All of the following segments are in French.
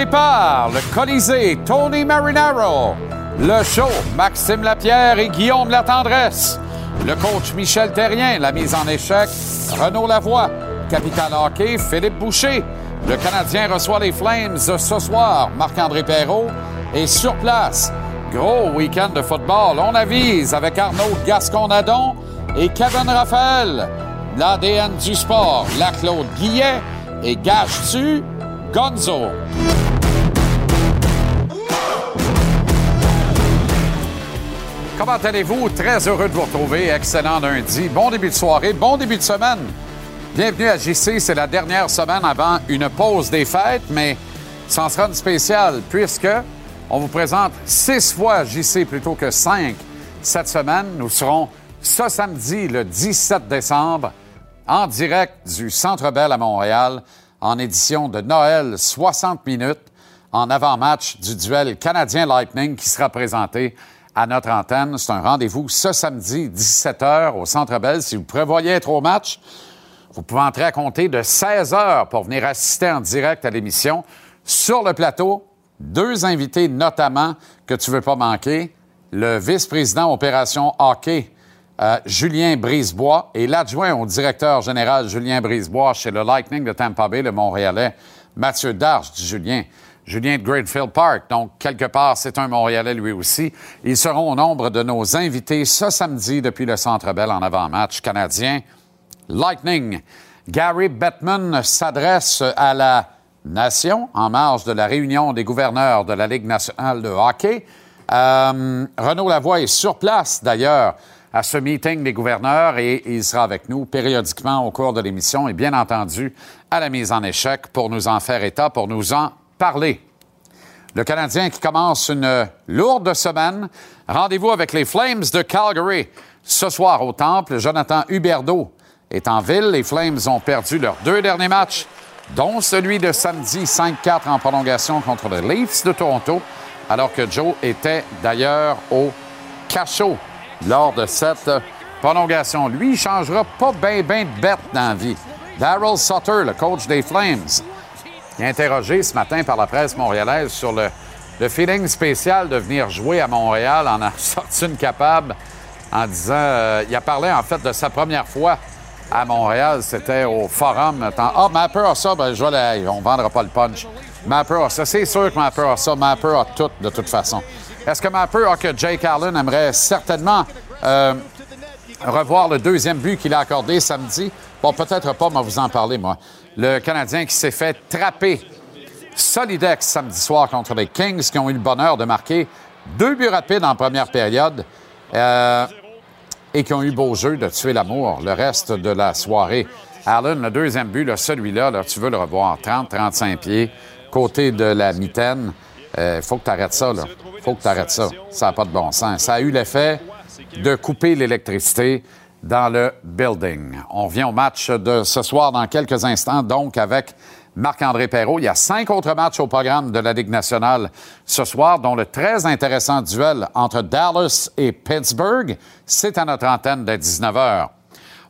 Le Colisée, Tony Marinaro. Le show, Maxime Lapierre et Guillaume Latendresse. Le coach Michel Terrien, la mise en échec, Renaud Lavoie. Capital Hockey, Philippe Boucher. Le Canadien reçoit les Flames ce soir, Marc-André Perrault. Et sur place, gros week-end de football. On avise avec Arnaud Gascon-Nadon et Kevin Raphaël. L'ADN du sport, la Claude Guillet et gage-tu Gonzo. Comment allez-vous? Très heureux de vous retrouver. Excellent lundi. Bon début de soirée, bon début de semaine. Bienvenue à JC. C'est la dernière semaine avant une pause des fêtes, mais ça sera une spéciale puisque on vous présente six fois JC plutôt que cinq cette semaine. Nous serons ce samedi, le 17 décembre, en direct du Centre Bell à Montréal en édition de Noël 60 minutes en avant-match du duel Canadien Lightning qui sera présenté à notre antenne. C'est un rendez-vous ce samedi 17h au Centre Bell. Si vous prévoyez être au match, vous pouvez entrer à compter de 16 heures pour venir assister en direct à l'émission. Sur le plateau, deux invités notamment que tu veux pas manquer. Le vice-président opération hockey euh, Julien Brisebois et l'adjoint au directeur général Julien Brisebois chez le Lightning de Tampa Bay, le Montréalais, Mathieu Darche, dit Julien. Julien de Greatfield Park, donc quelque part, c'est un Montréalais lui aussi. Ils seront au nombre de nos invités ce samedi depuis le Centre Bell en avant-match canadien. Lightning. Gary Bettman s'adresse à la nation en marge de la réunion des gouverneurs de la Ligue nationale de hockey. Euh, Renaud Lavoie est sur place d'ailleurs à ce meeting des gouverneurs et il sera avec nous périodiquement au cours de l'émission et bien entendu à la mise en échec pour nous en faire état, pour nous en parler. Le Canadien qui commence une lourde semaine. Rendez-vous avec les Flames de Calgary ce soir au Temple. Jonathan Huberdeau est en ville. Les Flames ont perdu leurs deux derniers matchs, dont celui de samedi 5-4 en prolongation contre les Leafs de Toronto, alors que Joe était d'ailleurs au cachot lors de cette prolongation. Lui, il changera pas bien ben de bête dans la vie. Daryl Sutter, le coach des Flames, est interrogé ce matin par la presse montréalaise sur le, le feeling spécial de venir jouer à Montréal en a une capable en disant... euh, il a parlé en fait de sa première fois à Montréal. C'était au forum. Ah, oh, Mapper a ça, ben, je vais la- on vendra pas le punch. Mapper a ça. C'est sûr que Mapper a ça. Mapper a tout, de toute façon. Est-ce que Mapper a que Jake Allen aimerait certainement euh, revoir le deuxième but qu'il a accordé samedi? Bon, peut-être pas, mais vous en parler, moi. Le Canadien qui s'est fait trapper Solidex samedi soir contre les Kings qui ont eu le bonheur de marquer deux buts rapides en première période euh, et qui ont eu beau jeu de tuer l'amour le reste de la soirée. Allen, le deuxième but, là, celui-là, là, tu veux le revoir, 30-35 pieds, côté de la mitaine. Il faut que tu arrêtes ça. Il faut que tu arrêtes ça. Ça n'a pas de bon sens. Ça a eu l'effet de couper l'électricité dans le building. On vient au match de ce soir dans quelques instants, donc avec Marc-André Perrault. Il y a cinq autres matchs au programme de la Ligue nationale ce soir, dont le très intéressant duel entre Dallas et Pittsburgh. C'est à notre antenne dès 19 h.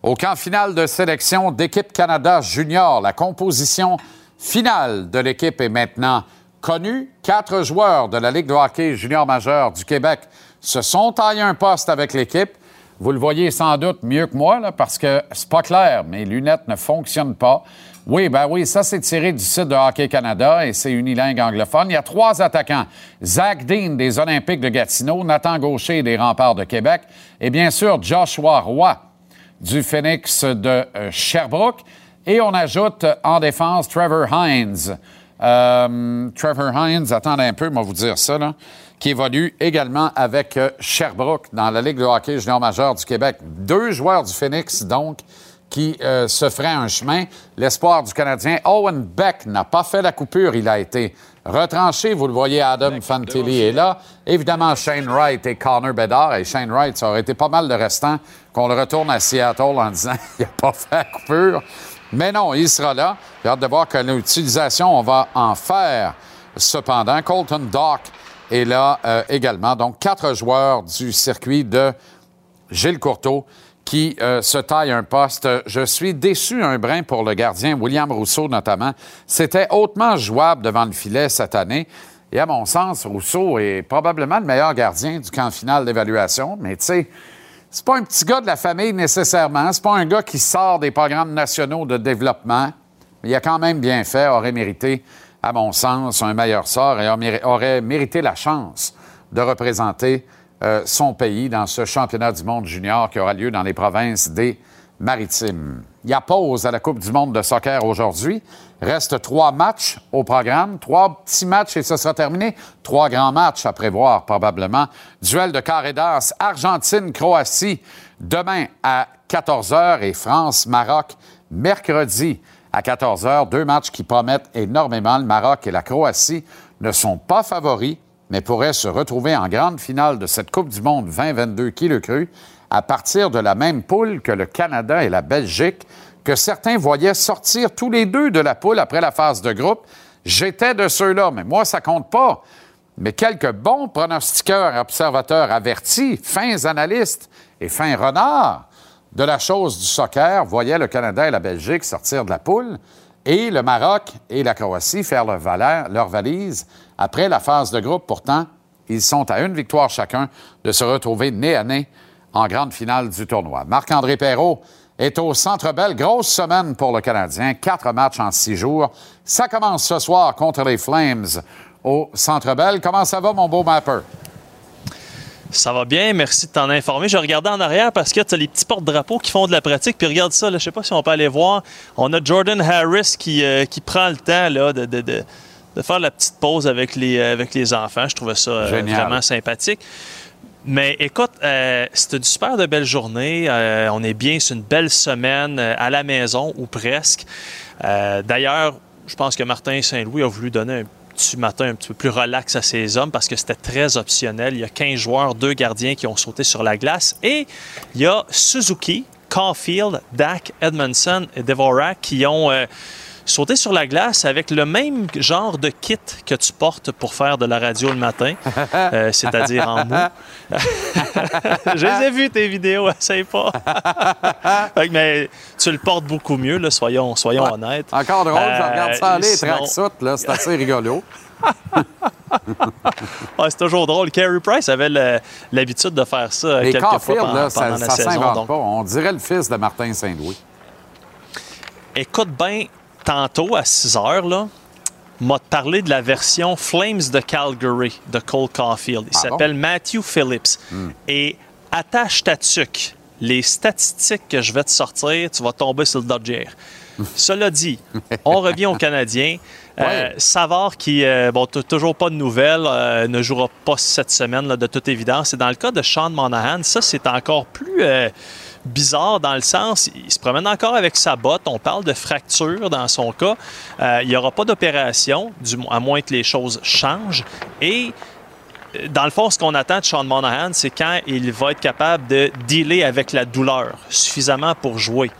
Au camp final de sélection d'équipe Canada junior, la composition finale de l'équipe est maintenant connue. Quatre joueurs de la Ligue de hockey junior majeur du Québec se sont taillés un poste avec l'équipe. Vous le voyez sans doute mieux que moi, là, parce que c'est pas clair. Mes lunettes ne fonctionnent pas. Oui, ben oui, ça c'est tiré du site de Hockey Canada et c'est unilingue anglophone. Il y a trois attaquants. Zach Dean des Olympiques de Gatineau, Nathan Gaucher des Remparts de Québec et bien sûr Joshua Roy du Phoenix de euh, Sherbrooke. Et on ajoute euh, en défense Trevor Hines. Euh, Trevor Hines, attendez un peu, moi vous dire ça, là, qui évolue également avec euh, Sherbrooke dans la Ligue de hockey junior majeur du Québec. Deux joueurs du Phoenix, donc, qui euh, se feraient un chemin. L'espoir du Canadien, Owen Beck, n'a pas fait la coupure. Il a été retranché. Vous le voyez, Adam Fantilli est là. Évidemment, Shane Wright et Connor Bedard. Et Shane Wright, ça aurait été pas mal de restants qu'on le retourne à Seattle en disant qu'il n'a pas fait la coupure. Mais non, il sera là. J'ai hâte de voir quelle utilisation on va en faire. Cependant, Colton Dock est là euh, également. Donc, quatre joueurs du circuit de Gilles Courteau qui euh, se taille un poste. Je suis déçu un brin pour le gardien, William Rousseau notamment. C'était hautement jouable devant le filet cette année. Et à mon sens, Rousseau est probablement le meilleur gardien du camp final d'évaluation. Mais tu sais, c'est pas un petit gars de la famille nécessairement. C'est pas un gars qui sort des programmes nationaux de développement. Mais il a quand même bien fait, aurait mérité, à mon sens, un meilleur sort et aurait mérité la chance de représenter euh, son pays dans ce championnat du monde junior qui aura lieu dans les provinces des Maritimes. Il y a pause à la Coupe du monde de soccer aujourd'hui. Reste trois matchs au programme, trois petits matchs et ce sera terminé. Trois grands matchs à prévoir probablement. Duel de carré d'as, Argentine-Croatie demain à 14h et France-Maroc mercredi à 14h. Deux matchs qui promettent énormément. Le Maroc et la Croatie ne sont pas favoris mais pourrait se retrouver en grande finale de cette Coupe du Monde 2022 qui le cru, à partir de la même poule que le Canada et la Belgique, que certains voyaient sortir tous les deux de la poule après la phase de groupe. J'étais de ceux-là, mais moi, ça compte pas. Mais quelques bons pronostiqueurs observateurs avertis, fins analystes et fins renards de la chose du soccer voyaient le Canada et la Belgique sortir de la poule et le Maroc et la Croatie faire leur, leur valise après la phase de groupe. Pourtant, ils sont à une victoire chacun de se retrouver nez à nez en grande finale du tournoi. Marc-André Perrault est au Centre Bell. Grosse semaine pour le Canadien. Quatre matchs en six jours. Ça commence ce soir contre les Flames au Centre Bell. Comment ça va, mon beau mapper? Ça va bien, merci de t'en informer. Je regardais en arrière parce que tu as les petits porte-drapeaux qui font de la pratique. Puis regarde ça, là, je sais pas si on peut aller voir. On a Jordan Harris qui, euh, qui prend le temps là, de, de, de, de, faire la petite pause avec les, euh, avec les enfants. Je trouvais ça euh, vraiment sympathique. Mais écoute, euh, c'était une super de belle journée. On est bien, c'est une belle semaine à la maison ou presque. D'ailleurs, je pense que Martin Saint-Louis a voulu donner un petit matin un petit peu plus relax à ses hommes parce que c'était très optionnel. Il y a 15 joueurs, deux gardiens qui ont sauté sur la glace. Et il y a Suzuki, Caulfield, Dak, Edmondson et Devorak qui ont euh, sauté sur la glace avec le même genre de kit que tu portes pour faire de la radio le matin, euh, c'est-à-dire en mou. Je les ai vus, tes vidéos, essaye pas. mais tu le portes beaucoup mieux, là, soyons, soyons Ouais. honnêtes. Encore drôle, je regarde ça Euh, aller, sinon- tracksuit, là, c'est assez rigolo. Ouais, c'est toujours drôle. Carey Price avait l'habitude de faire ça Les quelques fois pendant, là, ça, la ça saison. donc. pas. On dirait le fils de Martin Saint-Louis. Écoute bien, tantôt à 6 heures, là, m'a parlé de la version Flames de Calgary de Cole Caulfield. Il Ah bon? s'appelle Matthew Phillips. Et attache ta tuque. Les statistiques que je vais te sortir, tu vas tomber sur le Dodger. Cela dit, on revient aux Canadiens. Euh. Savard, qui, euh, bon, toujours pas de nouvelles, euh, ne jouera pas cette semaine, là, de toute évidence. Et dans le cas de Sean Monahan, ça, c'est encore plus bizarre dans le sens, il se promène encore avec sa botte. On parle de fracture dans son cas. Euh, il n'y aura pas d'opération, à moins que les choses changent. Et euh, dans le fond, ce qu'on attend de Sean Monahan, c'est quand il va être capable de dealer avec la douleur suffisamment pour jouer.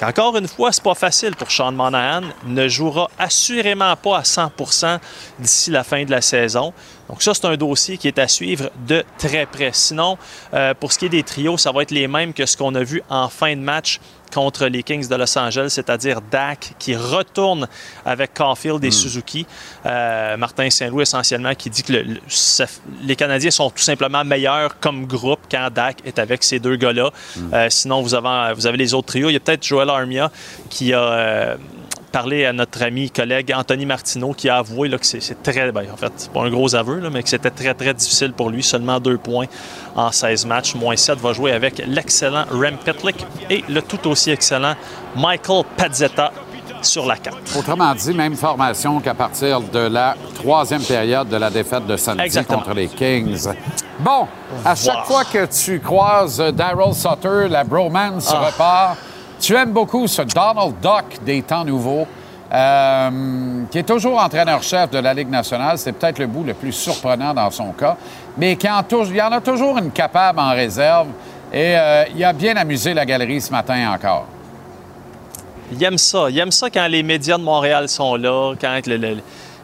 Encore une fois, c'est pas facile pour Sean Monahan. Ne jouera assurément pas à 100% d'ici la fin de la saison. Donc ça, c'est un dossier qui est à suivre de très près. Sinon, euh, pour ce qui est des trios, ça va être les mêmes que ce qu'on a vu en fin de match contre les Kings de Los Angeles, c'est-à-dire Dak qui retourne avec Caulfield et Suzuki. Euh, Martin Saint-Louis essentiellement qui dit que le- le- ça- les Canadiens sont tout simplement meilleurs comme groupe quand Dak est avec ces deux gars-là. Euh, sinon, vous avez, vous avez les autres trios. Il y a peut-être Joel Armia qui a parlé à notre ami collègue Anthony Martineau qui a avoué là, que c'est très, ben, en fait, c'est pas un gros aveu, là, mais que c'était très très difficile pour lui. Seulement deux points en 16 matchs. Moins 7 va jouer avec l'excellent Rem Pitlick et le tout aussi excellent Michael Pazzetta sur la 4. Autrement dit, même formation qu'à partir de la troisième période de la défaite de samedi Exactement. contre les Kings. Bon, à chaque Wow. fois que tu croises Daryl Sutter, la bromance Ah. repart. Tu aimes beaucoup ce Donald Duck des temps nouveaux, euh, qui est toujours entraîneur-chef de la Ligue nationale. C'est peut-être le bout le plus surprenant dans son cas, mais qui en il y en a toujours une capable en réserve. Et euh, il a bien amusé la galerie ce matin encore. Il aime ça. Il aime ça quand les médias de Montréal sont là, quand le- le-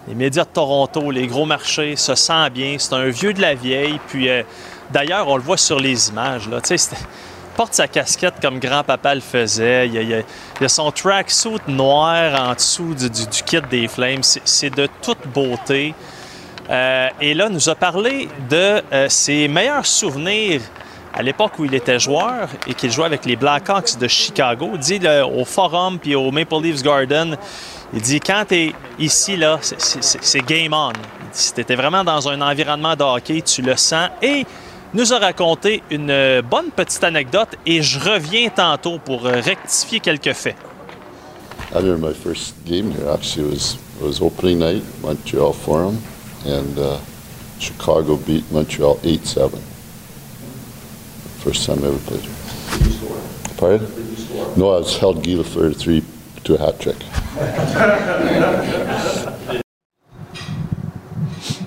les médias de Toronto, les gros marchés se sentent bien. C'est un vieux de la vieille. Puis euh, d'ailleurs, on le voit sur les images. Là. C'était- porte sa casquette comme grand-papa le faisait. Il y a, il y a- son noir en dessous du, kit des Flames. C'est- de toute beauté. Euh, et là, nous a parlé de euh, ses meilleurs souvenirs à l'époque où il était joueur et qu'il jouait avec les Blackhawks de Chicago. Il dit au Forum puis au Maple Leafs Garden, il dit quand tu es ici, là, c'est- game on. Étais vraiment dans un environnement de hockey, tu le sens. Et nous a raconté une euh, bonne petite anecdote et je reviens tantôt pour euh, rectifier quelques faits. I remember my first game here. Actually, it was it was opening night, Montreal Forum, and uh, Chicago beat Montreal eight seven. First time I ever played here. Pardon? No, I was held a three to a hat trick.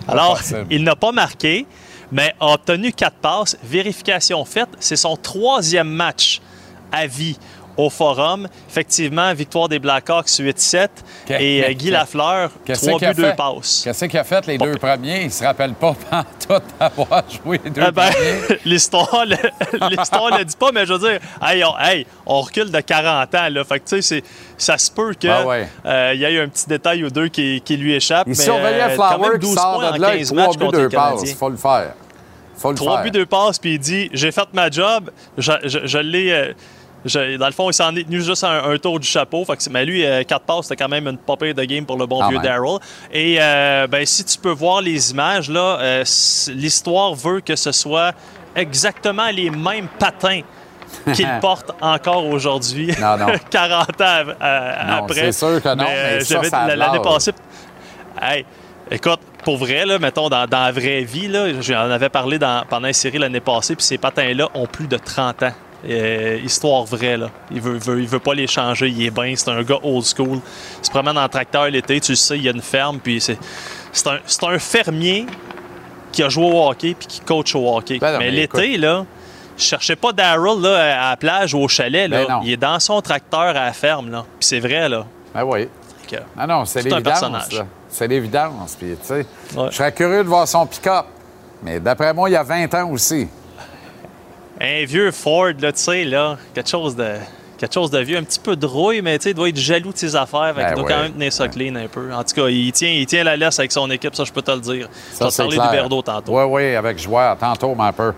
Alors, il n'a pas marqué, mais a obtenu quatre passes. Vérification faite, c'est son troisième match à vie au Forum. Effectivement, victoire des Blackhawks 8-7. Que- Et euh, Guy Lafleur, Qu'est-ce trois qu'il a buts, deux fait? passes. Qu'est-ce qu'il a fait les deux premiers? Il ne se rappelle pas tout avoir joué les deux Eh ben, premiers. l'histoire ne le dit pas, mais je veux dire, hey, on, hey, on recule de 40 ans. Là. Fait que, ça se peut qu'il Ah ouais. y ait un petit détail ou deux qui, qui lui échappe. Il mais, surveillait euh, Flower qui 12 sort de là avec 15 trois matchs buts, contre les deux passes. Canadiens. faut le faire. faut le Trois faire. buts, deux passes, puis il dit J'ai fait ma job. Je, je- je l'ai. Euh, je- dans le fond, il s'en est tenu juste un, un tour du chapeau. Fait que c'est- mais lui, euh, quatre passes, c'était quand même une pire de game pour le bon Quand vieux. Daryl. Et euh, ben, si tu peux voir les images, là, euh, l'histoire veut que ce soit exactement les mêmes patins qu'il porte encore aujourd'hui, Non, non. 40 ans euh, Non, après. c'est sûr que non, mais euh, de L'année passée, Hey, écoute, pour vrai, là, mettons, dans, dans la vraie vie, là, j'en avais parlé dans- pendant une série l'année passée, puis ces patins-là ont plus de 30 ans. Euh, histoire vraie, là. Il veut, veut- il veut pas les changer, il est bien, c'est un gars old school. Il se promène en tracteur l'été, tu le sais, il y a une ferme, puis c'est, c'est, un, c'est un fermier qui a joué au hockey puis qui coach au hockey. Ben non, mais mais l'été, là, je cherchais pas Daryl là, à la plage ou au chalet, là. Ben il est dans son tracteur à la ferme, là. Puis c'est vrai, là. Ben oui. Que- Non, non, c'est C'est un l'évidence. là. C'est l'évidence. Puis, tu sais, Ouais. je serais curieux de voir son pick-up. Mais d'après moi, il y a 20 ans aussi. Un vieux Ford, là, tu sais, là, quelque chose de. Quelque chose de vieux, un petit peu de rouille, mais tu sais, il doit être jaloux de ses affaires. Ben qu'il doit ouais. quand même tenir ça clean un peu. En tout cas, il tient, il tient la laisse avec son équipe, ça, je peux te le dire. Ça, c'est parler du verre d'eau tantôt. Oui, oui, avec joie. Tantôt, mais un peu.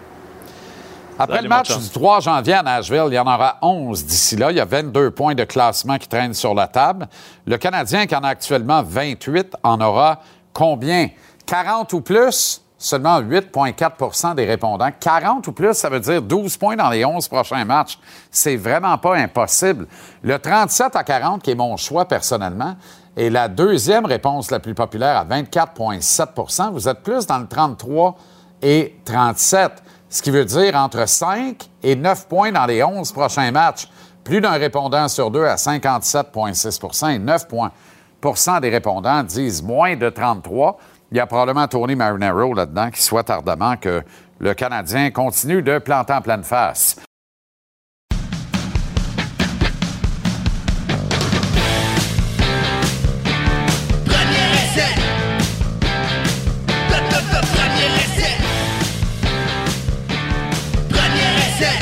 Après Salut, le match du 3 janvier à Nashville, il y en aura 11 d'ici là. Il y a 22 points de classement qui traînent sur la table. Le Canadien, qui en a actuellement 28, en aura combien? 40 ou plus? Seulement 8,4% des répondants. 40 ou plus, ça veut dire 12 points dans les 11 prochains matchs. C'est vraiment pas impossible. Le 37 à 40, qui est mon choix personnellement, est la deuxième réponse la plus populaire à 24,7% Vous êtes plus dans le 33 et 37, ce qui veut dire entre 5 et 9 points dans les 11 prochains matchs. Plus d'un répondant sur deux à 57,6 et 9 points des répondants disent moins de 33. Il y a probablement Tony Marinero là-dedans qui souhaite ardemment que le Canadien continue de planter en pleine face. Premier essai. Top, top, top, premier essai. Premier essai.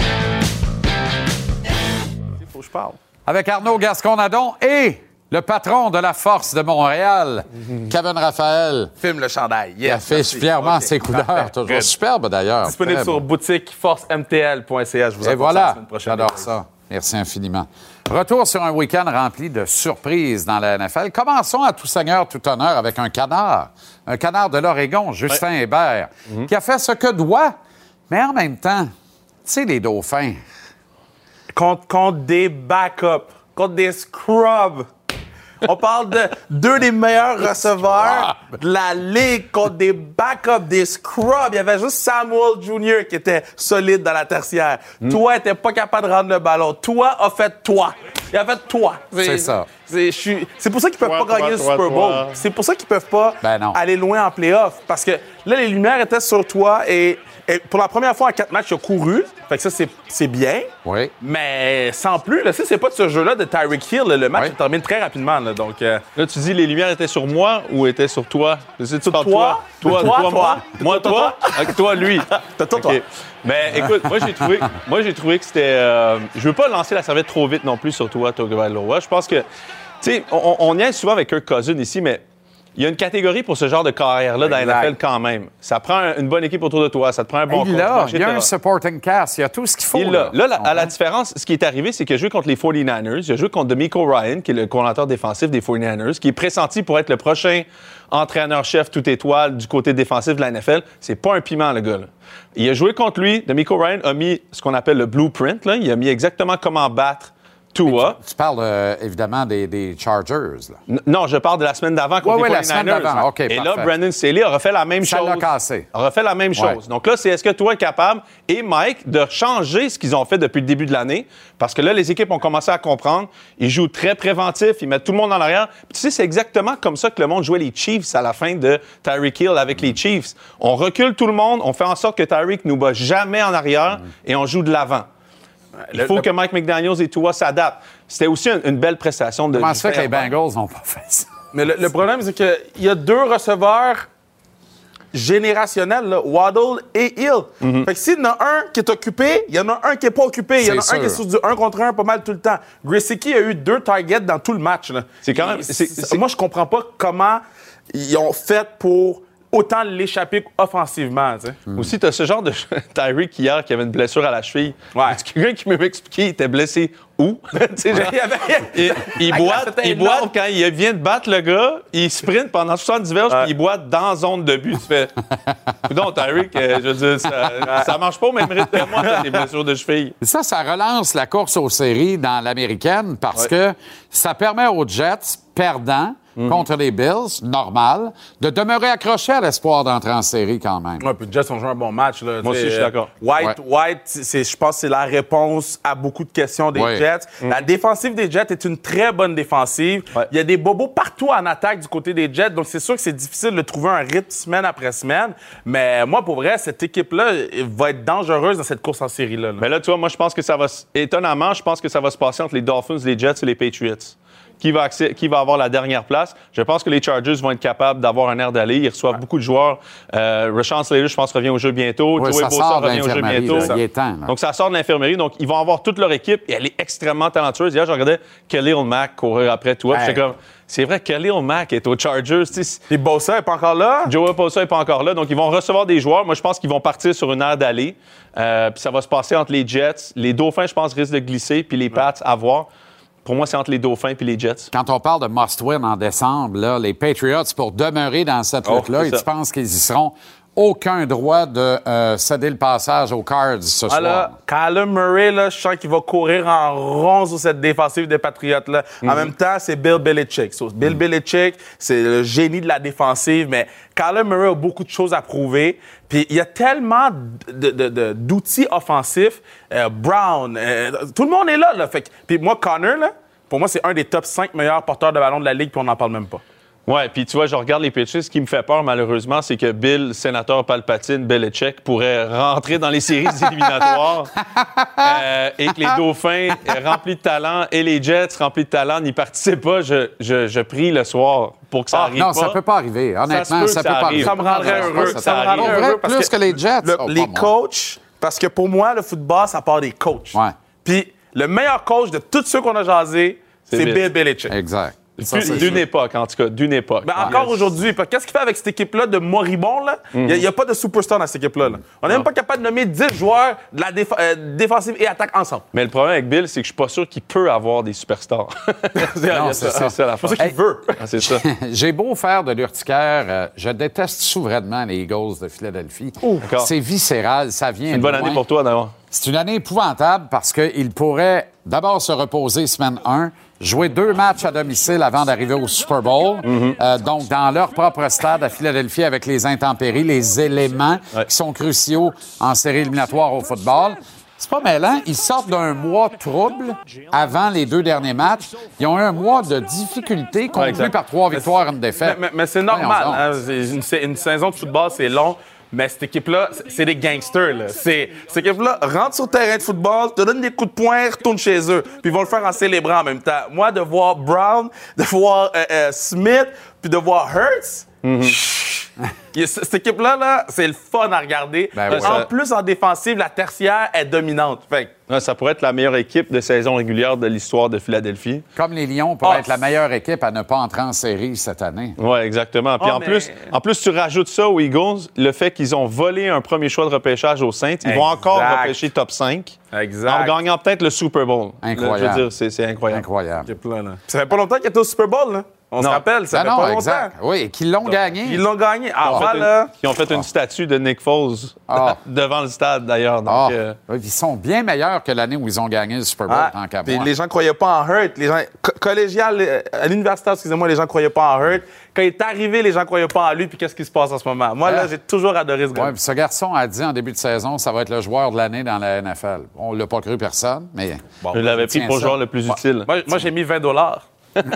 Faut que je parle. Avec Arnaud Gascon-Nadon et le patron de la Force de Montréal, Kevin Raphaël. Filme le chandail. Il a Yes, fait merci. fièrement ses couleurs, parfait. toujours Good. superbe d'ailleurs. Disponible sur beau. boutique forcemtl.ca. Je vous Et voilà, semaine prochaine. j'adore ça. Merci infiniment. Retour sur un week-end rempli de surprises dans la NFL. Commençons à tout seigneur, tout honneur avec un canard. Un canard de l'Oregon, Justin Hébert, Mhm. qui a fait ce que doit, mais en même temps, tu sais, les dauphins. Contre, contre des backups, contre des scrubs. On parle de deux des meilleurs receveurs de la ligue contre des backups, des scrubs. Il y avait juste Samuel Jr. qui était solide dans la tertiaire. Toi, t'es pas capable de rendre le ballon. Toi, a fait toi. Il a fait toi. C'est ça. C'est pour ça qu'ils peuvent Toi, pas toi, gagner le Super Bowl. C'est pour ça qu'ils peuvent pas Ben aller loin en playoff. Parce que là, les lumières étaient sur toi et Et pour la première fois en quatre matchs, il a couru. Fait que ça, c'est- c'est bien. Oui. Mais sans plus, là, c'est pas de ce jeu-là de Tyreek Hill. là. Le match Oui. se termine très rapidement. là. donc, euh, Là, tu dis les lumières étaient sur moi ou étaient sur toi? Je sais, tu parles de toi. Toi, Toi, toi, toi. moi. Moi, toi? Toi, lui. T'as toi, toi. OK. Mais écoute, moi, j'ai trouvé, moi, j'ai trouvé que c'était. euh, je veux pas lancer la serviette trop vite non plus sur toi, Tagovailoa. Je pense que. Tu sais, on, on y est souvent avec Kirk Cousin ici, mais. Il y a une catégorie pour ce genre de carrière-là dans la. NFL quand même. Ça prend un- une bonne équipe autour de toi, ça te prend un bon il coach, Il y a un supporting cast. Il y a tout ce qu'il faut. Il. Là, à la différence, ce qui est arrivé, c'est qu'il a joué contre les 49ers. Il a joué contre D'Amico Ryan, qui est le coordinateur défensif des 49ers, qui est pressenti pour être le prochain entraîneur-chef tout étoile du côté défensif de la NFL. C'est pas un piment, le gars. là. Il a joué contre lui. D'Amico Ryan a mis ce qu'on appelle le blueprint. Là. Il a mis exactement comment battre Tua. Tu parles euh, évidemment des, des Chargers. Là. Non, je parle de la semaine d'avant contre Ouais, les ouais, la 49ers. semaine d'avant. OK, Et là. Brandon Staley a refait la même Ça chose. l'a cassé. A refait la même chose. Donc là, c'est est-ce que toi es capable, et Mike, de changer ce qu'ils ont fait depuis le début de l'année? Parce que là, les équipes ont commencé à comprendre. Ils jouent très préventif, ils mettent tout le monde en arrière. Puis tu sais, c'est exactement comme ça que le monde jouait les Chiefs à la fin de Tyreek Hill avec les Chiefs. On recule tout le monde, on fait en sorte que Tyreek nous bat jamais en arrière et on joue de l'avant. Il faut que Mike McDaniels et Tua s'adaptent. C'était aussi une, une belle prestation de. Comment ça fait que les. Bengals n'ont pas fait ça? Mais le, le problème, c'est qu'il y a deux receveurs générationnels, là, Waddle et Hill. Mhm. Fait que s'il y en a un qui est occupé, il y en a un qui n'est pas occupé. Il y en a un qui est sur du 1 contre 1 pas mal tout le temps. Gracicki a eu deux targets dans tout le match. là. C'est quand même- Il- c'est- c'est- c'est- Moi, je comprends pas comment ils ont fait pour autant l'échapper offensivement. tu sais. Aussi, tu as ce genre de Tyreek hier qui avait une blessure à la cheville. Ouais. Quelqu'un qui m'a expliqué il était blessé où? Genre, Il avait- il, boite, boite quand il vient de battre le gars, il sprint pendant 70 verges, Ouais. puis il boite dans zone de but. Tu fais. Donc, Tyreek, euh, je veux dire, ça, ça marche pas au même rythme que moi, t'as des blessures de cheville. Ça, ça relance la course aux séries dans l'américaine parce que ça permet aux Jets perdants Mhm. contre les Bills, normal, de demeurer accrochés à l'espoir d'entrer en série quand même. Ouais, puis les Jets ont joué un bon match. Là, Moi aussi, je suis euh, d'accord. White, Ouais. White c'est, je pense que c'est la réponse à beaucoup de questions des Ouais. Jets. La défensive des Jets est une très bonne défensive. Ouais. Il y a des bobos partout en attaque du côté des Jets, donc c'est sûr que c'est difficile de trouver un rythme semaine après semaine. Mais moi, pour vrai, cette équipe-là va être dangereuse dans cette course en série-là. là. Mais là, tu vois, moi, je pense que ça va. Étonnamment, je pense que ça va se passer entre les Dolphins, les Jets et les Patriots. Qui va, accé- qui va avoir la dernière place? Je pense que les Chargers vont être capables d'avoir un air d'aller. Ils reçoivent beaucoup de joueurs. Euh, Rashawn Slater, je pense, revient au jeu bientôt. Ouais, Joey ça Bosa revient au jeu bientôt. là. Il est temps, là. Donc, ça sort de l'infirmerie. Donc, ils vont avoir toute leur équipe et elle est extrêmement talentueuse. Hier, je regardais Khalil Mack courir après toi. comme, c'est vrai, Khalil Mack est aux Chargers. Puis Bosa n'est pas encore là? Joey Bosa n'est pas encore là, donc ils vont recevoir des joueurs. Moi, je pense qu'ils vont partir sur une aire d'aller. Euh, puis ça va se passer entre les Jets. Les Dauphins, je pense, risquent de glisser, puis les Pats à voir. Pour moi, c'est entre les Dauphins puis les Jets. Quand on parle de must-win en décembre, là, les Patriots, pour demeurer dans cette Oh, lutte-là, et tu penses qu'ils y seront? Aucun droit de euh, céder le passage aux Cards ce Ah soir. Kyler Murray, là, je sens qu'il va courir en rond sur cette défensive des Patriotes. Là. En même temps, c'est Bill Belichick. So, Bill Belichick, c'est le génie de la défensive, mais Kyler Murray a beaucoup de choses à prouver. Puis il y a tellement d'outils offensifs. Euh, Brown, euh, tout le monde est là. là. Fait puis moi, Connor, là, pour moi, c'est un des top 5 meilleurs porteurs de ballon de la Ligue, puis on n'en parle même pas. Ouais, puis tu vois, je regarde les pitches. Ce qui me fait peur, malheureusement, c'est que Bill, sénateur Palpatine, Belichick, pourrait rentrer dans les séries éliminatoires euh, et que les Dauphins, remplis de talent, et les Jets, remplis de talent, n'y participent pas. Je, je, je prie le soir pour que ça Ah, arrive non, pas. ça peut pas arriver. Honnêtement, peut ça, que peut ça pas arrive. arriver. Ça me rendrait heureux. ça Ça me peut- rendrait heureux parce plus que, les Jets. Le- oh, les coachs, parce que pour moi, le football, ça part des coachs. Ouais. Puis le meilleur coach de tous ceux qu'on a jasés, C'est. Bill Belichick. Exact. C'est D'une époque, en tout cas, d'une époque. Ben, encore aujourd'hui, qu'est-ce qu'il fait avec cette équipe-là de moribond? là? Il n'y a, pas de superstar dans cette école là On n'est même pas capable de nommer 10 joueurs de la déf- euh, défensive et attaque ensemble. Mais le problème avec Bill, c'est que je suis pas sûr qu'il peut avoir des superstars. C'est ça. C'est ça la C'est pour ça qu'il veut. Ah, c'est ça. J'ai beau faire de l'urticaire, euh, je déteste souverainement les Eagles de Philadelphie. C'est viscéral, ça vient. Une bonne année pour toi, d'avoir. C'est une année épouvantable parce qu'il pourrait d'abord se reposer semaine 1, jouer deux matchs à domicile avant d'arriver au Super Bowl. Euh, donc, dans leur propre stade à Philadelphie avec les intempéries, les éléments Ouais. qui sont cruciaux en série éliminatoire au football. C'est pas mêlant. Ils sortent d'un mois trouble avant les deux derniers matchs. Ils ont eu un mois de difficulté conclu par trois victoires et une défaite. Mais, mais- mais c'est normal. Hein. Une, une saison de football, c'est long. Mais cette équipe-là, c'est- des gangsters. Là. Cette équipe-là rentre sur le terrain de football, te donne des coups de poing, retourne chez eux. Puis ils vont le faire en célébrant en même temps. Moi, de voir Brown, de voir euh, euh, Smith, puis de voir Hurts. A- Cette équipe-là, là, c'est le fun à regarder. Ben. En plus, en défensive, la tertiaire est dominante. Fait que Ouais, ça pourrait être la meilleure équipe de saison régulière de l'histoire de Philadelphie. Comme les Lions pourraient Ah, être la meilleure équipe à ne pas entrer en série cette année. Oui, exactement. Puis Oh, en, mais- plus, en plus, tu rajoutes ça aux Eagles, le fait qu'ils ont volé un premier choix de repêchage aux Saints. Ils vont encore repêcher top 5 Exact. en gagnant peut-être le Super Bowl. Incroyable. Là, je veux dire, c'est, incroyable. Incroyable. Ça fait pas longtemps qu'ils étaient au Super Bowl, là. On se Non. rappelle, ça Ah fait non, pas longtemps. Oui, et qu'ils l'ont gagné. Ils l'ont gagné. Ah, Ils ont fait une- voilà. Ils ont fait une statue de Nick Foles Ah. devant le stade, d'ailleurs. Donc, Ah, euh, ils sont bien meilleurs que l'année où ils ont gagné le Super Bowl, Ah, tant qu'à les gens croyaient pas en Hurt. Les gens, co- collégial, euh, à l'université, excusez-moi, les gens croyaient pas en Hurt. Quand il est arrivé, les gens croyaient pas en lui. Puis qu'est-ce qui se passe en ce moment? Moi, là, Ah. j'ai toujours adoré ce gars. Ouais, puis ce garçon a dit en début de saison, ça va être le joueur de l'année dans la NFL. On l'a pas cru personne, mais bon, je l'avais pris pour le joueur le plus utile. Moi, moi, j'ai mis 20 dollars.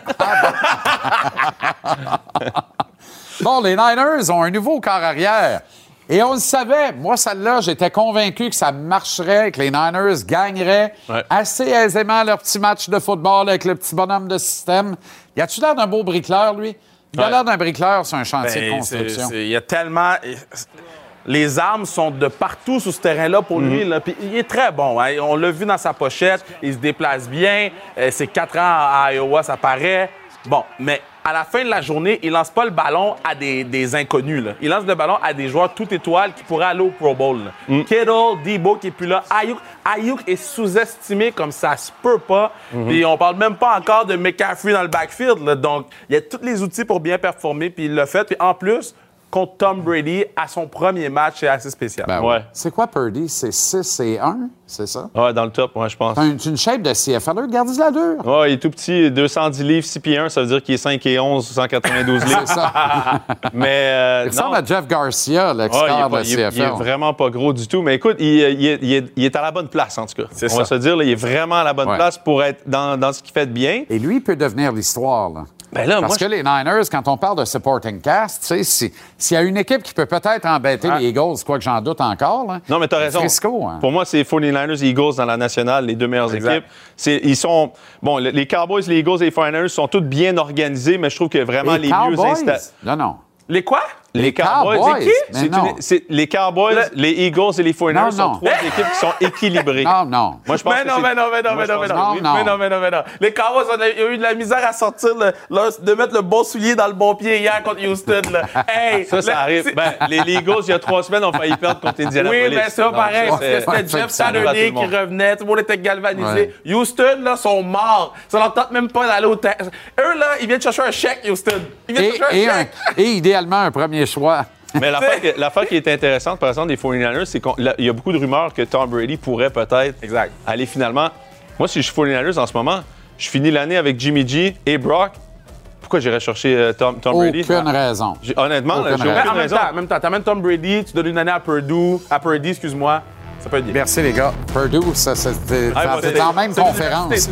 Bon, les Niners ont un nouveau corps arrière. Et on le savait. Moi, celle-là, j'étais convaincu que ça marcherait, que les Niners gagneraient Ouais. assez aisément leur petit match de football avec le petit bonhomme de système. Y a-tu l'air d'un beau bricoleur, lui? Il a l'air d'un bricoleur sur un chantier de Ben, c'est- construction. Il y a tellement. Les armes sont de partout sur ce terrain-là pour lui. Là. Puis il est très bon. hein. On l'a vu dans sa pochette. Il se déplace bien. Euh, c'est quatre ans à Iowa, ça paraît. Bon, mais à la fin de la journée, il lance pas le ballon à des, des inconnus. là. Il lance le ballon à des joueurs tout étoiles qui pourraient aller au Pro Bowl. là. Kittle, Debo qui est plus là. Ayuk, Ayuk est sous-estimé comme ça se peut pas. Puis on parle même pas encore de McCaffrey dans le backfield. là. Donc, il y a tous les outils pour bien performer. Puis il l'a fait. Puis en plus, contre Tom Brady, à son premier match, c'est assez spécial. Ben Ouais. ouais. C'est quoi Purdy? C'est 6 et 1, c'est ça? Ouais, dans le top, moi, je pense. T'as une, une shape de CFL, gardez la dure. Ouais, il est tout petit, 210 livres, 6 pieds 1, ça veut dire qu'il est 5 et 11, 192 livres. C'est ça. Mais euh, Il ressemble non. à Jeff Garcia, Ouais, il, l'expert est de il est- CFL. il est vraiment pas gros du tout. Mais écoute, il, il est, il est- il est à la bonne place, en tout cas. C'est On va ça. se dire, là, il est vraiment à la bonne Ouais. place pour être dans, dans ce qu'il fait de bien. Et lui peut devenir l'histoire. Là. Ben là, Parce moi, que les Niners, quand on parle de supporting cast, tu sais, si- s'il y a une équipe qui peut peut-être embêter les Eagles, quoi que j'en doute encore, là, Non, mais t'as raison. Frisco, hein. Pour moi, c'est 49ers et Eagles dans la nationale, les deux meilleures Exact. équipes. Ils sont. Bon, le- les Cowboys, les Eagles et les 49ers sont toutes bien organisés, mais je trouve que vraiment les, les mieux Cowboys? installés. Non, non. Les quoi? Les Cowboys. Cowboys, c'est qui? C'est non. les Cowboys, Le- les Eagles et les 49ers Non, sont non. trois équipes qui sont équilibrées. Non, non. Moi, je pense mais que non, c'est- mais non, mais non, Moi, mais non, mais non. que. Non, Mais non, mais non, mais non. Les Cowboys on a, ils ont eu de la misère à sortir, le- de mettre le bon soulier dans le bon pied hier contre Houston. Là. Hey, Ça, ça le- arrive. Ben, les, les Eagles, il y a trois semaines, ont failli perdre contre Indianapolis. Oui, mais pareil. ça, parce que c'est- c'était Jeff Saturday qui revenait. Tout le monde était galvanisé. Ouais. Houston, là, sont morts. Ça leur tente même pas d'aller au terrain. Eux, là, ils viennent chercher un chèque, Houston. Ils viennent Et, chercher un- chèque. et idéalement, un premier choix. Mais l'affaire qui- l'affaire qui est intéressante, par exemple, des 49ers, c'est qu'il y a beaucoup de rumeurs que Tom Brady pourrait peut-être Exact. aller finalement. Moi, si je suis 49ers en ce moment, je finis l'année avec Jimmy G et Brock. Pourquoi j'irais chercher euh, Tom, Tom Brady? Aucune raison. J'ai- Honnêtement, Aucune j'ai raison. En même temps, en même temps, t'amènes Tom Brady, tu donnes une année à Purdue, à Purdy, excuse-moi. Ça peut être bien. Merci, les gars. Purdue, ça, c'était Ah, ça- moi, c'était c'est- en même conférence.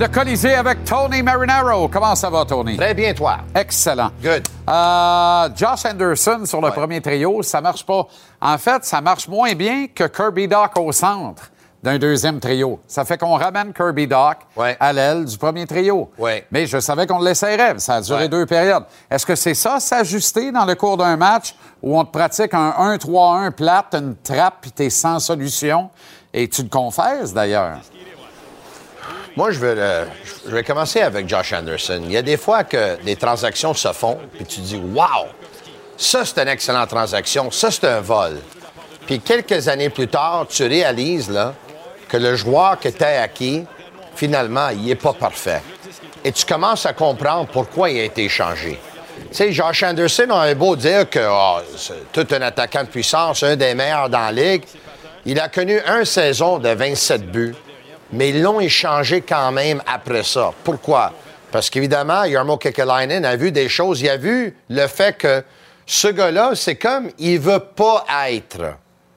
Le Colisée avec Tony Marinaro. Comment ça va, Tony? Très bien, toi. Excellent. Good. Euh, Josh Anderson sur le premier trio, ça marche pas. En fait, ça marche moins bien que Kirby Doc au centre d'un deuxième trio. Ça fait qu'on ramène Kirby Doc Ouais. à l'aile du premier trio. Ouais. Mais je savais qu'on l'essayerait. Ça a duré Ouais. deux périodes. Est-ce que c'est ça, s'ajuster dans le cours d'un match où on te pratique un 1-3-1 plate, une trappe, puis t'es sans solution? Et tu le confesses, d'ailleurs. Moi, je vais, euh, je vais commencer avec Josh Anderson. Il y a des fois que des transactions se font, puis tu dis Wow! Ça, c'est une excellente transaction. Ça, c'est un vol. Puis quelques années plus tard, tu réalises que le joueur que tu as acquis, finalement, il n'est pas parfait. Et tu commences à comprendre pourquoi il a été échangé. Tu sais, Josh Anderson, on a beau dire que oh, c'est tout un attaquant de puissance, un des meilleurs dans la ligue. Il a connu une saison de 27 buts, mais ils l'ont échangé quand même après ça. Pourquoi? Parce qu'évidemment, Yarmo Kekalainen a vu des choses. Il a vu le fait que ce gars-là, c'est comme il veut pas être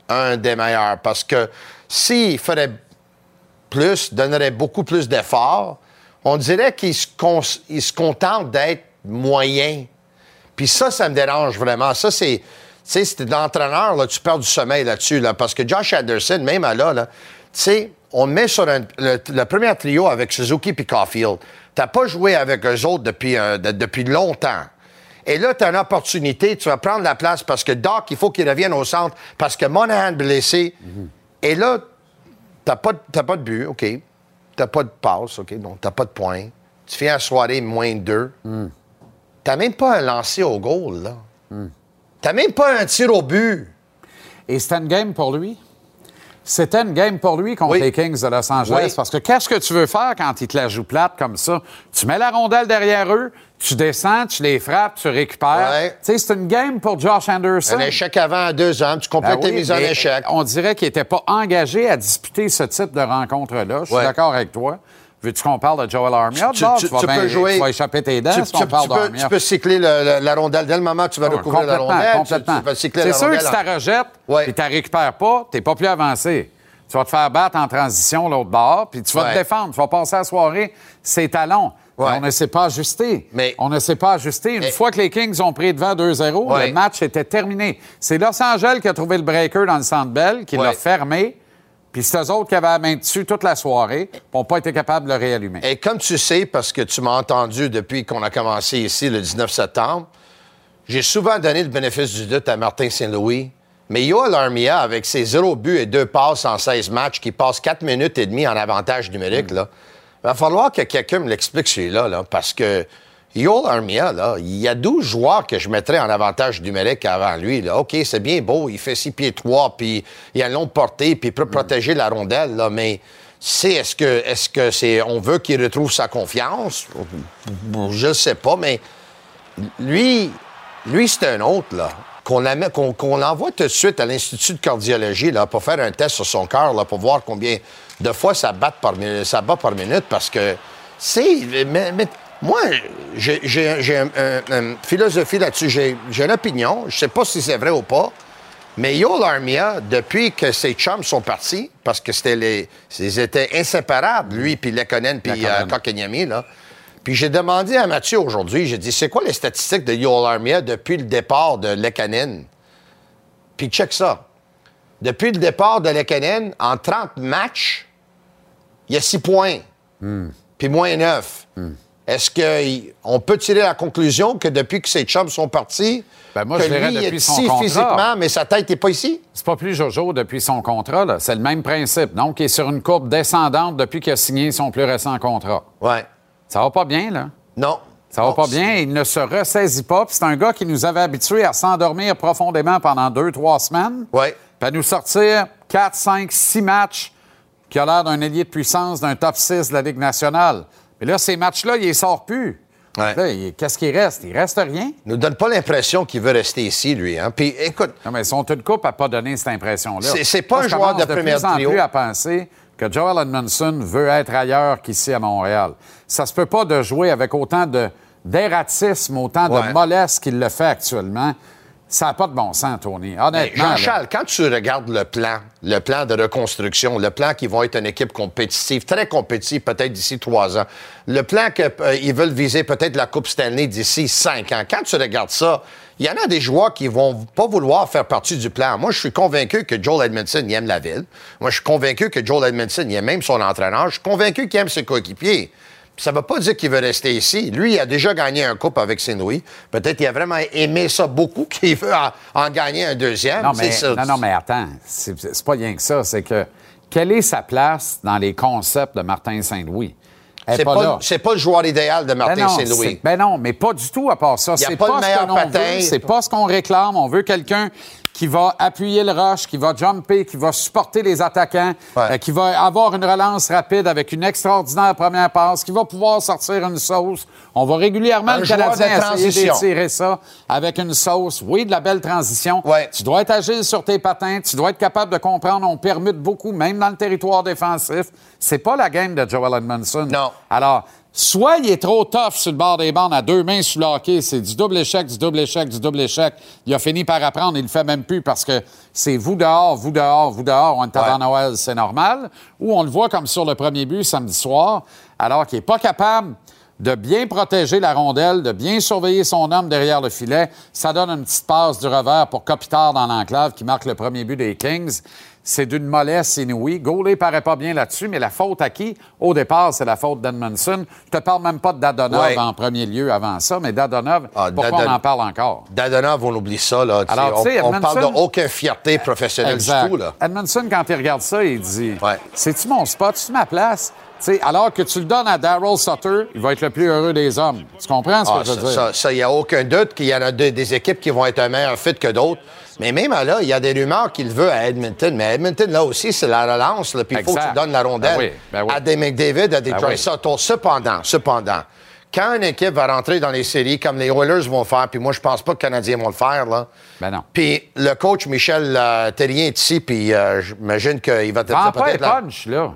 un des meilleurs. Parce que s'il ferait plus, donnerait beaucoup plus d'efforts, on dirait qu'il se, contente d'être moyen. Puis ça, ça me dérange vraiment. Ça, c'est. Tu sais, si l'entraîneur, tu perds du sommeil là-dessus, là, parce que Josh Anderson, même là, là tu sais, on met sur un- le, le premier trio avec Suzuki et Caulfield. T'as pas joué avec eux autres depuis, de- depuis longtemps. Et là, tu as une opportunité, tu vas prendre la place parce que Doc, il faut qu'il revienne au centre, parce que Monahan blessé. Et là, t'as pas, pas de but, OK. T'as pas de passe, OK. Donc, t'as pas de points. Tu fais la soirée moins de deux. T'as même pas un lancer au goal, là. T'as même pas un tir au but. Et c'était une game pour lui? C'était une game pour lui contre Oui. les Kings de Los Angeles. Oui. Parce que qu'est-ce que tu veux faire quand ils te la jouent plate comme ça? Tu mets la rondelle derrière eux, tu descends, tu les frappes, tu récupères. Ouais. Tu sais, c'est une game pour Josh Anderson. Un échec avant à deux ans, tu complètes Ben tes mises en échec. On dirait qu'il n'était pas engagé à disputer ce type de rencontre-là. Je suis Ouais. d'accord avec toi. Veux-tu qu'on parle de Joel Armia? Tu, D'abord, tu- vas tu bien- peux jouer. Tu vas échapper tes dents tu, si on tu- parle peux, d'Armia. tu peux cycler le- le- la rondelle dès le moment où tu vas Ah, recouvrir la complètement, rondelle. tu- complètement. Tu, vas cycler C'est la sûr rondelle. que si tu la rejettes Ouais. et tu la récupères pas, tu n'es pas plus avancé. Tu vas te faire battre en transition l'autre bord, puis tu vas Ouais. te défendre. Tu vas passer la soirée ses talons. Ouais. on ne s'est pas ajusté. Mais- On ne s'est pas ajusté. Une fois que les Kings ont pris devant 2-0, Ouais. le match était terminé. C'est Los Angeles qui a trouvé le breaker dans le centre belle, qui l'a fermé. Puis c'est eux autres qui avaient la main dessus toute la soirée, n'ont pas été capables de le réallumer. Et comme tu sais, parce que tu m'as entendu depuis qu'on a commencé ici le 19 septembre, j'ai souvent donné le bénéfice du doute à Martin Saint-Louis. Mais Yoel Armia, avec ses zéro buts et deux passes en 16 matchs, qui passe 4 minutes et demie en avantage numérique, là, va falloir que quelqu'un me l'explique celui-là, là, parce que Yoel Armia, là, il y a 12 joueurs que je mettrais en avantage numérique avant lui. Là. OK, c'est bien beau, il fait 6 pieds 3, puis il a une longue portée, puis il peut protéger la rondelle, là, mais c'est est-ce que est-ce que c'est on veut qu'il retrouve sa confiance? Je ne sais pas mais lui lui c'est un autre là qu'on qu'on qu'on l'envoie tout de suite à l'institut de cardiologie là pour faire un test sur son cœur pour voir combien de fois ça bat par minute ça bat par minute parce que c'est mais, mais moi j'ai j'ai j'ai un- un- une philosophie là-dessus j'ai une opinion je sais pas si c'est vrai ou pas mais Yo Armia, depuis que ses chums sont partis, parce que c'était les, ils étaient inséparables, lui, puis Lekonen, puis Lekonen. euh, là. Puis j'ai demandé à Mathieu aujourd'hui, j'ai dit, c'est quoi les statistiques de Yo Armia depuis le départ de Lekanen? Puis check ça. Depuis le départ de Lekanen, en 30 matchs, il y a 6 points, puis moins 9. Est-ce qu'on peut tirer la conclusion que depuis que ses chums sont partis, Ben, moi, que je lui il depuis est son ici contrat. physiquement, mais sa tête n'est pas ici? C'est pas plus Jojo depuis son contrat, là. C'est le même principe. Donc, il est sur une courbe descendante depuis qu'il a signé son plus récent contrat. Ouais. Ça va pas bien, là? Non. Ça va Non, pas bien. Il ne se ressaisit pas. C'est un gars qui nous avait habitués à s'endormir profondément pendant deux, trois semaines. Ouais. Puis à nous sortir quatre, cinq, six matchs qui a l'air d'un ailier de puissance d'un top 6 de la Ligue nationale. Mais là, ces matchs-là, il les sort plus. Ouais. Il- qu'est-ce qui reste? Il reste rien. nous donne pas l'impression qu'il veut rester ici, lui. Hein? Puis écoute, Non, mais ils sont une coupe à pas donner cette impression-là. C'est- pas Moi, un joueur commence de première plus en trio. plus à penser que Joel Edmondson veut être ailleurs qu'ici à Montréal. Ça se peut pas de jouer avec autant de d'erratisme, autant Ouais. de mollesse qu'il le fait actuellement. Ça n'a pas de bon sens, Tony. Honnêtement. Jean-Charles, quand tu regardes le plan, le plan de reconstruction, le plan qu'ils vont être une équipe compétitive, très compétitive peut-être d'ici trois ans, le plan qu'ils veulent viser peut-être la Coupe Stanley d'ici cinq ans, quand tu regardes ça, il y en a des joueurs qui vont pas vouloir faire partie du plan. Moi, je suis convaincu que Joel Edmondson il aime la ville. Moi, je suis convaincu que Joel Edmondson il aime même son entraîneur. Je suis convaincu qu'il aime ses coéquipiers. Ça ne veut pas dire qu'il veut rester ici. Lui, il a déjà gagné un coupe avec Saint-Louis. Peut-être qu'il a vraiment aimé ça beaucoup, qu'il veut en, en gagner un deuxième. Non, mais, ça. non, non, mais attends. C'est pas rien que ça. C'est que quelle est sa place dans les concepts de Martin Saint-Louis? C'est pas, pas, le joueur idéal de Ben Martin non, Saint-Louis. Ben non, mais pas du tout à part ça. C'est pas pas, le ce patin. veut, c'est pas ce qu'on réclame. On veut quelqu'un qui va appuyer le rush, qui va jumper, qui va supporter les attaquants, Ouais. euh, qui va avoir une relance rapide avec une extraordinaire première passe, qui va pouvoir sortir une sauce. On va régulièrement, Un le Canadien, de essayer d'étirer ça avec une sauce. Oui, de la belle transition. Ouais. Tu dois être agile sur tes patins. Tu dois être capable de comprendre. On permute beaucoup, même dans le territoire défensif. C'est pas la game de Joel Edmondson. Non. Alors, soit il est trop tough sur le bord des bandes à deux mains sous le hockey, c'est du double échec, du double échec, du double échec. Il a fini par apprendre, il le fait même plus parce que c'est vous dehors, vous dehors, vous dehors, on est avant Noël, c'est normal. Ou on le voit comme sur le premier but samedi soir, alors qu'il n'est pas capable de bien protéger la rondelle, de bien surveiller son homme derrière le filet. Ça donne une petite passe du revers pour Kopitar dans l'enclave qui marque le premier but des Kings. C'est d'une mollesse inouïe. Gaulet paraît pas bien là-dessus, mais la faute à qui? Au départ, c'est la faute d'Edmondson. Je te parle même pas de Dadonov Ouais. en premier lieu avant ça, mais Dadonov, Ah, pourquoi Dadon- on en parle encore? Dadonov, on oublie ça. Là. Alors, tu sais, on, Edmondson- parle d'aucune fierté professionnelle Exact. du tout. Là. Edmondson, quand il regarde ça, il dit Ouais. C'est-tu mon spot? C'est-tu ma place? Alors que tu le donnes à Daryl Sutter, il va être le plus heureux des hommes. Tu comprends ce Ah, que je veux ça, dire? ça, ça, il n'y a aucun doute qu'il y en a de- des équipes qui vont être un meilleur fit que d'autres. Mais même là, il y a des rumeurs qu'il veut à Edmonton. Mais Edmonton, là aussi, c'est la relance. Puis il faut que tu donnes la rondelle Ben oui, ben oui. à des McDavid, à des Ben Troy oui. Cependant, cependant, quand une équipe va rentrer dans les séries comme les Oilers vont faire, puis moi, je pense pas que les Canadiens vont le faire, là. Ben non. Puis le coach Michel euh, Terrien est ici, puis euh, j'imagine qu'il va te dire pas un peut-être... là- punch, là.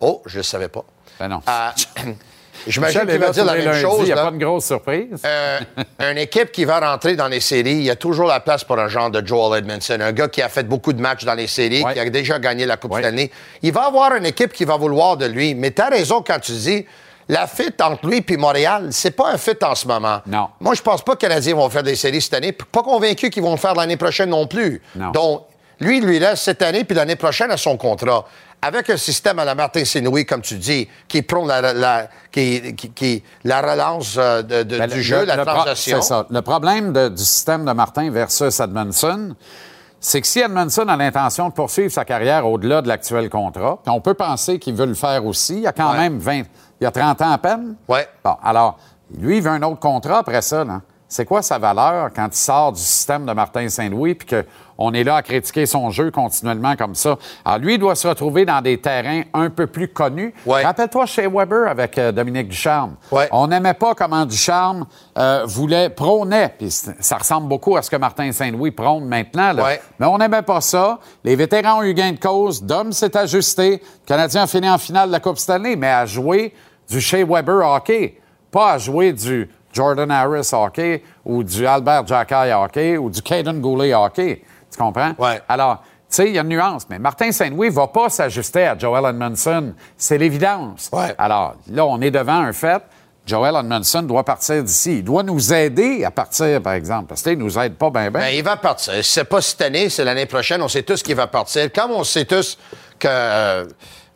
Oh, je ne savais pas. Ben non. Euh, J'imagine qu'il va dire la même chose. Il n'y a là. pas de grosse surprise. Euh, une équipe qui va rentrer dans les séries, il y a toujours la place pour un genre de Joel Edmondson, un gars qui a fait beaucoup de matchs dans les séries, Ouais. qui a déjà gagné la Coupe Ouais. Stanley. Il va avoir une équipe qui va vouloir de lui. Mais tu as raison quand tu dis la fit entre lui et Montréal, c'est pas un fit en ce moment. Non. Moi, je pense pas que les Canadiens vont faire des séries cette année. Pas convaincu qu'ils vont le faire l'année prochaine non plus. Non. Donc, lui, il lui reste cette année puis l'année prochaine à son contrat. Avec un système à la Martin Saint-Louis, comme tu dis, qui prend la, la- qui, qui- qui- la relance euh, de- de- Ben, du le- jeu, le- la le pro- ça. Le problème de- du système de Martin versus Edmondson, c'est que si Edmondson a l'intention de poursuivre sa carrière au-delà de l'actuel contrat, on peut penser qu'il veut le faire aussi, il y a quand Ouais. même 20, il y a 30 ans à peine. Ouais. Bon, alors, lui, il veut un autre contrat après ça. C'est quoi sa valeur quand il sort du système de Martin Saint-Louis puis qu'on est là à critiquer son jeu continuellement comme ça? Alors, lui, il doit se retrouver dans des terrains un peu plus connus. Ouais. Rappelle-toi chez Weber avec euh, Dominique Ducharme. Ouais. On n'aimait pas comment Ducharme euh, voulait, prônait, puis ça ressemble beaucoup à ce que Martin Saint-Louis prône maintenant. là. Ouais. Mais on n'aimait pas ça. Les vétérans ont eu gain de cause. Dom s'est ajusté. Le Canadien a fini en finale de la Coupe Stanley, mais à jouer du Shea Weber hockey, pas à jouer du Jordan Harris hockey ou du Albert Jacquet hockey ou du Caden Goulet hockey. Comprends? Ouais. Alors, tu sais, il y a une nuance, mais Martin Saint-Louis ne va pas s'ajuster à Joel Edmondson. C'est l'évidence. Ouais. Alors, là, on est devant un fait. Joel Edmondson doit partir d'ici. Il doit nous aider à partir, par exemple. Parce qu'il ne nous aide pas bien, bien. Ben, il va partir. C'est pas cette année, c'est l'année prochaine. On sait tous qu'il va partir. Comme on sait tous que, euh,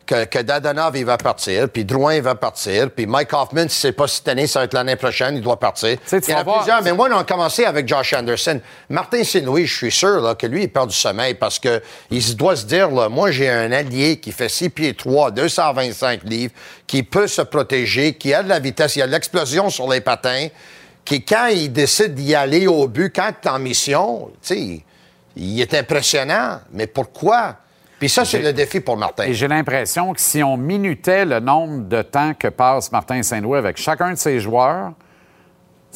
que, que Dadonov, il va partir, puis Drouin, il va partir, puis Mike Hoffman, si c'est pas cette année, ça va être l'année prochaine, il doit partir. sais, tu il y en vas a voir- plusieurs, mais moi, on a commencé avec Josh Anderson. Martin Saint-Louis, je suis sûr là, que lui, il perd du sommeil parce que il se doit se dire, là, moi, j'ai un allié qui fait 6 pieds 3, 225 livres, qui peut se protéger, qui a de la vitesse, il a de l'explosion sur les patins, qui, quand il décide d'y aller au but, quand tu es en mission, tu sais, il- il est impressionnant. Mais pourquoi? Puis ça, c'est le défi pour Martin. Et j'ai l'impression que si on minutait le nombre de temps que passe Martin Saint-Louis avec chacun de ses joueurs,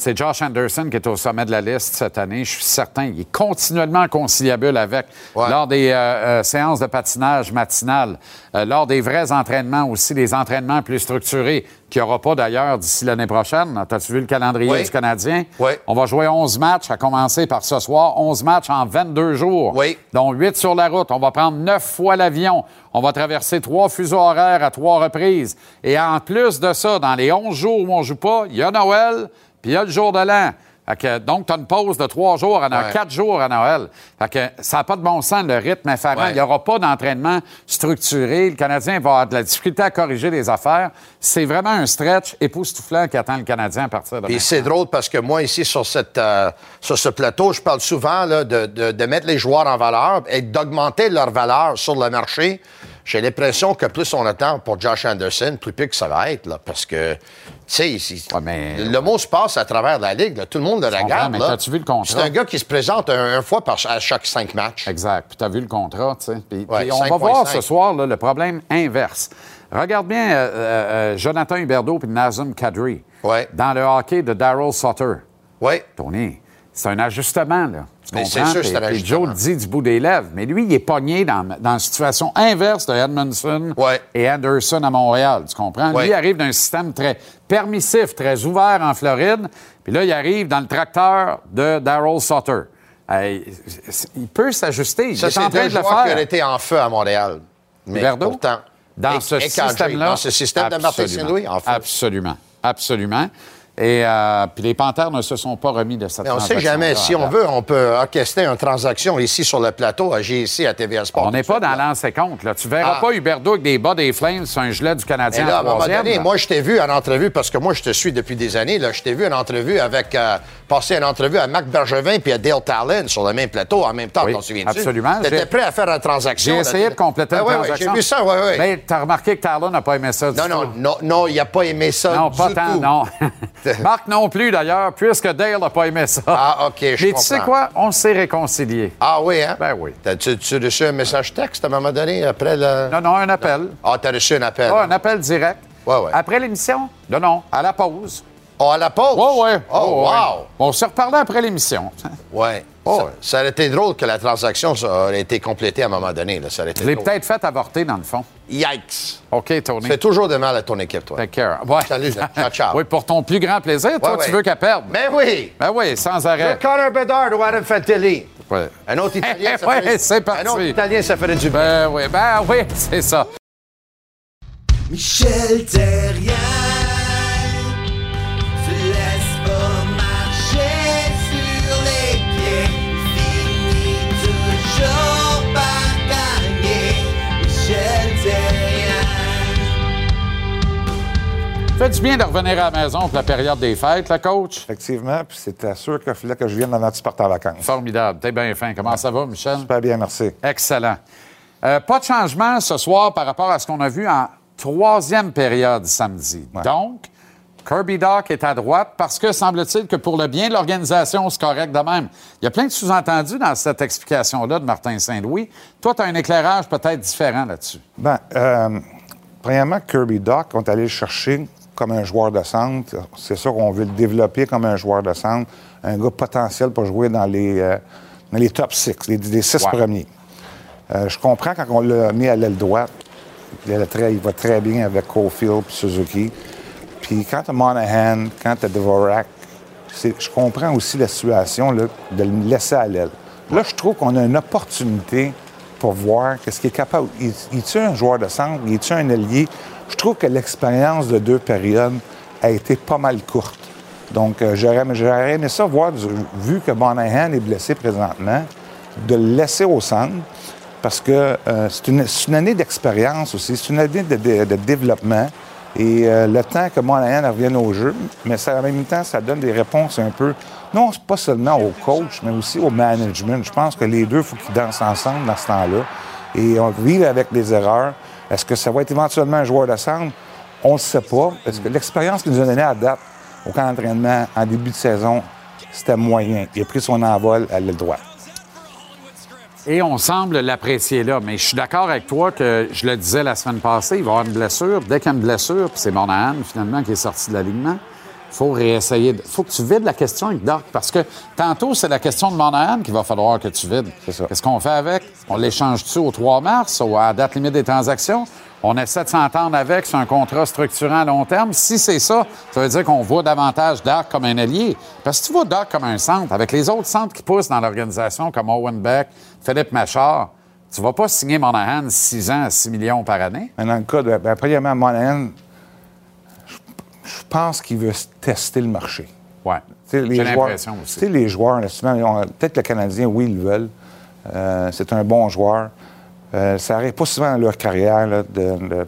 c'est Josh Anderson qui est au sommet de la liste cette année. Je suis certain. Il est continuellement conciliable avec. Ouais. Lors des euh, euh, séances de patinage matinales, euh, lors des vrais entraînements aussi, des entraînements plus structurés, qu'il n'y aura pas d'ailleurs d'ici l'année prochaine. As-tu vu le calendrier Oui. du Canadien? Oui. On va jouer 11 matchs, à commencer par ce soir. 11 matchs en 22 jours. Oui. dont 8 sur la route. On va prendre 9 fois l'avion. On va traverser trois fuseaux horaires à trois reprises. Et en plus de ça, dans les 11 jours où on joue pas, il y a Noël, puis il y a le jour de l'an. Que, donc, tu as une pause de trois jours, à Noël, Ouais. quatre jours à Noël. Fait que ça n'a pas de bon sens, le rythme effarant. Ouais. Il n'y aura pas d'entraînement structuré. Le Canadien va avoir de la difficulté à corriger les affaires. C'est vraiment un stretch époustouflant qui attend le Canadien à partir de maintenant. c'est drôle parce que moi, ici, sur, cette, euh, sur ce plateau, je parle souvent là, de, de- de mettre les joueurs en valeur et d'augmenter leur valeur sur le marché. J'ai l'impression que plus on attend pour Josh Anderson, plus pire que ça va être. Là, parce que, tu sais, c'est- Ouais, mais- le mot se passe à travers la Ligue. là. Tout le monde le regarde. mais là. t'as-tu vu le contrat? C'est un gars qui se présente un, un fois par, à chaque cinq matchs. Exact. Puis tu as vu le contrat, tu sais. Puis, Ouais, puis on va 5,5. voir ce soir là, le problème inverse. Regarde bien euh, euh, euh, Jonathan Huberdeau et Nazem Kadri Ouais. dans le hockey de Daryl Sutter. Oui. Tony, c'est un ajustement, là. Tu Mais c'est comprends? sûr, c'est. Joe le dit du bout des lèvres. Mais lui, il est pogné dans, dans la situation inverse de Edmondson Ouais. et Anderson à Montréal. Tu comprends? Ouais. Lui, il arrive d'un système très permissif, très ouvert en Floride. Puis là, il arrive dans le tracteur de Daryl Sutter. Il peut s'ajuster. Il est c'est en train de le qui faire. été en feu à Montréal. Mais pourtant, Dans ce système-là? Dans ce système de Martin. Saint-Louis, en feu. Absolument. Absolument. Et euh, puis les Panthères ne se sont pas remis de cette Mais on ne sait jamais. Si on veut, on peut orchestrer une transaction ici sur le plateau à GIC, à TVA Sport. On n'est pas dans l'ancien compte. Là. Tu verras Ah. pas Huberdeau avec des bas des flames sur un gilet du Canadien là, à un moment donné, là. moi, je t'ai vu en entrevue, parce que moi, je te suis depuis des années, là, je t'ai vu en entrevue avec, euh, passer une entrevue à Marc Bergevin puis à Dale Talon sur le même plateau en même temps, Oui, t'en souviens-tu? absolument. Tu étais J'ai- prêt à faire une transaction. J'ai essayé de compléter Ah, une ouais, transaction. J'ai vu ça, oui, oui. Mais tu as remarqué que Talon n'a pas aimé ça du non, tout. non, non, non, il n'a pas aimé ça Non, du pas tant, tout. non. Marc non plus, d'ailleurs, puisque Dale n'a pas aimé ça. Ah, OK, je Mais tu comprends. sais quoi? On s'est réconciliés. Ah oui, hein? Ben oui. T'as-tu tu reçu un message texte à un moment donné après le... Non, non, un appel. Ah, t'as reçu un appel. Ah, un appel direct. Ouais, ouais. Après l'émission? Non, non, à la pause. Oh, à la pause? Oui, oui. Oh, wow! On se reparlait après l'émission. Ouais. Oh, ça, ouais. ça aurait été drôle que la transaction aurait été complétée à un moment donné. Là. Ça aurait été Je l'ai peut-être fait avorter, dans le fond. Yikes! OK, Tony. Fais toujours de mal à ton équipe, toi. Take care. Ouais. Salut, ciao, ciao. Oui, pour ton plus grand plaisir. Toi, Ouais, tu ouais. veux qu'elle perde. Mais oui! Ben oui, sans arrêt. Connor Bedard ou Adam Fantilli. Ouais. Un autre Italien, ça Ouais, ferait... c'est parti. Un autre Italien, ça ferait du bien. Ben oui, ben oui, c'est ça. Michel Terrien Fait du bien de revenir à la maison pour la période des fêtes, le coach? Effectivement, puis c'était sûr qu'il fallait que je vienne avant que tu partes en vacances. Formidable. T'es bien fin. Comment ça va, Michel? Super bien, merci. Excellent. Euh, pas de changement ce soir par rapport à ce qu'on a vu en troisième période samedi. Donc, Kirby Doc est à droite parce que semble-t-il que pour le bien de l'organisation, c'est correct de même. Il y a plein de sous-entendus dans cette explication-là de Martin Saint-Louis. Toi, tu as un éclairage peut-être différent là-dessus. Ben, euh, premièrement, Kirby Doc, on est allé le chercher comme un joueur de centre. C'est sûr qu'on veut le développer comme un joueur de centre, un gars potentiel pour jouer dans les, euh, dans les top six, les, les six Ouais. premiers. Euh, je comprends quand on l'a mis à l'aile droite, il, très- il va très bien avec Caulfield et Suzuki. Puis quand tu as Monahan, quand tu as Dvorak, je comprends aussi la situation là, de le laisser à l'aile. Là, je trouve qu'on a une opportunité pour voir qu'est-ce qu'il est capable. Il, il est un joueur de centre? Il est un ailier? Je trouve que l'expérience de deux périodes a été pas mal courte. Donc, euh, j'aurais, aimé ça voir, vu que Monahan est blessé présentement, de le laisser au centre parce que euh, c'est, une, année d'expérience aussi, c'est une année de, développement. Et euh, le temps que Monahan revienne au jeu, mais ça, en même temps, ça donne des réponses un peu, non pas seulement au coach, mais aussi au management. Je pense que les deux, il faut qu'ils dansent ensemble dans ce temps-là. Et on vit avec des erreurs. Est-ce que ça va être éventuellement un joueur de centre? On ne sait pas. Parce que l'expérience qu'il nous a donnée à date au camp d'entraînement en début de saison, c'était moyen. Il a pris son envol à l'aile droite. Et on semble l'apprécier là. Mais je suis d'accord avec toi que je le disais la semaine passée, il va avoir une blessure. Dès qu'il y a une blessure, puis c'est Monahan finalement qui est sorti de l'alignement, faut réessayer. Il faut que tu vides la question avec Doc. Parce que tantôt, c'est la question de Monahan qu'il va falloir que tu vides. Qu'est-ce qu'on fait avec? On l'échange-tu au 3 mars ou à la date limite des transactions? On essaie de s'entendre avec sur un contrat structurant à long terme. Si c'est ça, ça veut dire qu'on voit davantage Doc comme un allié. Parce que tu vois Doc comme un centre, avec les autres centres qui poussent dans l'organisation, comme Owen Beck, Philippe Machard, tu vas pas signer Monahan 6 ans à 6 millions par année. Mais dans le cas de. Ben, premièrement, Monahan, je pense qu'il veut tester le marché. Les J'ai l'impression aussi. Les joueurs, ont- peut-être le Canadien, oui, ils le veulent. Euh, c'est un bon joueur. Euh, ça n'arrive pas souvent dans leur carrière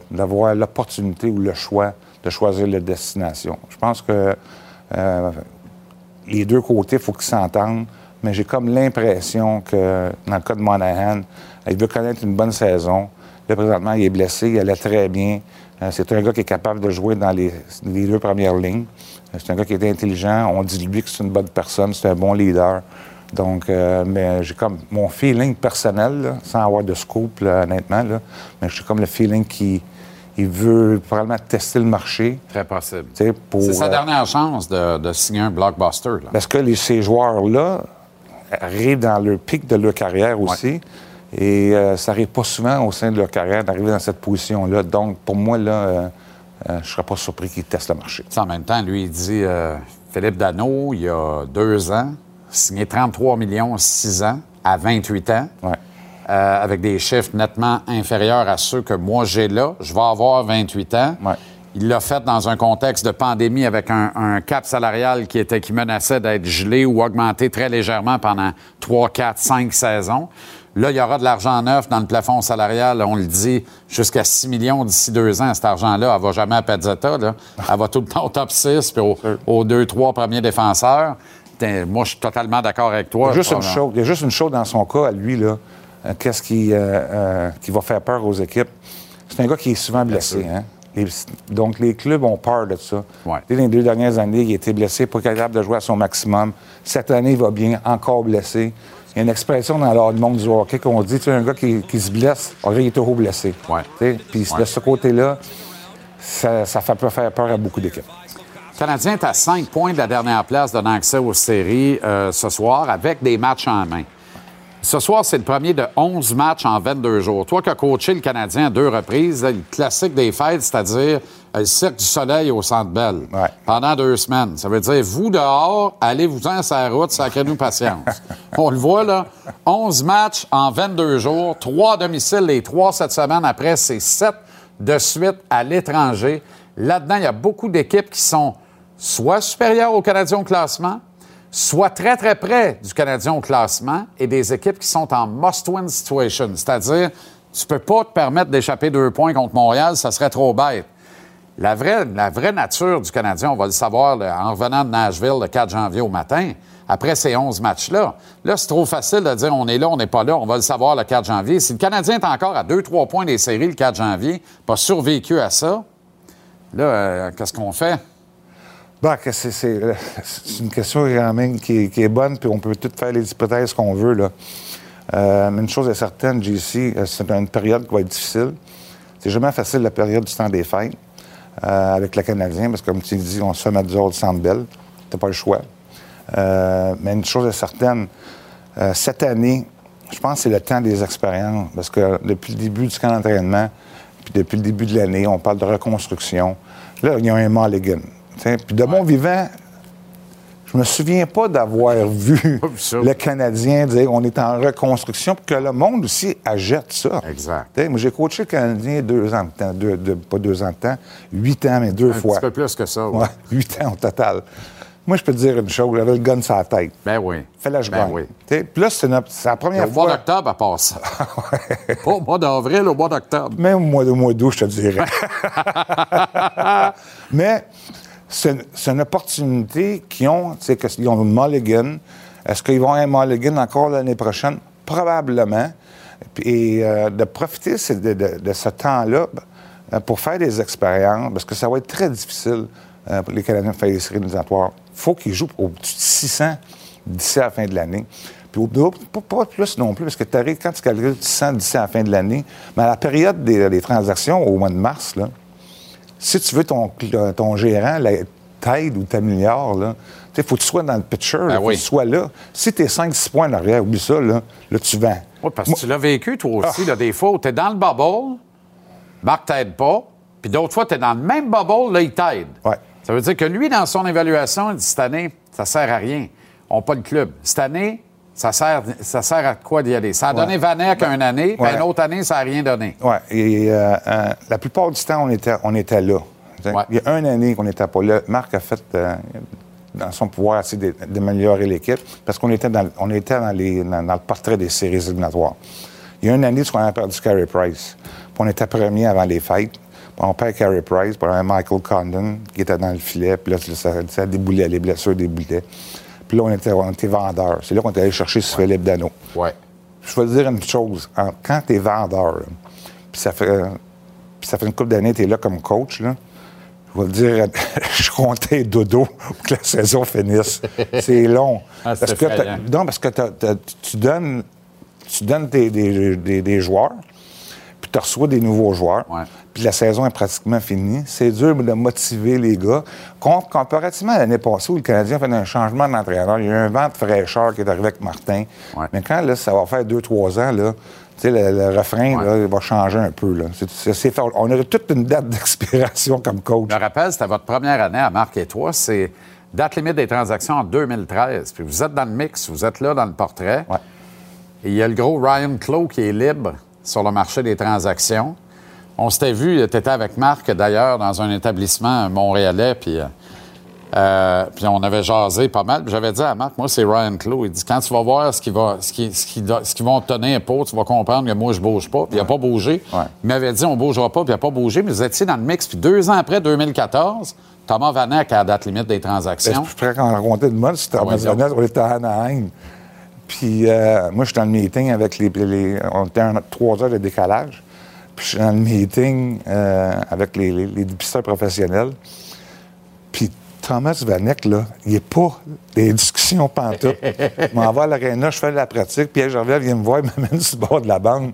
d'avoir l'opportunité ou le choix de choisir la destination. Je pense que euh, les deux côtés, il faut qu'ils s'entendent. Mais j'ai comme l'impression que, dans le cas de Monahan, il veut connaître une bonne saison. Là, présentement, il est blessé, il allait très bien. Euh, c'est un gars qui est capable de jouer dans les, les deux premières lignes. Euh, C'est un gars qui est intelligent. On dit de lui que c'est une bonne personne, c'est un bon leader. Donc, euh, mais j'ai comme mon feeling personnel, là, sans avoir de scoop, là, honnêtement, là, mais j'ai comme le feeling qu'il il veut probablement tester le marché. Très possible. C'est sa euh, dernière chance de, de signer un blockbuster. Parce que les- ces joueurs-là, arrivent dans le pic de leur carrière aussi. Et euh, ça n'arrive pas souvent au sein de leur carrière d'arriver dans cette position-là. Donc, pour moi, là, euh, euh, je ne serais pas surpris qu'ils testent le marché. En même temps, lui, il dit Philippe Dano, il y a deux ans, signé 33 millions, 6 ans, à 28 ans, Ouais. avec des chiffres nettement inférieurs à ceux que moi j'ai là. Je vais avoir 28 ans. Ouais. Il l'a fait dans un contexte de pandémie avec un, un cap salarial qui, était, qui menaçait d'être gelé ou augmenté très légèrement pendant 3, 4, 5 saisons. Là, il y aura de l'argent neuf dans le plafond salarial, on le dit, jusqu'à 6 millions d'ici deux ans. Cet argent-là, elle va jamais à Pezzetta. Là. Elle va tout le temps au top 6 puis aux, aux deux, trois premiers défenseurs. Moi, je suis totalement d'accord avec Il y toi. a juste une chose, il y a juste une chose dans son cas, à lui, là. Euh, Qu'est-ce qui, euh, euh, qui va faire peur aux équipes? C'est un gars qui est souvent blessé. Hein? Les- donc, les clubs ont peur de ça. Ouais. Les deux dernières années, il a été blessé, pas capable de jouer à son maximum. Cette année, il va bien, encore blessé. Il y a une expression dans le monde du hockey qu'on dit, tu sais, un gars qui, qui se blesse, on dirait qu'il est toujours blessé. Ouais. Tu sais, Puis Ouais. de ce côté-là, ça, ça fait peut faire peur à beaucoup d'équipes. Le Canadien est à 5 points de la dernière place donnant accès aux séries euh, ce soir avec des matchs en main. Ce soir, c'est le premier de 11 matchs en 22 jours. Toi qui as coaché le Canadien à deux reprises, là, le classique des fêtes, c'est-à-dire le Cirque du Soleil au Centre Bell, Ouais. pendant deux semaines. Ça veut dire, vous dehors, allez-vous-en sur la route, sacrez-nous patience. On le voit, là, 11 matchs en 22 jours, trois à domicile, les trois cette semaine. Après, c'est sept de suite à l'étranger. Là-dedans, il y a beaucoup d'équipes qui sont soit supérieures au Canadien au classement, soit très, très près du Canadien au classement et des équipes qui sont en must-win situation. C'est-à-dire, tu peux pas te permettre d'échapper deux points contre Montréal, ça serait trop bête. La vraie, nature du Canadien, on va le savoir en revenant de Nashville le 4 janvier au matin, après ces 11 matchs-là. Là, c'est trop facile de dire on est là, on n'est pas là, on va le savoir le 4 janvier. Si le Canadien est encore à 2-3 points des séries le 4 janvier, pas survécu à ça, là, euh, qu'est-ce qu'on fait? Bah, c'est, c'est, euh, c'est une question qui, est- bonne, puis on peut toutes faire les hypothèses qu'on veut. Là. Euh, une chose est certaine, JC, c'est une période qui va être difficile. C'est jamais facile la période du temps des fêtes euh, avec le Canadien, parce que comme tu dis, on se fait mettre du Centre Bell. T'as pas le choix. Euh, mais une chose est certaine, euh, cette année, je pense que c'est le temps des expériences, parce que depuis le début du camp d'entraînement, puis depuis le début de l'année, on parle de reconstruction. Là, il y a un mulligan. Puis de mon vivant, je me souviens pas d'avoir vu le Canadien dire on est en reconstruction, puis que le monde aussi achète ça. Exact. Moi, j'ai coaché le Canadien deux ans de temps, deux- deux- pas deux ans de temps, huit ans, mais deux Un fois. petit peu plus que ça. oui. Ouais, huit ans au total. Moi, je peux te dire une chose, j'avais le gun sur la tête. Ben oui. Fais-la, je Ben gagne. oui. Puis là, c'est notre- c'est la Au première mois fois. d'octobre, à part ça. Pas au mois d'avril, au mois d'octobre. Même au mois de mois d'août, je te dirais. Mais c'est une, c'est opportunité qu'ils ont, sais, qu'ils ont une mulligan. Est-ce qu'ils vont avoir un mulligan encore l'année prochaine? Probablement. Et euh, de profiter c'est de ce temps-là euh, pour faire des expériences, parce que ça va être très difficile euh, pour les Canadiens de faire des séries éliminatoires. Il faut qu'ils jouent au-dessus de 600 d'ici à la fin de l'année. Puis au pas, pas plus non plus, parce que tu arrives, quand tu calcules 600 d'ici à la fin de l'année, mais à la période des, des transactions, au mois de mars, là, si tu veux ton, ton gérant là, t'aide ou t'améliore, là, il faut que tu sois dans le pitcher, Ben faut oui. que tu sois là. Si tu es 5-6 points en arrière, oublie ça, là, là tu vends. Oui, parce que tu l'as vécu, toi aussi, là, des fois où tu es dans le bubble, Marc t'aide pas, puis d'autres fois, tu es dans le même bubble, là, il t'aide. Ouais. Ça veut dire que lui, dans son évaluation, il dit cette année, ça sert à rien. On n'a pas le club. Cette année, ça sert, ça sert à quoi d'y aller? Ça a donné Vanek une année, puis Ouais. une autre année, ça n'a rien donné. Oui, et euh, euh, la plupart du temps, on était, on était là. Ouais. Il y a une année qu'on n'était pas là. Marc a fait, euh, dans son pouvoir, d'é- d'améliorer l'équipe parce qu'on était, dans, on était dans, les, dans, dans le portrait des séries éliminatoires. Il y a une année, on a perdu Carey Price. Puis on était premier avant les fêtes. Puis on perd Carey Price, puis on a Michael Condon qui était dans le filet. Puis là, ça, ça déboulait, les blessures déboulaient. Puis là, on était, on était vendeurs. C'est là qu'on est allé chercher sur Philippe Dano. Ouais. Je vais te dire une chose. En- quand tu es vendeur, là, puis ça fait, euh, puis ça fait une couple d'années que tu es là comme coach, là, je vais te dire, je comptais dodo pour que la saison finisse. C'est long. Ah, parce que non, parce que tu donnes, tu donnes des- des joueurs, puis tu reçois des nouveaux joueurs, puis la saison est pratiquement finie. C'est dur de motiver les gars. Com- comparativement à l'année passée où le Canadien a fait un changement d'entraîneur, il y a eu un vent de fraîcheur qui est arrivé avec Martin. Ouais. Mais quand là, ça va faire deux, trois ans, là, tu sais, le, le refrain Ouais. là, il va changer un peu. Là. On a toute une date d'expiration comme coach. Je me rappelle, c'était votre première année à Marc et toi. C'est date limite des transactions en 2013. Puis vous êtes dans le mix, vous êtes là dans le portrait. Ouais. Et il y a le gros Ryan Clough qui est libre sur le marché des transactions. On s'était vu, tu étais avec Marc d'ailleurs dans un établissement montréalais, puis, euh, euh, puis on avait jasé pas mal. J'avais dit à Marc, moi c'est Ryan Clough. Il dit quand tu vas voir ce qu'ils va, ce qui, ce qui, ce vont te tenir pour, tu vas comprendre que moi je bouge pas. Puis il n'a pas bougé. Ouais. Il m'avait dit on bougera pas, puis il n'a pas bougé. Mais vous étiez dans le mix. Puis deux ans après, 2014, Thomas Vanek à la date limite des Ben, transactions. Je suis prêt à en raconter de. C'était Ah ouais, en on était à Anaheim. Puis euh, moi, je suis dans le meeting avec les. les- on était à trois heures de décalage. Puis je suis dans le meeting euh, avec les, les, les dépisteurs professionnels. Puis Thomas Vanek, là, il n'est pas des discussions pantoute. Je m'en vais à l'aréna, je fais de la pratique. Pierre Gervais vient me voir, il m'amène sur le bord de la bande.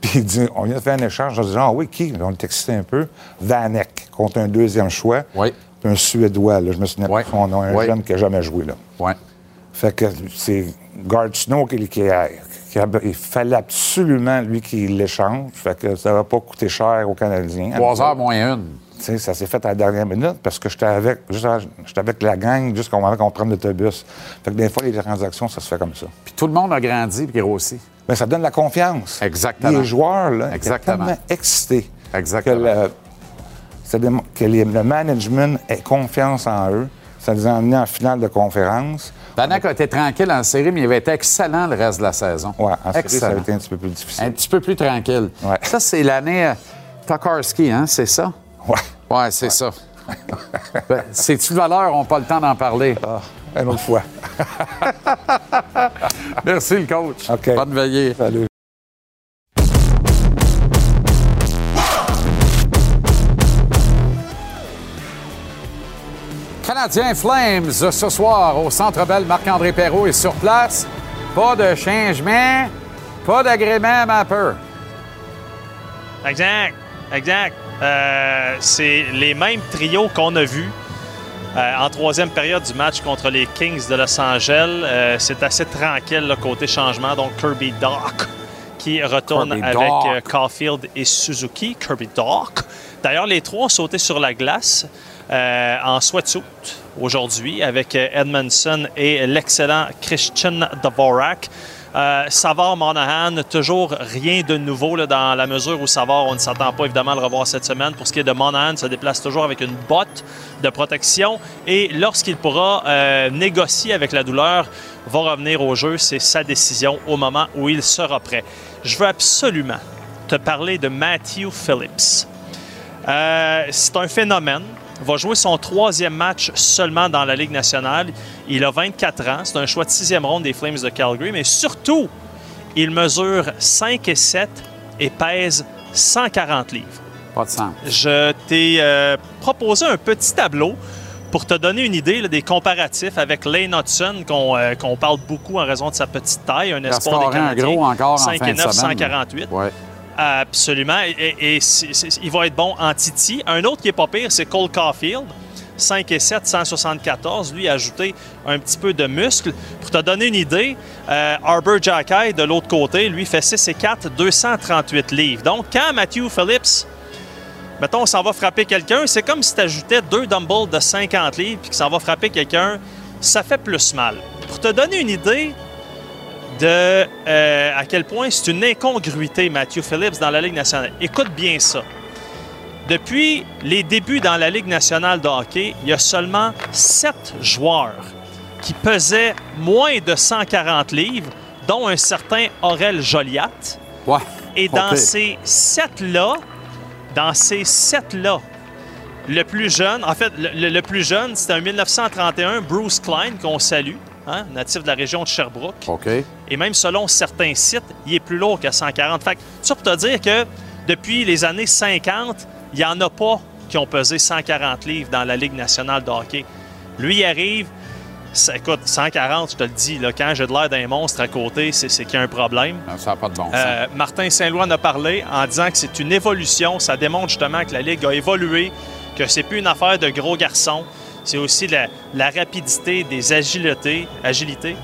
Puis il dit, on vient de faire un échange. Je dis, ah oui, qui? On est excité un peu. Vanek, contre un deuxième choix. Oui. Puis un Suédois, là, je me souviens Oui. pas de son nom, un Oui. jeune qui n'a jamais joué. Là. Ouais. Fait que c'est Gard Snow qui, qui a- qui a- il fallait absolument, lui, qu'il l'échange. Fait que ça va pas coûter cher aux Canadiens. Trois heures moins une. Ça s'est fait à la dernière minute parce que j'étais avec, j'étais avec la gang jusqu'au moment qu'on prenne l'autobus. Fait que des fois, les transactions, ça se fait comme ça. Puis tout le monde a grandi puis grossi. Mais ça donne la confiance. Exactement. Les joueurs, là, Exactement. tellement excités Exactement. que, le, que les- le management ait confiance en eux. Ça les a emmenés en finale de conférence. Vanek a été tranquille en série, mais il avait été excellent le reste de la saison. Ouais, en série, ça a été un petit peu plus difficile. Un petit peu plus tranquille. Ouais. Ça, c'est l'année euh, Tokarski, hein, c'est ça? Ouais. Ouais, c'est ça. Ben, C'est-tu de valeur? On n'a pas le temps d'en parler. Ah, une autre fois. Merci, le coach. Bonne veillée. Salut. Canadien Flames ce soir au Centre Bell. Marc-André Perrault est sur place. Pas de changement, pas d'agrément, ma peur. Exact, exact. Euh, c'est les mêmes trios qu'on a vus euh, en troisième période du match contre les Kings de Los Angeles. Euh, c'est assez tranquille le côté changement. Donc Kirby Doc qui retourne Kirby avec Caulfield et Suzuki. Kirby Doc. D'ailleurs, les trois ont sauté sur la glace euh, en sweatsuit aujourd'hui avec Edmondson et l'excellent Christian Dvorak. Euh, Savard Monahan, toujours rien de nouveau là, dans la mesure où Savard, on ne s'attend pas évidemment à le revoir cette semaine. Pour ce qui est de Monahan, se déplace toujours avec une botte de protection et lorsqu'il pourra euh, négocier avec la douleur, va revenir au jeu. C'est sa décision au moment où il sera prêt. Je veux absolument te parler de Matthew Phillips. Euh, c'est un phénomène. Va jouer son troisième match seulement dans la Ligue nationale. Il a 24 ans. C'est un choix de sixième ronde des Flames de Calgary. Mais surtout, il mesure 5 et 7 et pèse 140 livres. Pas de sens. Je t'ai euh, proposé un petit tableau pour te donner une idée là, des comparatifs avec Lane Hudson, qu'on euh, qu'on parle beaucoup en raison de sa petite taille, un espoir des Canadiens. gros encore en 5 fin et de 9, semaine. 148. Ouais. Absolument. Et, il va être bon en Titi. Un autre qui est pas pire, c'est Cole Caulfield. 5 et 7, 174. Lui a ajouté un petit peu de muscle. Pour te donner une idée, euh, Arbor Jackay, de l'autre côté, lui fait 6 et 4, 238 livres. Donc, quand Matthew Phillips, mettons, on s'en va frapper quelqu'un, c'est comme si tu ajoutais deux dumbbells de 50 livres puis que ça va frapper quelqu'un, ça fait plus mal. Pour te donner une idée, de euh, à quel point c'est une incongruité, Matthew Phillips, dans la Ligue nationale. Écoute bien ça. Depuis les débuts dans la Ligue nationale de hockey, il y a seulement sept joueurs qui pesaient moins de 140 livres, dont un certain Aurel Joliat. Ouais. Et dans ces sept-là, dans ces sept-là, le plus jeune, en fait, le plus jeune, c'était en 1931, Bruce Klein, qu'on salue, hein, natif de la région de Sherbrooke. OK. Et même selon certains sites, il est plus lourd que 140. Fait que, ça pour te dire que depuis les années 50, il n'y en a pas qui ont pesé 140 livres dans la Ligue nationale de hockey. Lui, il arrive, Ça, écoute, 140, je te le dis, là, quand j'ai de l'air d'un monstre à côté, c'est qu'il y a un problème. Ça n'a pas de bon sens. Euh, Martin Saint-Louis en a parlé en disant que c'est une évolution. Ça démontre justement que la Ligue a évolué, que c'est plus une affaire de gros garçons. C'est aussi la, la rapidité, des agilités. agilités.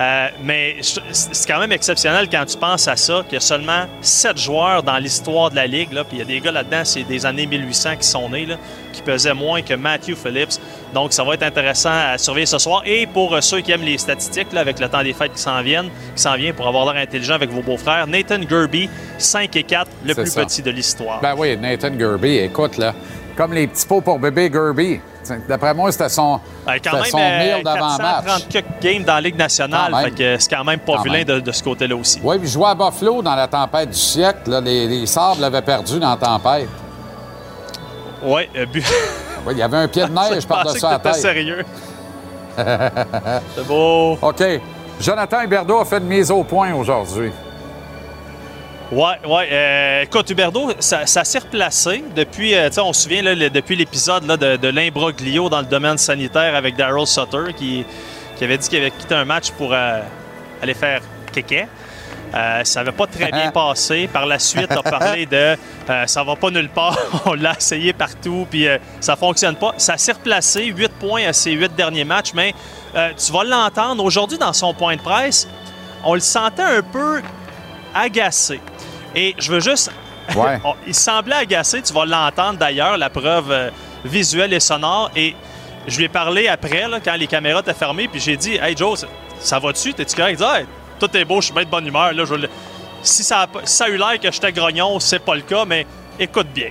Euh, mais c'est quand même exceptionnel quand tu penses à ça, qu'il y a seulement sept joueurs dans l'histoire de la Ligue. Là, puis il y a des gars là-dedans, c'est des années 1800 qui sont nés, là, qui pesaient moins que Matthew Phillips. Donc ça va être intéressant à surveiller ce soir. Et pour euh, ceux qui aiment les statistiques, là, avec le temps des fêtes qui s'en viennent, qui s'en vient pour avoir l'air intelligent avec vos beaux-frères, Nathan Gerby, 5 et 4, le plus ça. petit de l'histoire. Ben oui, Nathan Gerby, écoute, là, comme les petits pots pour bébé Gerby. D'après moi, c'était son, Ben, quand même, son euh, d'avant-match. 430 quelques games dans la Ligue nationale, fait que c'est quand même pas Quand vilain même. de, de ce côté-là aussi. Oui, puis je jouais à Buffalo dans la tempête du siècle. là. Les, les Sabres l'avaient perdu dans la tempête. Oui, euh, bu- il y avait un pied de neige Je par-dessus la tête. sérieux. c'est beau. OK. Jonathan Huberdeau a fait une mise au point aujourd'hui. Ouais, ouais. Euh, écoute, Huberdo, ça, ça s'est replacé depuis, euh, tu sais, on se souvient, là, le- depuis l'épisode de, de l'imbroglio dans le domaine sanitaire avec Daryl Sutter qui, qui avait dit qu'il avait quitté un match pour euh, aller faire kéké. Euh, ça n'avait pas très bien passé. Par la suite, on a parlé de ça va pas nulle part. on l'a essayé partout, puis ça fonctionne pas. Ça s'est replacé, 8 points à ses 8 derniers matchs, mais tu vas l'entendre aujourd'hui dans son point de presse. On le sentait un peu agacé. Et je veux juste. Ouais. Il semblait agacé, tu vas l'entendre d'ailleurs, la preuve euh, visuelle et sonore. Et je lui ai parlé après, là, quand les caméras étaient fermées, puis j'ai dit Hey Joe, ça, va-tu? T'es-tu correct? Il dit Hey, Tout est beau, je suis bien de bonne humeur. Là, je si, ça a, si ça a eu l'air que j'étais grognon, c'est pas le cas, mais écoute bien.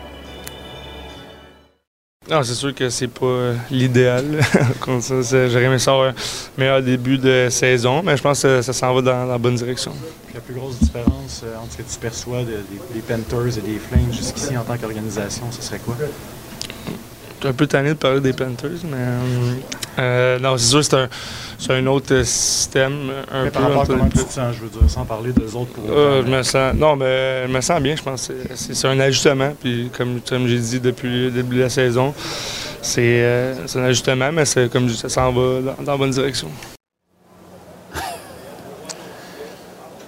Non, c'est sûr que c'est pas euh, l'idéal. J'aurais aimé ça un meilleur début de saison, mais je pense que ça s'en va dans, la bonne direction. La plus grosse différence euh, entre ce que tu perçois de- des, des Panthers et des Flames jusqu'ici en tant qu'organisation, ce serait quoi? Je suis un peu tanné de parler des Panthers, mais euh, euh, non, c'est sûr que c'est un, c'est un autre euh, système. Un Mais peu par rapport à entre comment les tu deux. te sens, je veux dire, sans parler des autres pour Euh, je me sens. Non, mais je me sens bien, je pense. que c'est- C'est c'est un ajustement. Puis comme, comme j'ai dit depuis le début de la saison, c'est euh, c'est un ajustement, mais c'est comme je dis, ça s'en va dans, dans la bonne direction.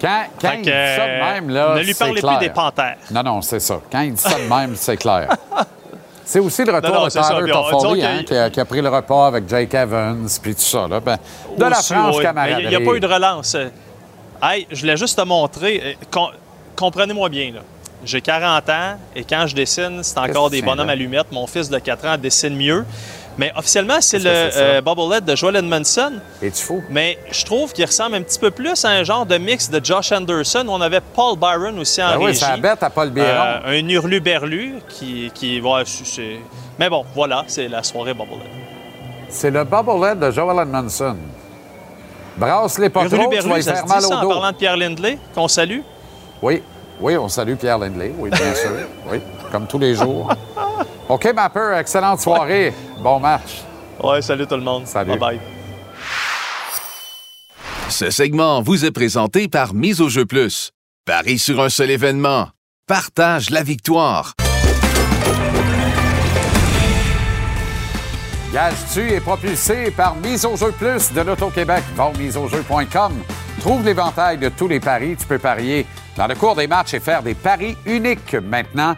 Quand, quand il dit ça de même, là, ne lui c'est parlez clair. plus des panthères. Non, non, c'est ça. Quand il dit ça de même, c'est clair. C'est aussi le retour Non, non, de. Tyler Toffoli, hein, qui, a, qui a pris le repas avec Jake Evans, puis tout ça. Là. Ben, de la oui. camaraderie. Mais Il n'y a pas eu de relance. Hey, je voulais juste te montrer. euh, com- Comprenez-moi bien. J'ai 40 ans et quand je dessine, c'est encore des bonhommes là? allumettes. Mon fils de 4 ans dessine mieux. Mais officiellement, c'est le ça? euh, bobblehead de Joel Edmondson. Es-tu fou? Mais je trouve qu'il ressemble un petit peu plus à un genre de mix de Josh Anderson. On avait Paul Byron aussi en Ben oui, régie. c'est la bête à Paul Biron. Euh, un hurlu-berlu qui... qui ouais, Mais bon, voilà, c'est la soirée bobblehead. C'est le bobblehead de Joel Edmondson. Brasse-les pas trop, tu vas y ça faire dit mal ça au en parlant de Pierre Lindley, qu'on salue? Oui, oui, on salue Pierre Lindley, oui, bien sûr. Oui, comme tous les jours. OK, Mapper, excellente soirée. Bon match. Ouais, salut tout le monde. Salut. Bye-bye. Ce segment vous est présenté par Mise au jeu plus. Parie sur un seul événement. Partage la victoire. Gage-tu est propulsé par Mise au jeu plus de l'Auto-Québec? Va au miseaujeu.com. Trouve l'éventail de tous les paris. Tu peux parier dans le cours des matchs et faire des paris uniques maintenant.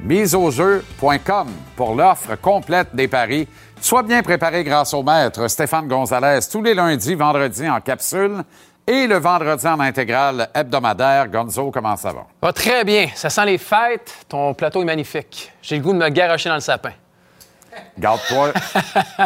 Miseaujeu.com pour l'offre complète des paris. Sois bien préparé grâce au maître Stéphane Gonzalez tous les lundis, vendredis en capsule et le vendredi en intégrale hebdomadaire. Gonzo, comment ça va? Va très bien. Ça sent les fêtes. Ton plateau est magnifique. J'ai le goût de me garocher dans le sapin. Garde-toi.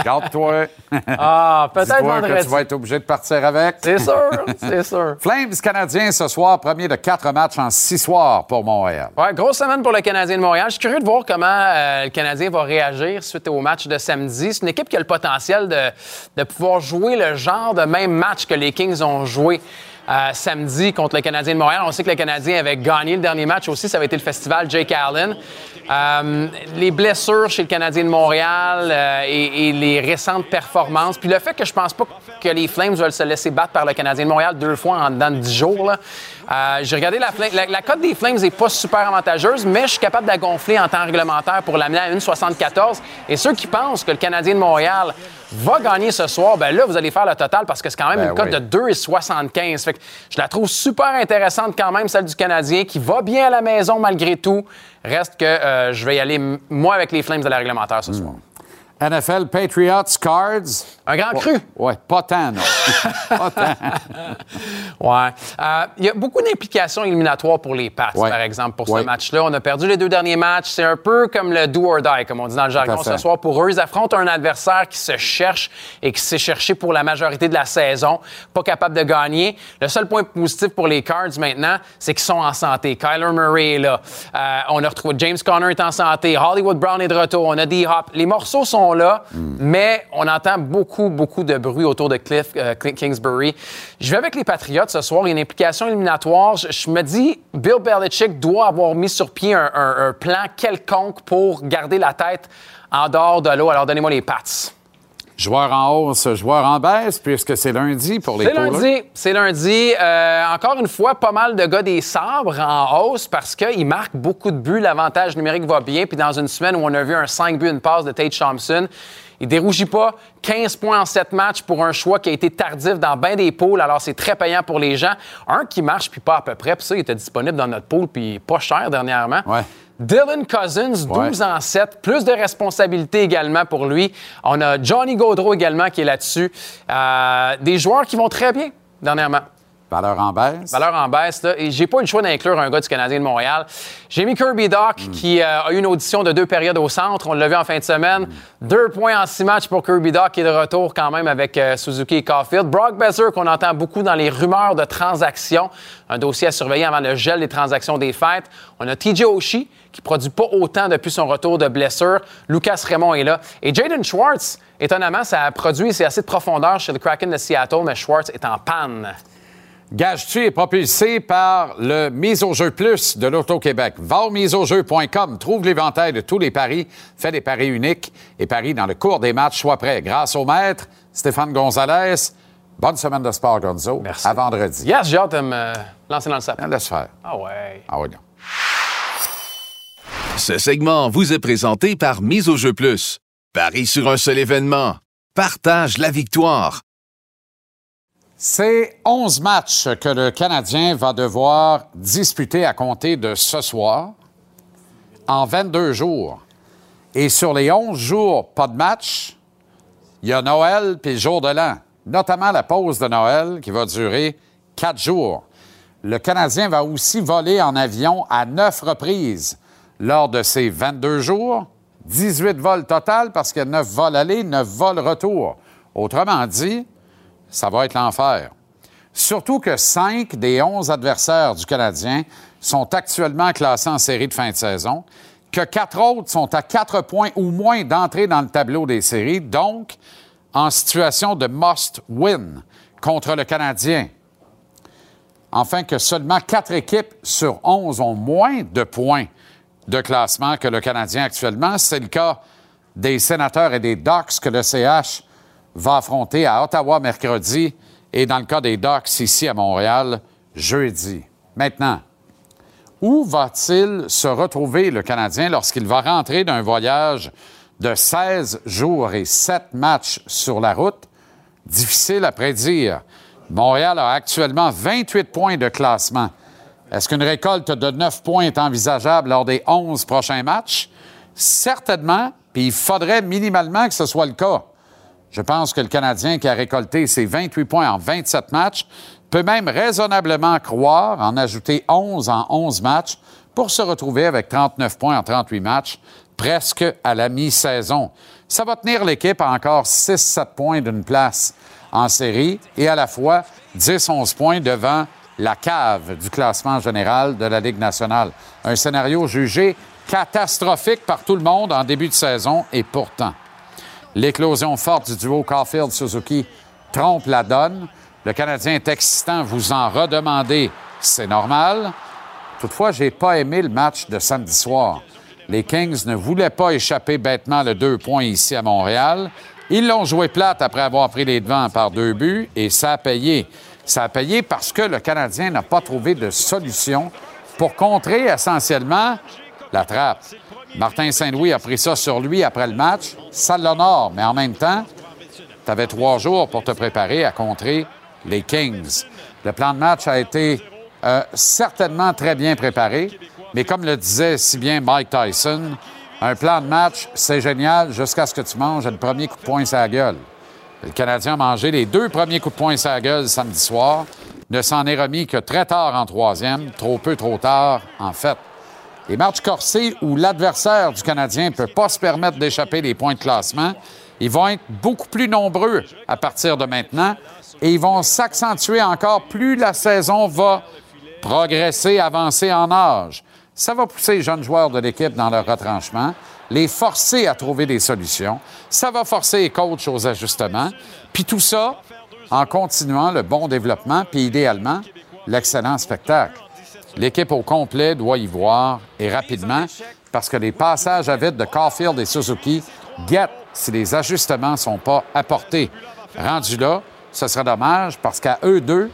Garde-toi. Ah, peut-être que tu vas être obligé de partir avec. C'est sûr, c'est sûr. Flames canadiens ce soir, premier de quatre matchs en six soirs pour Montréal. Ouais, grosse semaine pour le Canadien de Montréal. Je suis curieux de voir comment euh, le Canadien va réagir suite au match de samedi. C'est une équipe qui a le potentiel de, de pouvoir jouer le genre de même match que les Kings ont joué. euh, samedi contre le Canadien de Montréal. On sait que le Canadien avait gagné le dernier match aussi. Ça avait été le festival Jake Allen. Euh, les blessures chez le Canadien de Montréal euh, et, et les récentes performances. Puis le fait que je pense pas que les Flames veulent se laisser battre par le Canadien de Montréal deux fois en dedans de 10 jours. là. Euh, J'ai regardé la, la, la cote des Flames n'est pas super avantageuse, mais je suis capable de la gonfler en temps réglementaire pour l'amener à 1,74. Et ceux qui pensent que le Canadien de Montréal va gagner ce soir, ben là, vous allez faire le total parce que c'est quand même Ben une cote oui. de 2,75. Fait que je la trouve super intéressante quand même, celle du Canadien, qui va bien à la maison malgré tout. Reste que euh, je vais y aller, moi, avec les Flames de la réglementaire ce soir. NFL Patriots Cards. Un grand cru. Ouais, pas tant, non. Ouais. Euh, Il y a beaucoup d'implications éliminatoires pour les Pats, Ouais. par exemple, pour Ouais. ce match-là. On a perdu les deux derniers matchs. C'est un peu comme le do or die, comme on dit dans le jargon ce soir. Pour eux, ils affrontent un adversaire qui se cherche et qui s'est cherché pour la majorité de la saison, pas capable de gagner. Le seul point positif pour les Cards maintenant, c'est qu'ils sont en santé. Kyler Murray est là. Euh, on a retrouvé James Conner est en santé. Hollywood Brown est de retour. On a D-Hop. Les morceaux sont là, mais on entend beaucoup, beaucoup de bruit autour de Cliff euh, Kingsbury. Je vais avec les Patriots ce soir. Il y a une implication éliminatoire. Je, me dis, Bill Belichick doit avoir mis sur pied un, un- plan quelconque pour garder la tête en dehors de l'eau. Alors, donnez-moi les Pats. Joueur en hausse, joueur en baisse, puisque c'est lundi pour les C'est lundi. C'est lundi. Euh, encore une fois, pas mal de gars des sabres en hausse parce qu'ils marquent beaucoup de buts. L'avantage numérique va bien. Puis dans une semaine où on a vu un 5 buts, une passe de Tate Thompson, il dérougit pas 15 points en 7 matchs pour un choix qui a été tardif dans bien des poules. Alors, c'est très payant pour les gens. Un qui marche, puis pas à peu près. Puis ça, il était disponible dans notre pool, puis pas cher dernièrement. Ouais. Dylan Cousins, 12 en 7, plus de responsabilités également pour lui. On a Johnny Gaudreau également qui est là-dessus. Euh, des joueurs qui vont très bien dernièrement. Valeur en baisse? Valeur en baisse, là. Et j'ai pas eu le choix d'inclure un gars du Canadien de Montréal. J'ai mis Kirby Doc, qui euh, a eu une audition de deux périodes au centre. On l'a vu en fin de semaine. Deux points en six matchs pour Kirby Doc, qui est de retour quand même avec euh, Suzuki et Caulfield. Brock Besser, qu'on entend beaucoup dans les rumeurs de transactions. Un dossier à surveiller avant le gel des transactions des fêtes. On a TJ Oshie, qui produit pas autant depuis son retour de blessure. Lucas Raymond est là. Et Jaden Schwartz, étonnamment, ça a produit, c'est assez de profondeur chez le Kraken de Seattle, mais Schwartz est en panne. Gage-tu est propulsé par le Mise au jeu plus de l'Auto-Québec. Va au miseaujeu.com, trouve l'éventail de tous les paris, fais des paris uniques et paris dans le cours des matchs. Sois prêt. Grâce au maître, Stéphane Gonzalez. Bonne semaine de sport, Gonzo. Merci. À vendredi. Yes, j'ai hâte de me lancer dans le sapin. Laisse faire. Ah ouais. Ah non. Ce segment vous est présenté par Mise au jeu plus. Paris sur un seul événement. Partage la victoire. C'est 11 matchs que le Canadien va devoir disputer à compter de ce soir en 22 jours. Et sur les 11 jours, pas de match, il y a Noël puis le jour de l'an, notamment la pause de Noël qui va durer quatre jours. Le Canadien va aussi voler en avion à neuf reprises lors de ces 22 jours. 18 vols total parce qu'il y a 9 vols aller, 9 vols retour. Autrement dit, ça va être l'enfer. Surtout que 5 des 11 adversaires du Canadien sont actuellement classés en série de fin de saison, que quatre autres sont à 4 points ou moins d'entrer dans le tableau des séries, donc en situation de must-win contre le Canadien. Enfin, que seulement quatre équipes sur 11 ont moins de points de classement que le Canadien actuellement. C'est le cas des sénateurs et des Ducks que le CH va affronter à Ottawa mercredi et dans le cas des Ducks ici à Montréal jeudi. Maintenant, où va-t-il se retrouver le Canadien lorsqu'il va rentrer d'un voyage de 16 jours et 7 matchs sur la route? Difficile à prédire. Montréal a actuellement 28 points de classement. Est-ce qu'une récolte de 9 points est envisageable lors des 11 prochains matchs? Certainement, puis il faudrait minimalement que ce soit le cas. Je pense que le Canadien qui a récolté ses 28 points en 27 matchs peut même raisonnablement croire en ajouter 11 en 11 matchs pour se retrouver avec 39 points en 38 matchs, presque à la mi-saison. Ça va tenir l'équipe à encore 6-7 points d'une place en série et à la fois 10-11 points devant la cave du classement général de la Ligue nationale. Un scénario jugé catastrophique par tout le monde en début de saison et pourtant. L'éclosion forte du duo Caulfield-Suzuki trompe la donne. Le Canadien est excitant, vous en redemandez, c'est normal. Toutefois, j'ai pas aimé le match de samedi soir. Les Kings ne voulaient pas échapper bêtement le deux points ici à Montréal. Ils l'ont joué plate après avoir pris les devants par deux buts et ça a payé. Ça a payé parce que le Canadien n'a pas trouvé de solution pour contrer essentiellement la trappe. Martin Saint-Louis a pris ça sur lui après le match. Ça l'honore, mais en même temps, tu avais trois jours pour te préparer à contrer les Kings. Le plan de match a été euh, certainement très bien préparé, mais comme le disait si bien Mike Tyson, un plan de match, c'est génial jusqu'à ce que tu manges le premier coup de poing sur la gueule. Le Canadien a mangé les deux premiers coups de poing sur la gueule samedi soir, ne s'en est remis que très tard en troisième, trop peu, trop tard, en fait. Les matchs corsés où l'adversaire du Canadien ne peut pas se permettre d'échapper les points de classement, ils vont être beaucoup plus nombreux à partir de maintenant et ils vont s'accentuer encore plus la saison va progresser, avancer en âge. Ça va pousser les jeunes joueurs de l'équipe dans leur retranchement, les forcer à trouver des solutions. Ça va forcer les coachs aux ajustements. Puis tout ça en continuant le bon développement, puis idéalement, l'excellent spectacle. L'équipe au complet doit y voir, et rapidement, parce que les passages à vide de Caulfield et Suzuki guettent si les ajustements ne sont pas apportés. Rendu là, ce serait dommage parce qu'à eux deux,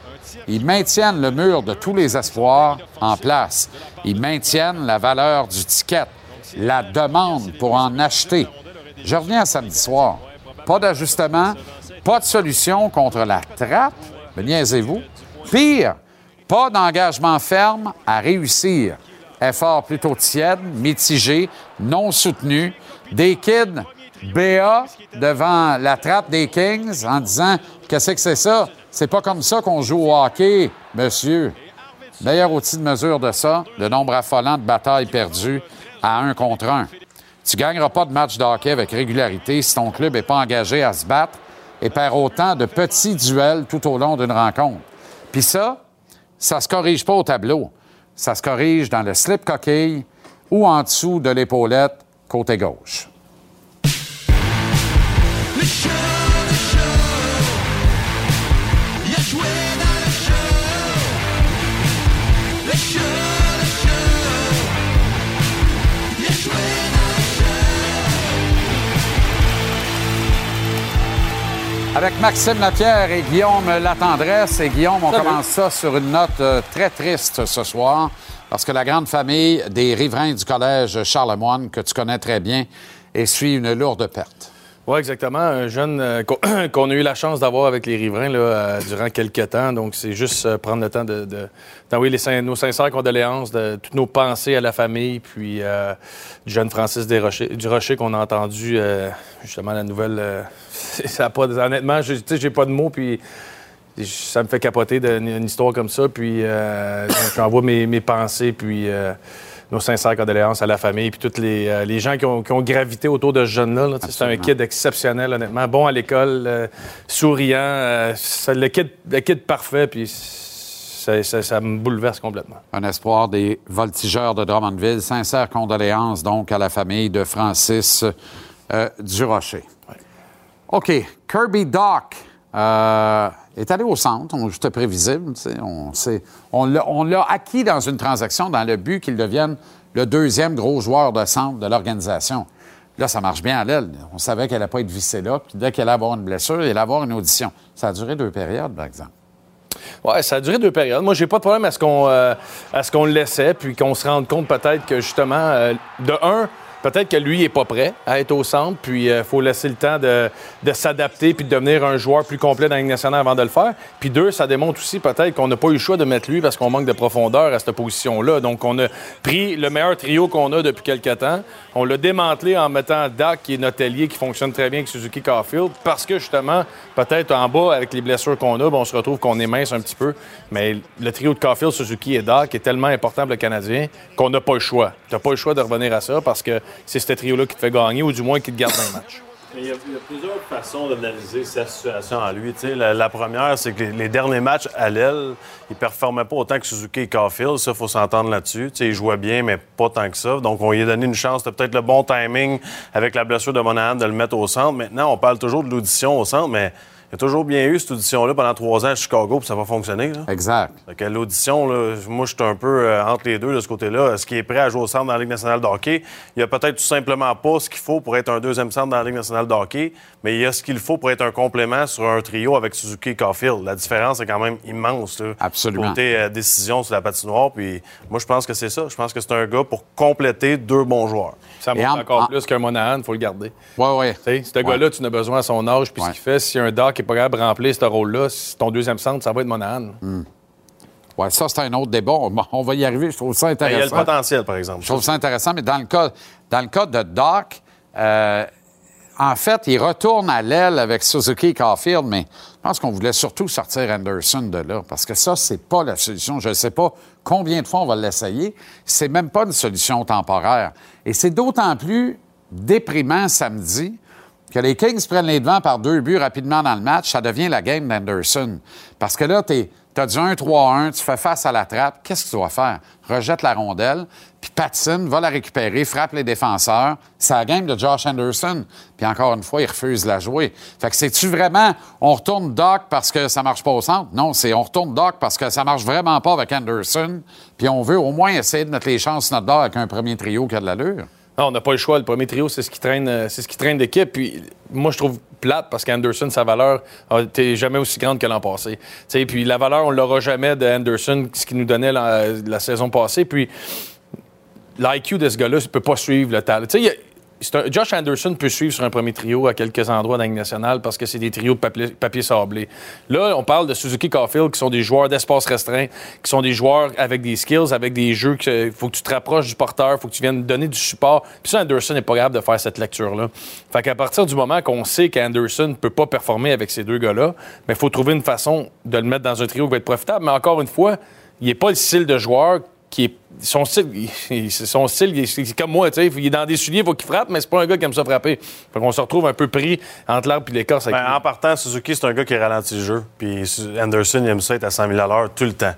ils maintiennent le mur de tous les espoirs en place. Ils maintiennent la valeur du ticket, la demande pour en acheter. Je reviens samedi soir. Pas d'ajustement, pas de solution contre la trappe. Me niaisez-vous? Pire, pas d'engagement ferme à réussir. Effort plutôt tiède, mitigé, non soutenu. Des kids BA devant la trappe des Kings en disant Qu'est-ce que c'est ça? C'est pas comme ça qu'on joue au hockey, monsieur. Meilleur outil de mesure de ça, le nombre affolant de batailles perdues à un contre un. Tu gagneras pas de match de hockey avec régularité si ton club n'est pas engagé à se battre et perd autant de petits duels tout au long d'une rencontre. Puis ça, ça se corrige pas au tableau. Ça se corrige dans le slip coquille ou en dessous de l'épaulette côté gauche. Avec Maxime Lapierre et Guillaume Latendresse. Et Guillaume, on Salut. commence ça sur une note euh, très triste ce soir, parce que la grande famille des riverains du collège Charlemagne, que tu connais très bien, essuie une lourde perte. Oui, exactement. Un jeune euh, qu'on a eu la chance d'avoir avec les riverains là, euh, durant quelques temps. Donc, c'est juste euh, prendre le temps de, de- d'envoyer sin- nos sincères condoléances, de toutes nos pensées à la famille, puis du jeune Francis Desrochers, du Rocher qu'on a entendu, justement, la nouvelle. ça pas, honnêtement, je- j'ai pas de mots, puis ça me fait capoter d'une une histoire comme ça. Puis, j'envoie mes, mes pensées, puis nos sincères condoléances à la famille, puis tous les, euh, les gens qui ont, qui ont gravité autour de ce jeune-là. là. C'est un kid exceptionnel, honnêtement. Bon à l'école, euh, souriant. euh, c'est le, kid, le kid parfait, puis ça, ça- ça me bouleverse complètement. Un espoir des voltigeurs de Drummondville. Sincères condoléances donc à la famille de Francis Durocher. OK. Kirby Doc euh, est allé au centre. On juste prévisible. On, l'a acquis dans une transaction dans le but qu'il devienne le deuxième gros joueur de centre de l'organisation. Là, ça marche bien à l'aile. On savait qu'elle n'allait pas être vissée là. Puis dès qu'elle allait avoir une blessure, elle allait avoir une audition. Ça a duré deux périodes, par exemple. Ouais, ça a duré deux périodes. Moi, j'ai pas de problème à ce qu'on euh, qu'on le laissait, puis qu'on se rende compte peut-être que justement, euh, de un, peut-être que lui est pas prêt à être au centre, puis il faut laisser le temps de, s'adapter puis de devenir un joueur plus complet dans la nationale avant de le faire. Puis deux, ça démontre aussi peut-être qu'on n'a pas eu le choix de mettre lui parce qu'on manque de profondeur à cette position-là. Donc, on a pris le meilleur trio qu'on a depuis quelques temps. On l'a démantelé en mettant Dak, qui est notre allié, qui fonctionne très bien avec Suzuki Carfield, parce que justement, peut-être en bas, avec les blessures qu'on a, ben, on se retrouve qu'on est mince un petit peu. Mais le trio de Carfield, Suzuki et Dak est tellement important pour le Canadien qu'on n'a pas le choix. Tu n'as pas le choix de revenir à ça parce que c'est ce trio-là qui te fait gagner ou du moins qui te garde dans le match. Il y, a, plusieurs façons d'analyser sa situation à lui. La, la première, c'est que les, derniers matchs à l'aile, il ne performait pas autant que Suzuki et Caulfield. Ça, il faut s'entendre là-dessus. Il jouait bien, mais pas tant que ça. Donc, on lui a donné une chance. C'était peut-être le bon timing avec la blessure de Monahan de le mettre au centre. Maintenant, on parle toujours de l'audition au centre, mais il y a toujours bien eu cette audition-là pendant trois ans à Chicago, puis ça va fonctionner. là. Exact. Que l'audition, là, moi, je suis un peu euh, entre les deux de ce côté-là. Est-ce qu'il est prêt à jouer au centre dans la Ligue nationale de hockey? Il a peut-être tout simplement pas ce qu'il faut pour être un deuxième centre dans la Ligue nationale de hockey. Mais il y a ce qu'il faut pour être un complément sur un trio avec Suzuki et Caulfield. La différence est quand même immense. Là, Absolument. Côté euh, décision sur la patinoire. Puis moi, je pense que c'est ça. Je pense que c'est un gars pour compléter deux bons joueurs. Ça montre encore plus qu'un Monahan, il faut le garder. Oui, oui. Ce gars-là, tu en as besoin à son âge, puis ce qu'il fait, si un Doc n'est pas capable de remplir ce rôle-là, si ton deuxième centre, ça va être Monahan. Ouais, ça, c'est un autre débat. On va y arriver. Je trouve ça Ben, Il y a intéressant. le potentiel, par exemple. Je trouve ça intéressant, mais dans le cas, dans le cas de Doc, euh, en fait, il retourne à l'aile avec Suzuki et Caulfield, mais je pense qu'on voulait surtout sortir Anderson de là, parce que ça, c'est pas la solution. Je ne sais pas combien de fois on va l'essayer. C'est même pas une solution temporaire. Et c'est d'autant plus déprimant samedi que les Kings prennent les devants par deux buts rapidement dans le match, ça devient la game d'Anderson. Parce que là, tu as du 1-3-1, tu fais face à la trappe, qu'est-ce que tu dois faire? Rejette la rondelle, puis patine, va la récupérer, frappe les défenseurs. C'est la game de Josh Anderson. Puis encore une fois, il refuse de la jouer. Fait que c'est-tu vraiment, on retourne Doc parce que ça marche pas au centre? Non, c'est on retourne Doc parce que ça marche vraiment pas avec Anderson, puis on veut au moins essayer de mettre les chances sur notre dor avec un premier trio qui a de l'allure. Non, on n'a pas le choix. Le premier trio, c'est ce qui traîne, euh, c'est ce qui traîne l'équipe. Puis moi, je trouve plate parce qu'Anderson, sa valeur n'était jamais aussi grande que l'an passé. Tu sais, puis la valeur, on l'aura jamais de Anderson, ce qu'il nous donnait la, saison passée. Puis l'IQ de ce gars-là, il peut pas suivre le talent. Josh Anderson peut suivre sur un premier trio à quelques endroits dans la Ligue nationale parce que c'est des trios de papier, sablé. Là, on parle de Suzuki Caulfield qui sont des joueurs d'espace restreint, qui sont des joueurs avec des skills, avec des jeux qu'il faut que tu te rapproches du porteur, faut que tu viennes donner du support. Puis ça, Anderson n'est pas capable de faire cette lecture-là. Fait qu'à partir du moment qu'on sait qu'Anderson ne peut pas performer avec ces deux gars-là, il faut trouver une façon de le mettre dans un trio qui va être profitable. Mais encore une fois, il n'est pas le style de joueur qui est. Son style, il- son style il c'est comme moi, tu sais. Il est dans des souliers, il faut qu'il frappe, mais c'est pas un gars qui aime ça frapper. Fait qu'on se retrouve un peu pris entre l'arbre et l'écorce Ben, en partant, Suzuki, c'est un gars qui ralentit le jeu. Puis Anderson, il aime ça être à 100 000 à l'heure tout le temps.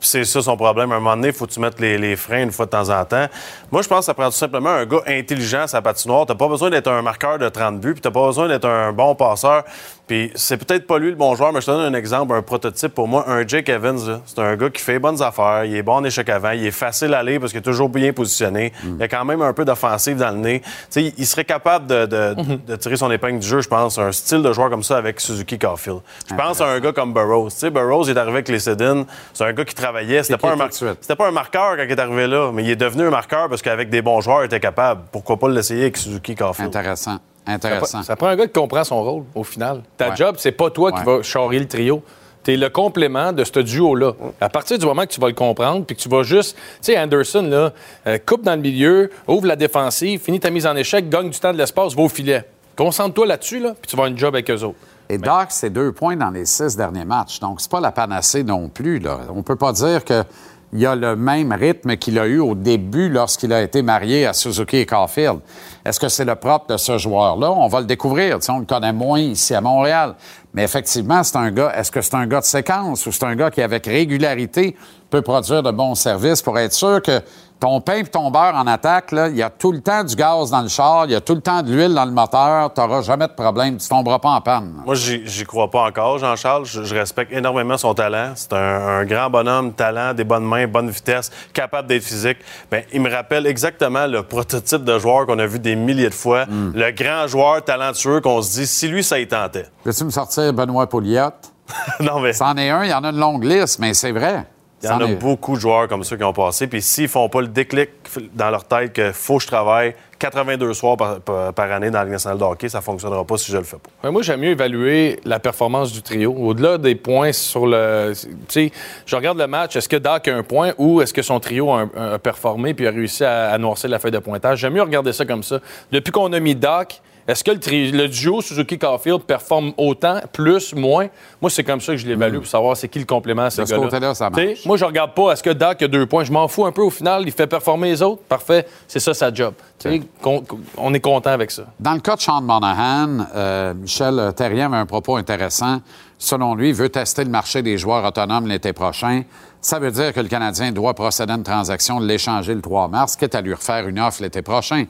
Puis c'est ça son problème. À un moment donné, il faut que tu mettes les, les freins une fois de temps en temps. Moi, je pense que ça prend tout simplement un gars intelligent sa patinoire. T'as pas besoin d'être un marqueur de 30 buts, puis t'as pas besoin d'être un bon passeur. Puis c'est peut-être pas lui le bon joueur, mais je te donne un exemple, un prototype pour moi. Un Jake Evans, c'est un gars qui fait les bonnes affaires, il est bon en échec avant, il est facile à aller parce qu'il est toujours bien positionné. Il a quand même un peu d'offensive dans le nez. Tu sais, il serait capable de, de- de tirer son épingle du jeu, je pense, un style de joueur comme ça avec Suzuki Caulfield. Je pense à un gars comme Burroughs. Tu sais, Burroughs il est arrivé avec les Sedin. C'est un gars qui travaillait. C'était pas, un mar- c'était pas un marqueur quand il est arrivé là, mais il est devenu un marqueur parce qu'avec des bons joueurs, il était capable. Pourquoi pas l'essayer avec Suzuki Caulfield? Intéressant. Ça, Intéressant. ça prend un gars qui comprend son rôle, au final. Ta Ouais. job, c'est pas toi qui vas charrer le trio. Tu es le complément de ce duo-là. À partir du moment que tu vas le comprendre, puis que tu vas juste. Tu sais, Anderson, là, euh, coupe dans le milieu, ouvre la défensive, finis ta mise en échec, gagne du temps de l'espace, va au filet. Concentre-toi là-dessus, là, puis tu vas avoir une job avec eux autres. Et Doc, c'est deux points dans les six derniers matchs. Donc, c'est pas la panacée non plus. Là. On peut pas dire qu'il a le même rythme qu'il a eu au début lorsqu'il a été marié à Suzuki et Caulfield. Est-ce que c'est le propre de ce joueur-là? On va le découvrir. On le connaît moins ici à Montréal. Mais effectivement, c'est un gars. Est-ce que c'est un gars de séquence ou c'est un gars qui, avec régularité, peut produire de bons services pour être sûr que ton pain et ton beurre en attaque, là, il y a tout le temps du gaz dans le char, il y a tout le temps de l'huile dans le moteur, tu n'auras jamais de problème, tu tomberas pas en panne. Moi, j'y crois pas encore, Jean-Charles. Je, je respecte énormément son talent. C'est un, un grand bonhomme, talent, des bonnes mains, bonne vitesse, capable d'être physique. Ben, il me rappelle exactement le prototype de joueur qu'on a vu des milliers de fois. Le grand joueur talentueux qu'on se dit, si lui, ça y tentait. Veux-tu me sortir Benoît Pouliot? non, mais. C'en est un, il y en a une longue liste, mais c'est vrai. Il y en a est- beaucoup de joueurs comme ça qui ont passé. Puis s'ils font pas le déclic dans leur tête que faut que je travaille 82 soirs par, par- par année dans la Ligue nationale de hockey, ça fonctionnera pas si je le fais pas. Moi, j'aime mieux évaluer la performance du trio. Au-delà des points sur le. Tu sais, je regarde le match. Est-ce que Doc a un point ou est-ce que son trio a, a performé puis a réussi à, à noircir la feuille de pointage? J'aime mieux regarder ça comme ça. Depuis qu'on a mis Doc, est-ce que le, tri- le duo Suzuki-Caulfield performe autant, plus, moins? Moi, c'est comme ça que je l'évalue pour savoir c'est qui le complément à ce gars-là. ça marche. Moi, je regarde pas est-ce que Doc a deux points? Je m'en fous un peu au final. Il fait performer les autres. Parfait. C'est ça sa job. Qu'on- on est content avec ça. Dans le cas de Sean Monahan, euh, Michel Terrien avait un propos intéressant. Selon lui, il veut tester le marché des joueurs autonomes l'été prochain. Ça veut dire que le Canadien doit procéder à une transaction, de l'échanger le 3 mars, quitte à lui refaire une offre l'été prochain.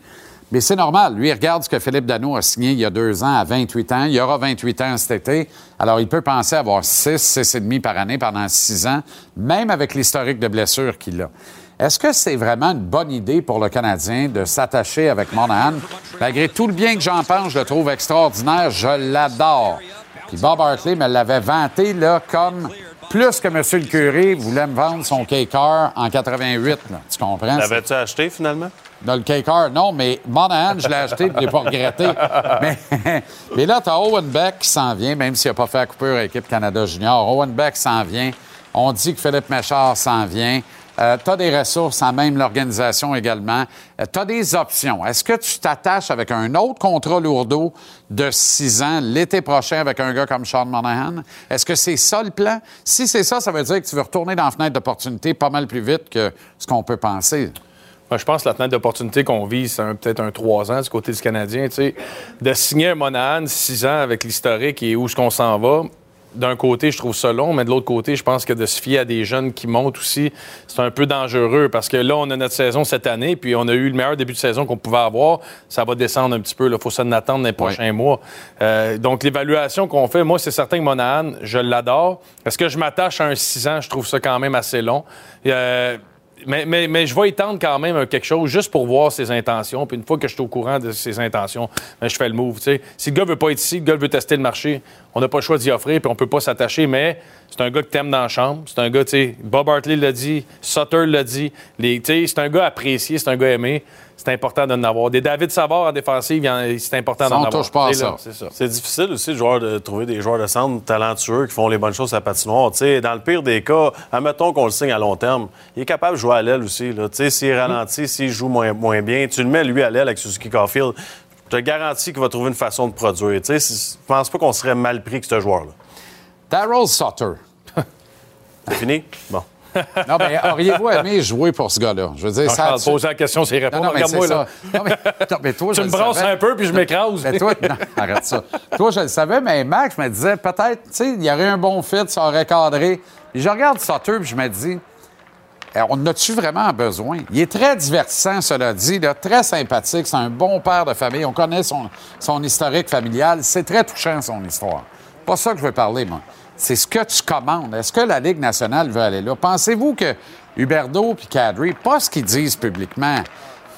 Mais c'est normal. Lui, il regarde ce que Philippe Dano a signé il y a deux ans à 28 ans. Il y aura 28 ans cet été. Alors, il peut penser avoir 6, 6,5 par année pendant six ans, même avec l'historique de blessures qu'il a. Est-ce que c'est vraiment une bonne idée pour le Canadien de s'attacher avec Monahan? Malgré tout le bien que j'en pense, je le trouve extraordinaire. Je l'adore. Puis Bob Hartley me l'avait vanté là, comme plus que M. le curé voulait me vendre son K-Car en 88. là. Tu comprends? L'avais-tu acheté finalement? Dans le K-Car, non, mais Monahan, je l'ai acheté et je l'ai pas regretté. Mais, mais là, tu as Owen Beck qui s'en vient, même s'il n'a pas fait la coupure à l'équipe Canada Junior. Owen Beck s'en vient. On dit que Philippe Méchard s'en vient. tu as des ressources en même l'organisation également. tu as des options. Est-ce que tu t'attaches avec un autre contrat lourdeau de six ans l'été prochain avec un gars comme Sean Monahan? Est-ce que c'est ça le plan? Si c'est ça, ça veut dire que tu veux retourner dans la fenêtre d'opportunité pas mal plus vite que ce qu'on peut penser. Moi, je pense que la fenêtre d'opportunité qu'on vise, c'est peut-être un 3 ans du côté du Canadien. De signer un Monahan 6 ans avec l'historique et où est-ce qu'on s'en va, d'un côté, je trouve ça long, mais de l'autre côté, je pense que de se fier à des jeunes qui montent aussi, c'est un peu dangereux parce que là, on a notre saison cette année, puis on a eu le meilleur début de saison qu'on pouvait avoir. Ça va descendre un petit peu. Il faut s'en attendre dans les prochains mois. Euh, donc, l'évaluation qu'on fait, moi, c'est certain que Monahan, je l'adore. Est-ce que je m'attache à un 6 ans? Je trouve ça quand même assez long. Euh, mais, mais, mais je vais étendre quand même quelque chose juste pour voir ses intentions. Puis une fois que je suis au courant de ses intentions, ben, je fais le move. Si le gars veut pas être ici, le gars veut tester le marché, on n'a pas le choix d'y offrir, puis on peut pas s'attacher. Mais c'est un gars que t'aimes dans la chambre. C'est un gars, tu sais, Bob Hartley l'a dit, Sutter l'a dit. C'est un gars apprécié, c'est un gars aimé. C'est important d'en avoir. Des David Savard en défensive, c'est important d'en avoir. Là, C'est ça. C'est difficile aussi de, joueur, de trouver des joueurs de centre talentueux qui font les bonnes choses à la patinoire. Tu sais, dans le pire des cas, admettons qu'on le signe à long terme, il est capable de jouer à l'aile aussi. S'il est ralenti, s'il joue moins, moins bien, tu le mets lui à l'aile avec Suzuki Caulfield. Je te garantis qu'il va trouver une façon de produire. Je pense pas qu'on serait mal pris que ce joueur-là. Daryl Sutter. C'est fini? Bon. Non, mais auriez-vous aimé jouer pour ce gars-là? Je veux dire, Non, ça. Charles, poser la question, c'est répondre. Non, non, mais Regarde-moi, c'est là. ça. Non, mais, non, mais toi, Tu je me brasses un peu, puis je m'écrase. Mais toi, non, arrête ça. Toi, je le savais, mais Max me disait peut-être, tu sais, il y aurait un bon fit, ça aurait cadré. Puis je regarde Sutter, puis je me dis, eh, on en a-tu vraiment besoin? Il est très divertissant, cela dit, là, très sympathique. C'est un bon père de famille. On connaît son, son historique familial. C'est très touchant, son histoire. Pas ça que je veux parler, moi. C'est ce que tu commandes. Est-ce que la Ligue nationale veut aller là? Pensez-vous que Huberdeau puis Kadri, pas ce qu'ils disent publiquement,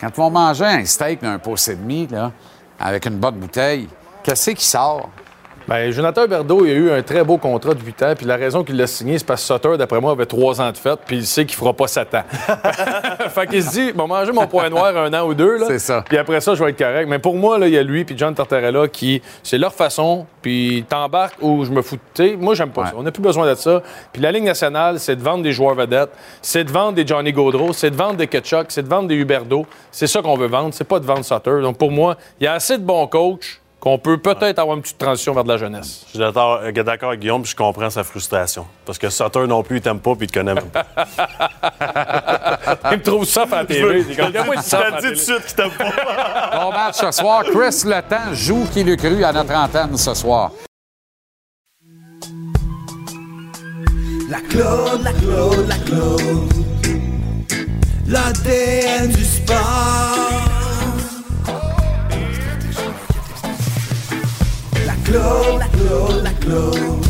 quand ils vont manger un steak d'un pouce et demi, là, avec une bonne bouteille, qu'est-ce qui sort? Ben, Jonathan Huberdeau, il a eu un très beau contrat de 8 ans, puis la raison qu'il l'a signé, c'est parce que Sutter, d'après moi, avait 3 ans de fête, puis il sait qu'il fera pas 7 ans. fait qu'il se dit, bon, manger mon point noir un an ou deux, là. C'est ça. Puis après ça, je vais être correct. Mais pour moi, là, il y a lui puis John Tortorella qui, c'est leur façon, puis t'embarques ou je me fous. Moi, j'aime pas ça. On n'a plus besoin de ça. Puis la Ligue nationale, c'est de vendre des joueurs vedettes, c'est de vendre des Johnny Gaudreau, c'est de vendre des Ketchuk, c'est de vendre des Huberdeau. C'est ça qu'on veut vendre, c'est pas de vendre Sutter. Donc pour moi, il y a assez de bons coachs qu'on peut peut-être avoir une petite transition vers de la jeunesse. Je suis d'accord euh, d'accord avec Guillaume, puis je comprends sa frustration. Parce que Sutter non plus, il t'aime pas, puis il te connaît même pas. Il me trouve ça à la Regarde-moi je te dis tout de télé. suite qu'il t'aime pas. Bon match ce soir. Chris Letang joue qui l'eût cru à notre antenne ce soir. La Claude, la Claude, la Claude. L'ADN du sport. Claude, Claude, Claude.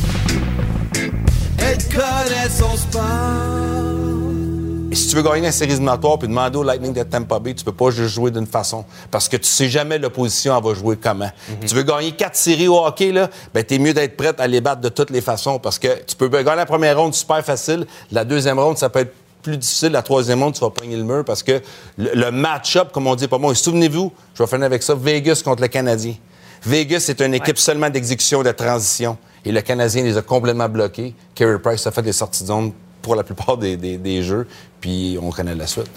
Et si tu veux gagner la série éliminatoire puis demander au Lightning de Tampa Bay, tu peux pas juste jouer d'une façon. Parce que tu sais jamais l'opposition, elle va jouer comment. Tu veux gagner quatre séries au hockey, là, ben, t'es mieux d'être prête à les battre de toutes les façons. Parce que tu peux gagner la première ronde super facile. La deuxième ronde, ça peut être plus difficile. La troisième ronde, tu vas pogner le mur parce que le, le match-up, comme on dit pas moi, et souvenez-vous, je vais finir avec ça, Vegas contre le Canadien. Vegas, c'est une équipe seulement d'exécution, de transition. Et le Canadien les a complètement bloqués. Carey Price a fait des sorties de zone pour la plupart des, des- des jeux. Puis on connaît la suite.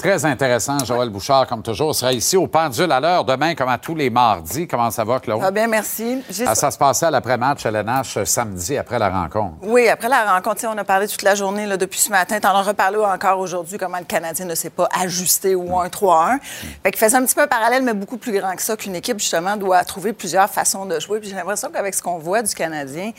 Très intéressant, Joël Bouchard, comme toujours, sera ici au pendule à l'heure demain, comme à tous les mardis. Comment ça va, Claude? Ah bien, merci. Ah, ça se passait à l'après-match à l'NH euh, samedi après la rencontre. Oui, après la rencontre, on a parlé toute la journée là, depuis ce matin. T'en as reparlé encore aujourd'hui comment le Canadien ne s'est pas ajusté au 1-3-1. Fait qu'il faisait un petit peu un parallèle, mais beaucoup plus grand que ça, qu'une équipe, justement, doit trouver plusieurs façons de jouer. Puis j'ai l'impression qu'avec ce qu'on voit du Canadien,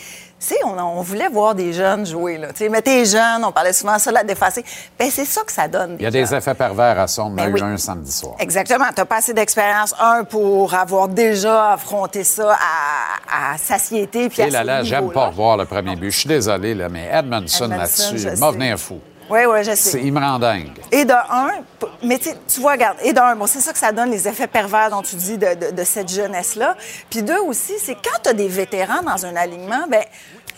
sais, on, on voulait voir des jeunes jouer. Là. Mais t'es jeune, on parlait souvent de ça, la défacé. Ben c'est ça que ça donne. Il y a des effets pervers à ça. On en a Ben eu un samedi soir. Exactement. Tu n'as pas assez d'expérience, un, pour avoir déjà affronté ça à, à satiété. Puis à Et là là, j'aime pas revoir le premier but. Je suis désolé, là, mais Edmondson Edmondson, là-dessus, m'a venir fou. Oui, oui, je sais. Il me rend dingue. Et de un, mais tu vois, regarde, et de un, bon, c'est ça que ça donne, les effets pervers dont tu dis de, de- de cette jeunesse-là. Puis deux aussi, c'est quand tu as des vétérans dans un alignement, ben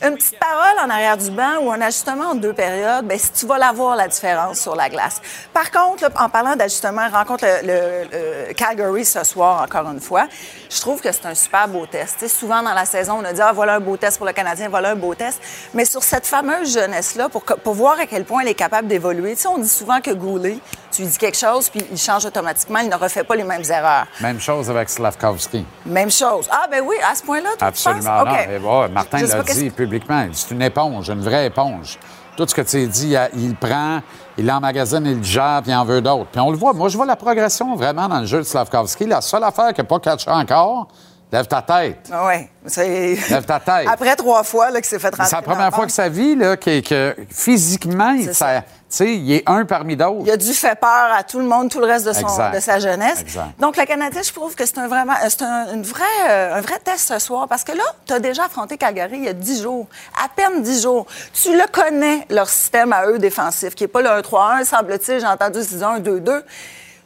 une petite parole en arrière du banc ou un ajustement en deux périodes, ben si tu vas la voir, la différence sur la glace. Par contre, là, en parlant d'ajustement, rencontre le, le- le Calgary ce soir, encore une fois, je trouve que c'est un super beau test. Tu sais, souvent dans la saison, on a dit, ah, voilà un beau test pour le Canadien, voilà un beau test. Mais sur cette fameuse jeunesse-là, pour, que- pour voir à quel point elle est capable d'évoluer, tu sais, on dit souvent que Goulet, tu lui dis quelque chose, puis il change automatiquement, il ne refait pas les mêmes erreurs. Même chose avec Slavkovski. Même chose. Ah, ben oui, à ce point-là, toi, tu Absolument penses? non. OK. Mais bon, Martin l'a dit publiquement. C'est une éponge, une vraie éponge. Tout ce que tu as dit, il, prend, il l'emmagasine, il le gère, puis il en veut d'autres. Puis on le voit. Moi, je vois la progression vraiment dans le jeu de Slavkovski. La seule affaire qu'il n'a pas catché encore, lève ta tête. Ah c'est... Lève ta tête. Après trois fois là, qu'il s'est fait rentrer C'est la première fois que sa vie, là, que, que physiquement, il, ça- sais, il est un parmi d'autres. Il a dû faire peur à tout le monde tout le reste de, son- Exact. de sa jeunesse. Exact. Donc, le Canadien, je trouve que c'est un, vraiment, euh, c'est un, une vraie, euh, un vrai test ce soir parce que là, tu as déjà affronté Calgary il y a 10 jours, à peine 10 jours. Tu le connais, leur système à eux défensif, qui n'est pas le 1-3-1, semble-t-il. J'ai entendu 6-1, 2-2.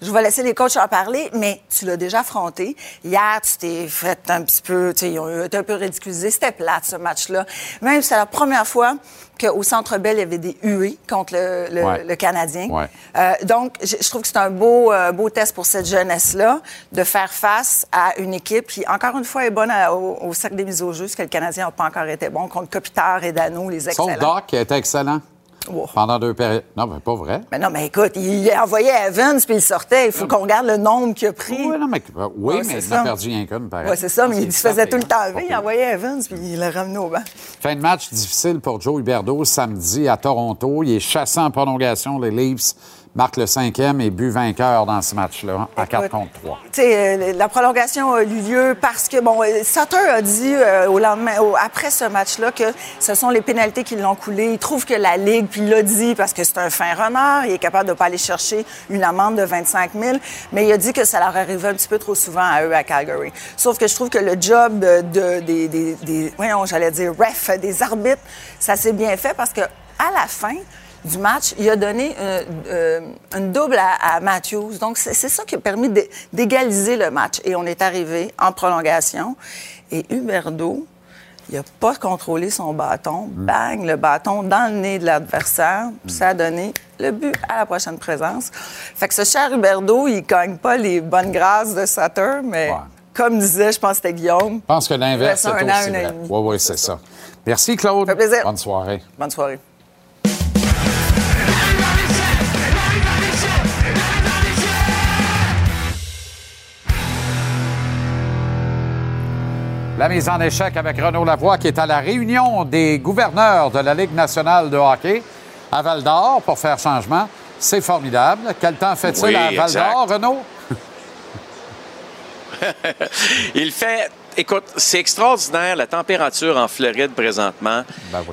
Je vais laisser les coachs en parler, mais tu l'as déjà affronté. Hier, tu t'es fait un petit peu, tu sais, ils ont été un peu ridiculisés. C'était plate, ce match-là. Même si c'est la première fois qu'au Centre Bell, il y avait des huées contre le, le- Ouais. le Canadien. Ouais. Euh, donc, je, je trouve que c'est un beau, euh, beau test pour cette jeunesse-là de faire face à une équipe qui, encore une fois, est bonne à- au, au cercle des mises au jeu, que le Canadien n'a pas encore été bon contre Kopitar et Dano, les excellents. Sauf Doc, était excellent pendant deux périodes. Non, mais pas vrai. Mais non, mais écoute, il envoyait Evans puis il sortait. Il faut qu'on regarde le nombre qu'il a pris. Oui, non, mais, oui, Ouais, mais il en a ça. perdu rien qu'une, pareil. Oui, c'est ça, mais il se faisait tout le temps Pas Il envoyait Evans puis il l'a ramené au banc. Fin de match difficile pour Joe Huberdeau samedi à Toronto. Il est chassé en prolongation. Les Leafs marquent le cinquième et but vainqueur dans ce match-là, à 4 contre 3. Tu sais, euh, la prolongation a eu lieu parce que, bon, euh, Sutter a dit euh, au lendemain, au- après ce match-là que ce sont les pénalités qui l'ont coulé. Il trouve que la Ligue, puis il l'a dit parce que c'est un fin renard, il est capable de ne pas aller chercher une amende de 25 000, mais il a dit que ça leur arrivait un petit peu trop souvent à eux à Calgary. Sauf que je trouve que le job de, de- des, des, des- voyons, j'allais dire ref, des arbitres, ça s'est bien fait parce que à la fin, du match, il a donné euh, euh, une double à, à Matthews. Donc, c'est c'est ça qui a permis d'é- d'égaliser le match. Et on est arrivé en prolongation. Et Huberdeau, il n'a pas contrôlé son bâton. Bang, le bâton dans le nez de l'adversaire. Puis Ça a donné le but à la prochaine présence. Fait que ce cher Huberdeau, il ne gagne pas les bonnes grâces de Sutter, mais comme disait, je pense que c'était Guillaume. Je pense que l'inverse Il est reste aussi vrai. Oui, oui, c'est ça. Merci, Claude. Ça fait plaisir. Bonne soirée. Bonne soirée. La mise en échec avec Renaud Lavoie qui est à la réunion des gouverneurs de la Ligue nationale de hockey à Val d'Or pour faire changement. C'est formidable. Quel temps fait-il Oui, à Val d'Or. Renaud? Il fait. Écoute, c'est extraordinaire la température en Floride présentement.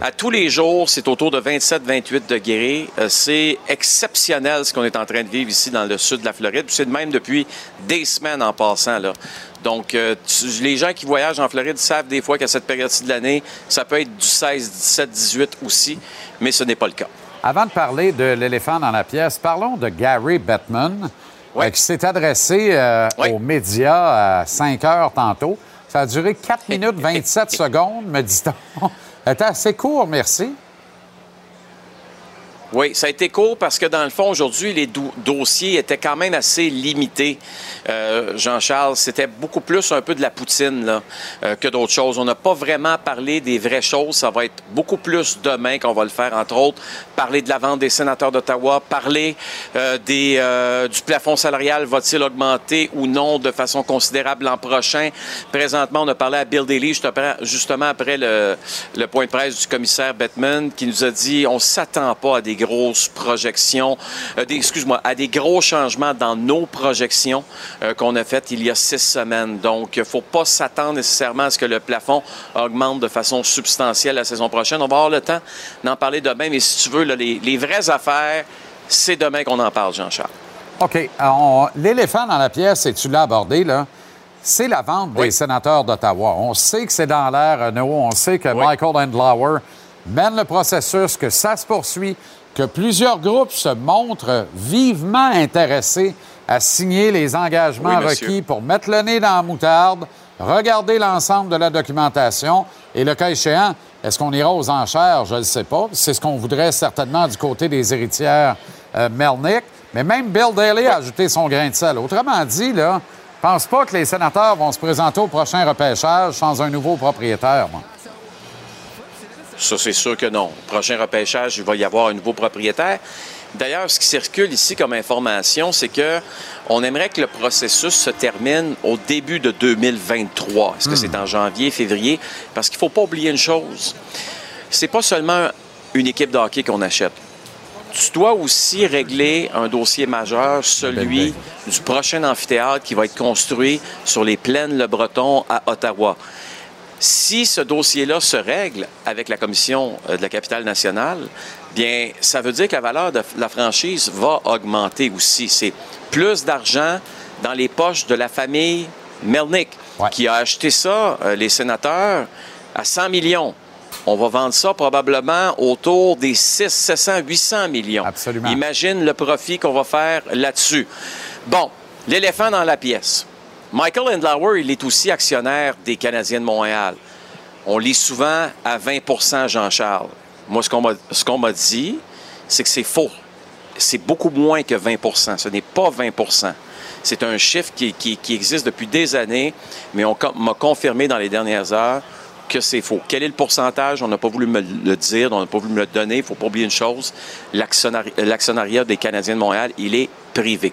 À tous les jours, c'est autour de 27-28 degrés. Euh, c'est exceptionnel ce qu'on est en train de vivre ici dans le sud de la Floride. C'est de même depuis des semaines en passant. Là. Donc, euh, tu- les gens qui voyagent en Floride savent des fois qu'à cette période-ci de l'année, ça peut être du 16, 17, 18 aussi, mais ce n'est pas le cas. Avant de parler de l'éléphant dans la pièce, parlons de Gary Bettman, euh, qui s'est adressé euh, aux médias à 5 heures tantôt. Ça a duré 4 minutes 27 secondes, me dit-on. C'était assez court, merci. Oui, ça a été court parce que dans le fond, aujourd'hui, les do- dossiers étaient quand même assez limités. Euh, Jean-Charles, c'était beaucoup plus un peu de la poutine euh, que d'autres choses. On n'a pas vraiment parlé des vraies choses. Ça va être beaucoup plus demain qu'on va le faire, entre autres. Parler de la vente des sénateurs d'Ottawa, parler euh, du plafond salarial, va-t-il augmenter ou non de façon considérable l'an prochain. Présentement, on a parlé à Bill Daly justement après le, le point de presse du commissaire Bettman qui nous a dit on s'attend pas à des grosses projections, euh, excuse-moi, à des gros changements dans nos projections euh, qu'on a faites il y a six semaines. Donc, il ne faut pas s'attendre nécessairement à ce que le plafond augmente de façon substantielle la saison prochaine. On va avoir le temps d'en parler demain, mais si tu veux, là, les, les vraies affaires, c'est demain qu'on en parle, Jean-Charles. OK. L'éléphant dans la pièce, et tu l'as abordé, là, c'est la vente des sénateurs d'Ottawa. On sait que c'est dans l'air, Renaud. On sait que Michael Andlauer mène le processus, que ça se poursuit, que plusieurs groupes se montrent vivement intéressés à signer les engagements Oui, requis pour mettre le nez dans la moutarde, regarder l'ensemble de la documentation et le cas échéant, est-ce qu'on ira aux enchères? Je ne sais pas. C'est ce qu'on voudrait certainement du côté des héritières euh, Melnick. Mais même Bill Daly a ajouté son grain de sel. Autrement dit, là, pense pas que les sénateurs vont se présenter au prochain repêchage sans un nouveau propriétaire. moi. Ça, c'est sûr que non. Prochain repêchage, il va y avoir un nouveau propriétaire. D'ailleurs, ce qui circule ici comme information, c'est que on aimerait que le processus se termine au début de 2023. Est-ce que c'est en janvier, février? Parce qu'il ne faut pas oublier une chose. C'est pas seulement une équipe de hockey qu'on achète. Tu dois aussi régler un dossier majeur, celui du prochain amphithéâtre qui va être construit sur les plaines Le Breton à Ottawa. Si ce dossier-là se règle avec la commission euh, de la capitale nationale, bien, ça veut dire que la valeur de la franchise va augmenter aussi. C'est plus d'argent dans les poches de la famille Melnick, qui a acheté ça, euh, les sénateurs, à 100 millions. On va vendre ça probablement autour des 6, 700, 800 millions. Absolument. Imagine le profit qu'on va faire là-dessus. Bon, l'éléphant dans la pièce. Michael Endlauer, il est aussi actionnaire des Canadiens de Montréal. On lit souvent à 20% Jean-Charles. Moi, ce qu'on m'a- dit, c'est que c'est faux. C'est beaucoup moins que 20% Ce n'est pas 20% C'est un chiffre qui, existe depuis des années, mais on m'a confirmé dans les dernières heures que c'est faux. Quel est le pourcentage? On n'a pas voulu me le dire, on n'a pas voulu me le donner. Il ne faut pas oublier une chose, l'actionnari- l'actionnariat des Canadiens de Montréal, il est privé.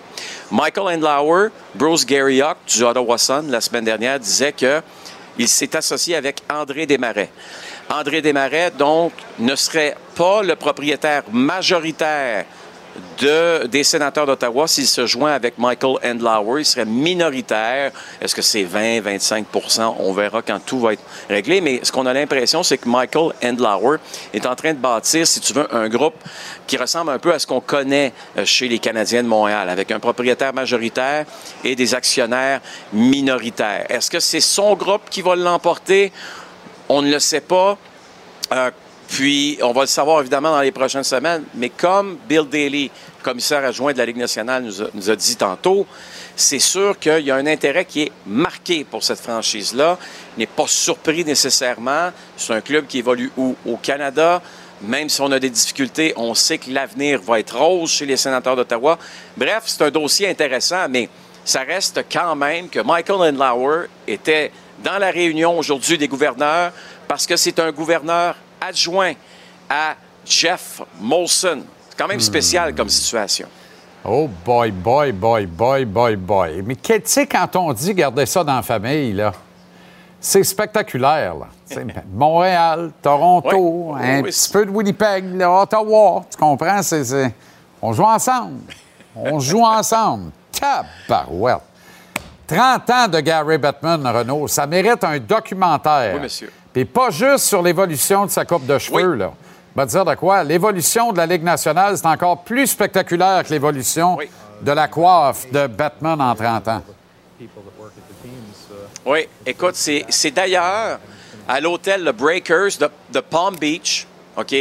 Michael Endlauer, Bruce Garriock du Ottawa Sun, la semaine dernière, disait que il s'est associé avec André Desmarais. André Desmarais, donc, ne serait pas le propriétaire majoritaire de, des sénateurs d'Ottawa s'il se joint avec Michael Endlauer. Il serait minoritaire. Est-ce que c'est 20, 25% On verra quand tout va être réglé. Mais ce qu'on a l'impression, c'est que Michael Endlauer est en train de bâtir, si tu veux, un groupe qui ressemble un peu à ce qu'on connaît euh, chez les Canadiens de Montréal, avec un propriétaire majoritaire et des actionnaires minoritaires. Est-ce que c'est son groupe qui va l'emporter? On ne le sait pas. Euh, puis, on va le savoir évidemment dans les prochaines semaines. Mais comme Bill Daly, commissaire adjoint de la Ligue nationale, nous a, dit tantôt, c'est sûr qu'il y a un intérêt qui est marqué pour cette franchise-là. Il n'est pas surpris nécessairement. C'est un club qui évolue où? Au Canada. Même si on a des difficultés, on sait que l'avenir va être rose chez les sénateurs d'Ottawa. Bref, c'est un dossier intéressant, mais ça reste quand même que Michael Endlauer était dans la réunion aujourd'hui des gouverneurs parce que c'est un gouverneur adjoint à Jeff Molson. C'est quand même spécial comme situation. Oh boy, boy, boy, boy, boy, boy. Mais que- tu sais, quand on dit garder ça dans la famille, là, c'est spectaculaire. Là. Montréal, Toronto, Oui. un Oui, petit peu de Winnipeg, là, Ottawa. Tu comprends? On joue ensemble. On joue ensemble. Tabarouette. 30 ans de Gary Bettman, Renault, ça mérite un documentaire. Oui, monsieur. Puis pas juste sur l'évolution de sa coupe de cheveux, là. Je vais te dire de quoi? L'évolution de la Ligue nationale, c'est encore plus spectaculaire que l'évolution de la coiffe de Batman en 30 ans. Oui, écoute, c'est c'est d'ailleurs à l'hôtel Le Breakers de, de Palm Beach, OK,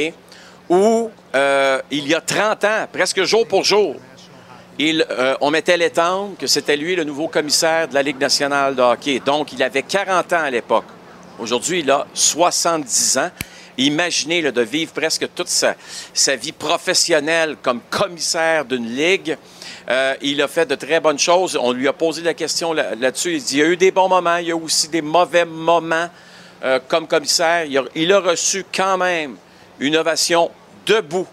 où euh, il y a 30 ans, presque jour pour jour, il, euh, on mettait l'étendre que c'était lui le nouveau commissaire de la Ligue nationale de hockey. Donc, il avait 40 ans à l'époque. Aujourd'hui, il a 70 ans. Imaginez là, de vivre presque toute sa, sa vie professionnelle comme commissaire d'une ligue. Euh, il a fait de très bonnes choses. On lui a posé la question là- là-dessus. il dit il y a eu des bons moments, il y a aussi des mauvais moments euh, comme commissaire. Il a, il a reçu quand même une ovation debout,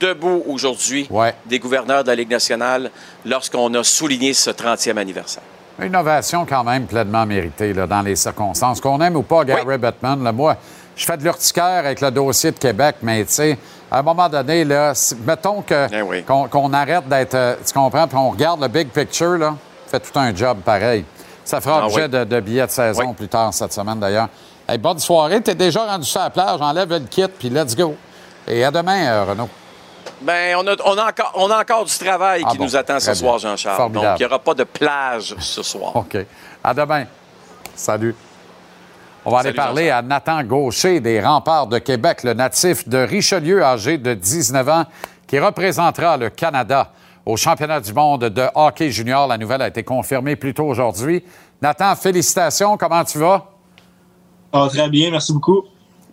debout aujourd'hui des gouverneurs de la Ligue nationale lorsqu'on a souligné ce 30e anniversaire. Une ovation quand même pleinement méritée là, dans les circonstances. Qu'on aime ou pas Gary Bettman, là, moi, je fais de l'urticaire avec le dossier de Québec, mais tu sais, à un moment donné, là, mettons que, Eh qu'on, qu'on arrête d'être, euh, tu comprends, puis on regarde le big picture, là, fait tout un job pareil. Ça fera Ah objet oui. de, de billets de saison plus tard cette semaine d'ailleurs. Hey, bonne soirée, t'es déjà rendu sur la plage, enlève le kit, puis let's go. Et à demain, euh, Renaud. Ben, on a, on a encore, on a encore du travail Ah qui bon, nous attend ce soir. Jean-Charles. Donc, il n'y aura pas de plage ce soir. OK. À demain. Salut. On va aller parler à Nathan Gaucher des Remparts de Québec, le natif de Richelieu, âgé de 19 ans, qui représentera le Canada au championnat du monde de hockey junior. La nouvelle a été confirmée plus tôt aujourd'hui. Nathan, félicitations. Comment tu vas? Ah, très bien, merci beaucoup.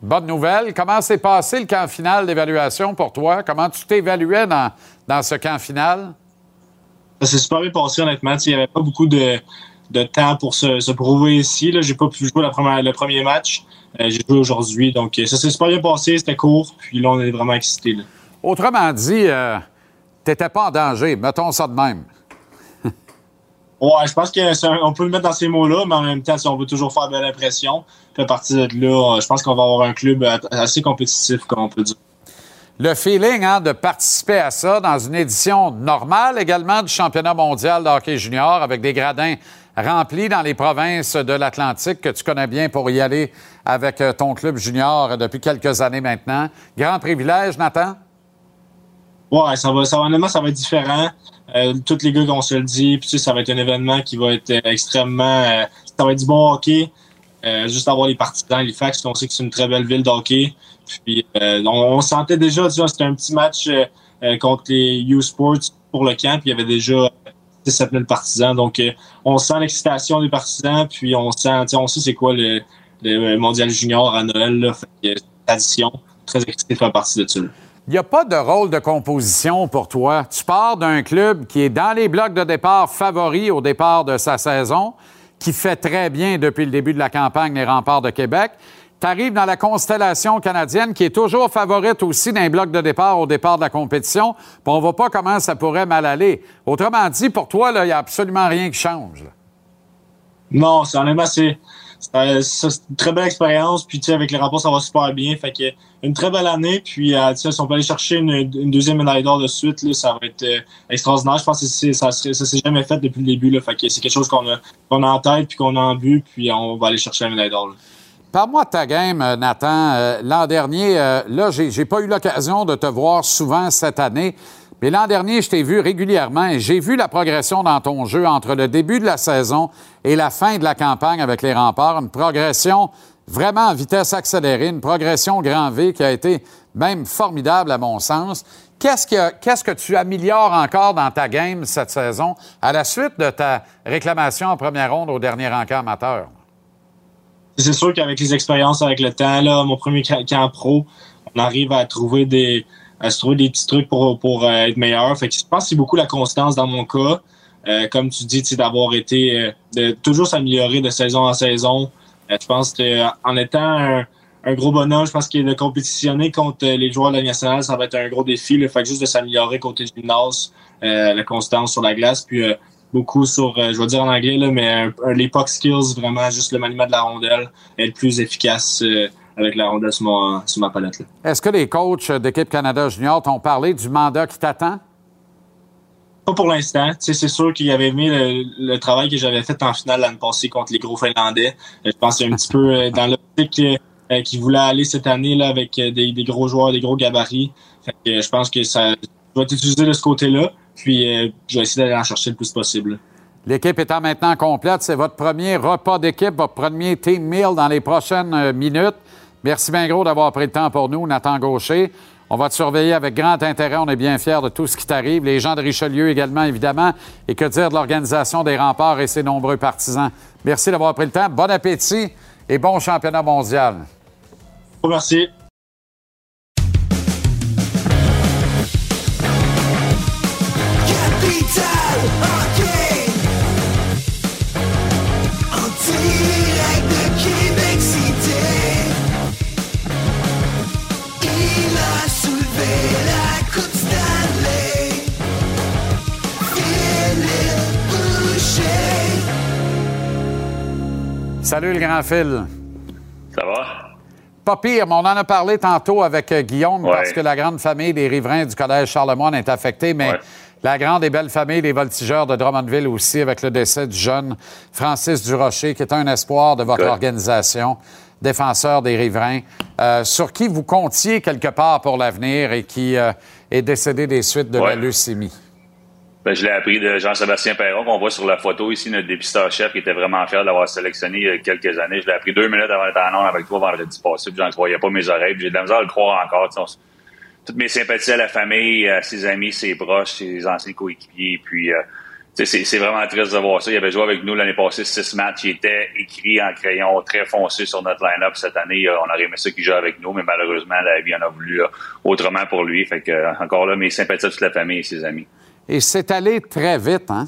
Bonne nouvelle. Comment s'est passé le camp final d'évaluation pour toi? Comment tu t'évaluais dans, dans ce camp final? Ça s'est super bien passé, honnêtement. Il n'y avait pas beaucoup de, de temps pour se, se prouver ici. Je n'ai pas pu jouer la première- le premier match. Euh, J'ai joué aujourd'hui. Donc, euh, ça s'est super bien passé. C'était court. Puis là, on est vraiment excités. là. Autrement dit, tu n'étais pas en danger. Mettons ça de même. Ouais, je pense qu'on peut le mettre dans ces mots-là, mais en même temps, si on veut toujours faire belle impression, puis à partir de là, euh, je pense qu'on va avoir un club euh, assez compétitif, comme on peut dire. Le feeling hein, de participer à ça dans une édition normale également du championnat mondial de hockey junior avec des gradins remplis dans les provinces de l'Atlantique que tu connais bien pour y aller avec euh, ton club junior depuis quelques années maintenant. Grand privilège, Nathan? Ouais, ça va, ça honnêtement, ça va être différent. Euh, tous les gars qu'on se le dit, puis tu sais, ça va être un événement qui va être euh, extrêmement. euh, ça va être du bon hockey. Euh, juste avoir les partisans, Halifax, on sait que c'est une très belle ville de hockey. Puis euh, on, on sentait déjà, tu c'était un petit match euh, contre les U Sports pour le camp, puis il y avait déjà 17 000 partisans. Donc on sent l'excitation des partisans, puis on sent, on sait c'est quoi le, le mondial junior à Noël, là. Fait tradition. Très excité de faire partie de ça. Il n'y a pas de rôle de composition pour toi. Tu pars d'un club qui est dans les blocs de départ favoris au départ de sa saison, qui fait très bien depuis le début de la campagne les remparts de Québec. Tu arrives dans la constellation canadienne qui est toujours favorite aussi d'un bloc de départ au départ de la compétition. On ne voit pas comment ça pourrait mal aller. Autrement dit, pour toi, il n'y a absolument rien qui change. Non, c'est honnêtement, c'est c'est- une très belle expérience. Puis, tu sais, avec les rapports, ça va super bien. Fait que une très belle année. Puis, euh, tu sais, si on peut aller chercher une, deuxième médaille d'or de suite, là, ça va être euh, extraordinaire. Je pense que ça ça s'est jamais fait depuis le début. Là. Fait que c'est quelque chose qu'on a, a en tête, puis qu'on a en but, puis on va aller chercher la médaille d'or. Parle-moi de ta game, euh, Nathan. L'an dernier, là, j'ai pas eu l'occasion de te voir souvent cette année, mais l'an dernier, je t'ai vu régulièrement et j'ai vu la progression dans ton jeu entre le début de la saison et la fin de la campagne avec les remparts. Une progression vraiment en vitesse accélérée, une progression grand V qui a été même formidable à mon sens. Qu'est-ce que, qu'est-ce que tu améliores encore dans ta game cette saison à la suite de ta réclamation en première ronde au dernier encamp amateur? C'est sûr qu'avec les expériences, avec le temps, là, mon premier ca- camp pro, on arrive à trouver des, à se trouver des petits trucs pour, pour euh, être meilleur. Fait que je pense que c'est beaucoup la constance dans mon cas. Euh, comme tu dis, d'avoir été, euh, de toujours s'améliorer de saison en saison. Euh, je pense que euh, en étant un, un gros bonhomme, je pense que de compétitionner contre euh, les joueurs de la nationale, ça va être un gros défi. Là. Fait que juste de s'améliorer côté gymnase, euh, la constance sur la glace, puis euh, beaucoup sur, euh, je vais dire en anglais, là, mais les puck skills, vraiment juste le maniement de la rondelle, être plus efficace euh, avec la sur, mon- sur ma palette. Est-ce que les coachs d'équipe Canada Junior t'ont parlé du mandat qui t'attend? Pas pour l'instant. C'est sûr qu'il avait aimé le, le travail que j'avais fait en finale l'année passée contre les gros Finlandais. Euh, Je pense un petit peu euh, dans l'optique euh, qu'il voulait aller cette année là avec des, des gros joueurs, des gros gabarits. Fait que, je pense que ça va être utilisé de ce côté-là. Puis euh, je vais essayer d'aller en chercher le plus possible. L'équipe étant maintenant complète, c'est votre premier repas d'équipe, votre premier team meal dans les prochaines minutes. Merci bien gros d'avoir pris le temps pour nous, Nathan Gaucher. On va te surveiller avec grand intérêt. On est bien fiers de tout ce qui t'arrive. Les gens de Richelieu également, évidemment. Et que dire de l'organisation des remparts et ses nombreux partisans. Merci d'avoir pris le temps. Bon appétit et bon championnat mondial. Merci. Salut le grand fil. Ça va? Pas pire, mais on en a parlé tantôt avec euh, Guillaume Ouais. parce que la grande famille des riverains du Collège Charlemagne est affectée, mais la grande et belle famille des voltigeurs de Drummondville aussi avec le décès du jeune Francis Durocher, qui est un espoir de votre Good. organisation, défenseur des riverains, euh, sur qui vous comptiez quelque part pour l'avenir et qui euh, est décédé des suites de la leucémie. Ben, je l'ai appris de Jean-Sébastien Perron, qu'on voit sur la photo ici, notre dépisteur-chef, qui était vraiment fier de l'avoir sélectionné il y a quelques années. Je l'ai appris deux minutes avant d'être en avec toi vendredi passé, puis j'en croyais pas mes oreilles, j'ai de la misère à le croire encore. toutes mes sympathies à la famille, à ses amis, ses proches, ses anciens coéquipiers, puis... euh, c'est vraiment triste de voir ça. Il avait joué avec nous l'année passée six matchs. Il était écrit en crayon très foncé sur notre line-up cette année. euh, On aurait aimé ça qu'il joue avec nous, mais malheureusement, la vie en a voulu euh, autrement pour lui. Fait que, encore là, mes sympathies à toute la famille et ses amis. Et c'est allé très vite, hein?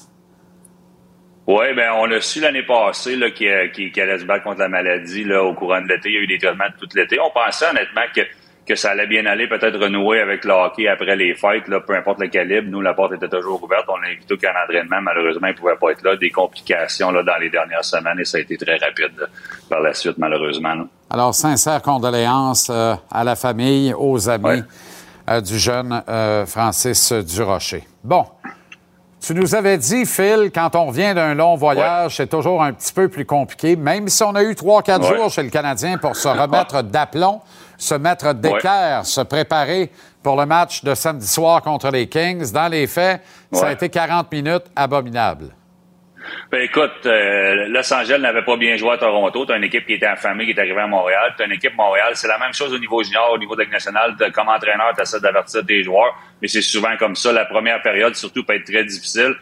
Oui, ben on a su l'année passée qu'il, euh, qu'il- allait se battre contre la maladie là, au courant de l'été. Il y a eu des traitements tout l'été. On pensait honnêtement que, que ça allait bien aller, peut-être renouer avec le hockey après les fêtes, là, peu importe le calibre. Nous, la porte était toujours ouverte. On l'a invité au camp d'entraînement. Malheureusement, il ne pouvait pas être là. Des complications là, dans les dernières semaines et ça a été très rapide là, par la suite, malheureusement. là. Alors, sincères condoléances euh, à la famille, aux amis du jeune euh, Francis Durocher. Bon. Tu nous avais dit, Phil, quand on revient d'un long voyage, c'est toujours un petit peu plus compliqué, même si on a eu trois, quatre Ouais. jours chez le Canadien pour se remettre d'aplomb, se mettre d'équerre, se préparer pour le match de samedi soir contre les Kings. Dans les faits, ça a été 40 minutes abominables. Ben écoute, euh, Los Angeles n'avait pas bien joué à Toronto. Tu as une équipe qui était affamée, qui est arrivée à Montréal. Tu as une équipe Montréal. C'est la même chose au niveau junior, au niveau de la nationale. Comme entraîneur, tu essaies d'avertir tes joueurs. Mais c'est souvent comme ça. La première période, surtout, peut être très difficile.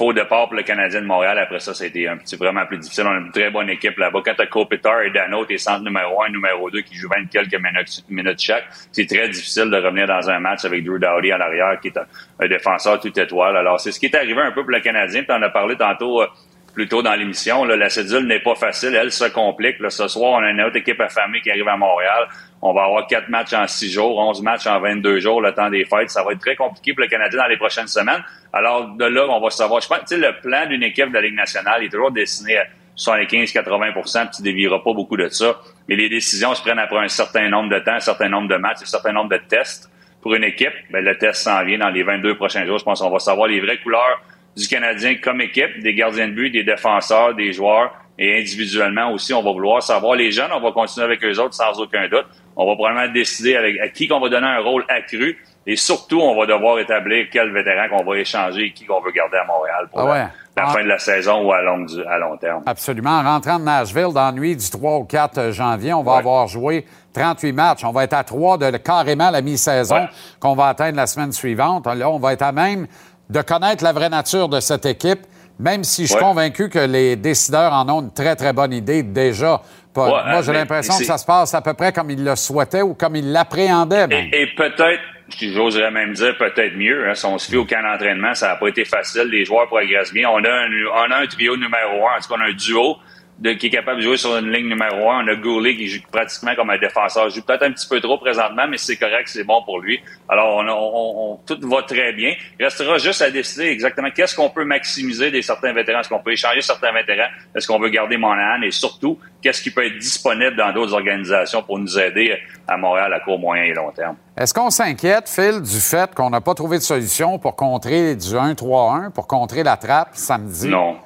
Faux départ pour le Canadien de Montréal. Après ça, ça a été un petit vraiment plus difficile. On a une très bonne équipe là-bas. Quand tu as Kopitar et Dano, tes centres numéro 1 et numéro 2 qui jouent 20 quelques minutes, chaque, c'est très difficile de revenir dans un match avec Drew Dowdy à l'arrière, qui est un, défenseur tout étoile. Alors, c'est ce qui est arrivé un peu pour le Canadien. Tu en as parlé tantôt. euh, plus tôt dans l'émission. La cédule n'est pas facile, elle se complique. Ce soir, on a une autre équipe affamée qui arrive à Montréal. On va avoir quatre matchs en six jours, 11 matchs en 22 jours, le temps des fêtes. Ça va être très compliqué pour le Canadien dans les prochaines semaines. Alors, de là, on va savoir. Je pense, tu sais, le plan d'une équipe de la Ligue nationale est toujours destiné à 75-80% puis tu dévieras pas beaucoup de ça. Mais les décisions se prennent après un certain nombre de temps, un certain nombre de matchs, un certain nombre de tests. Pour une équipe, ben, le test s'en vient dans les 22 prochains jours. Je pense qu'on va savoir les vraies couleurs du Canadien comme équipe, des gardiens de but, des défenseurs, des joueurs et individuellement aussi, on va vouloir savoir les jeunes, on va continuer avec eux autres sans aucun doute. On va probablement décider avec à qui qu'on va donner un rôle accru et surtout, on va devoir établir quel vétéran qu'on va échanger et qui qu'on veut garder à Montréal pour Ah la- ouais. la, Ah. fin de la saison ou à long, du- à long terme. Absolument. En rentrant de Nashville dans la nuit du 3 au 4 janvier, on va avoir joué 38 matchs. On va être à 3 de carrément la mi-saison qu'on va atteindre la semaine suivante. Là, on va être à même de connaître la vraie nature de cette équipe, même si je suis Ouais. convaincu que les décideurs en ont une très, très bonne idée déjà. Ouais, Moi, j'ai l'impression que ça se passe à peu près comme ils le souhaitaient ou comme ils l'appréhendaient. et peut-être, j'oserais même dire peut-être mieux, hein, si on se fie au camp d'entraînement, ça n'a pas été facile. Les joueurs progressent bien. On a un, on a un trio numéro un, en tout cas, on a un duo de, qui est capable de jouer sur une ligne numéro un. On a Goulet qui joue pratiquement comme un défenseur. Il joue peut-être un petit peu trop présentement, mais c'est correct, c'est bon pour lui. Alors, on, on- on- tout va très bien. Il restera juste à décider exactement qu'est-ce qu'on peut maximiser des certains vétérans. Est-ce qu'on peut échanger certains vétérans? Est-ce qu'on veut garder Monahan? Et surtout, qu'est-ce qui peut être disponible dans d'autres organisations pour nous aider à Montréal à court, moyen et long terme? Est-ce qu'on s'inquiète, Phil, du fait qu'on n'a pas trouvé de solution pour contrer du 1-3-1, pour contrer la trappe samedi? Non.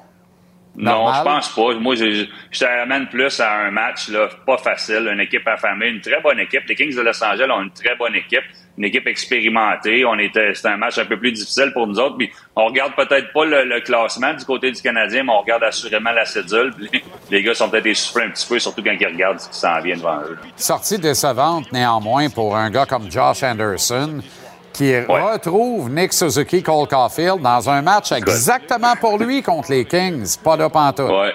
Non, je pense pas. Moi, je, je, je t'amène plus à un match là, pas facile, une équipe affamée, une très bonne équipe. Les Kings de Los Angeles ont une très bonne équipe, une équipe expérimentée. On était, c'était un match un peu plus difficile pour nous autres. Puis on regarde peut-être pas le, le classement du côté du Canadien, mais on regarde assurément la cédule. Les, les gars sont peut-être essoufflés un petit peu, surtout quand ils regardent ce qui s'en vient devant eux. Sortie décevante, néanmoins, pour un gars comme Josh Anderson, qui retrouve Nick Suzuki, Cole Caulfield dans un match exactement pour lui contre les Kings. Pas de pantoute. Ouais.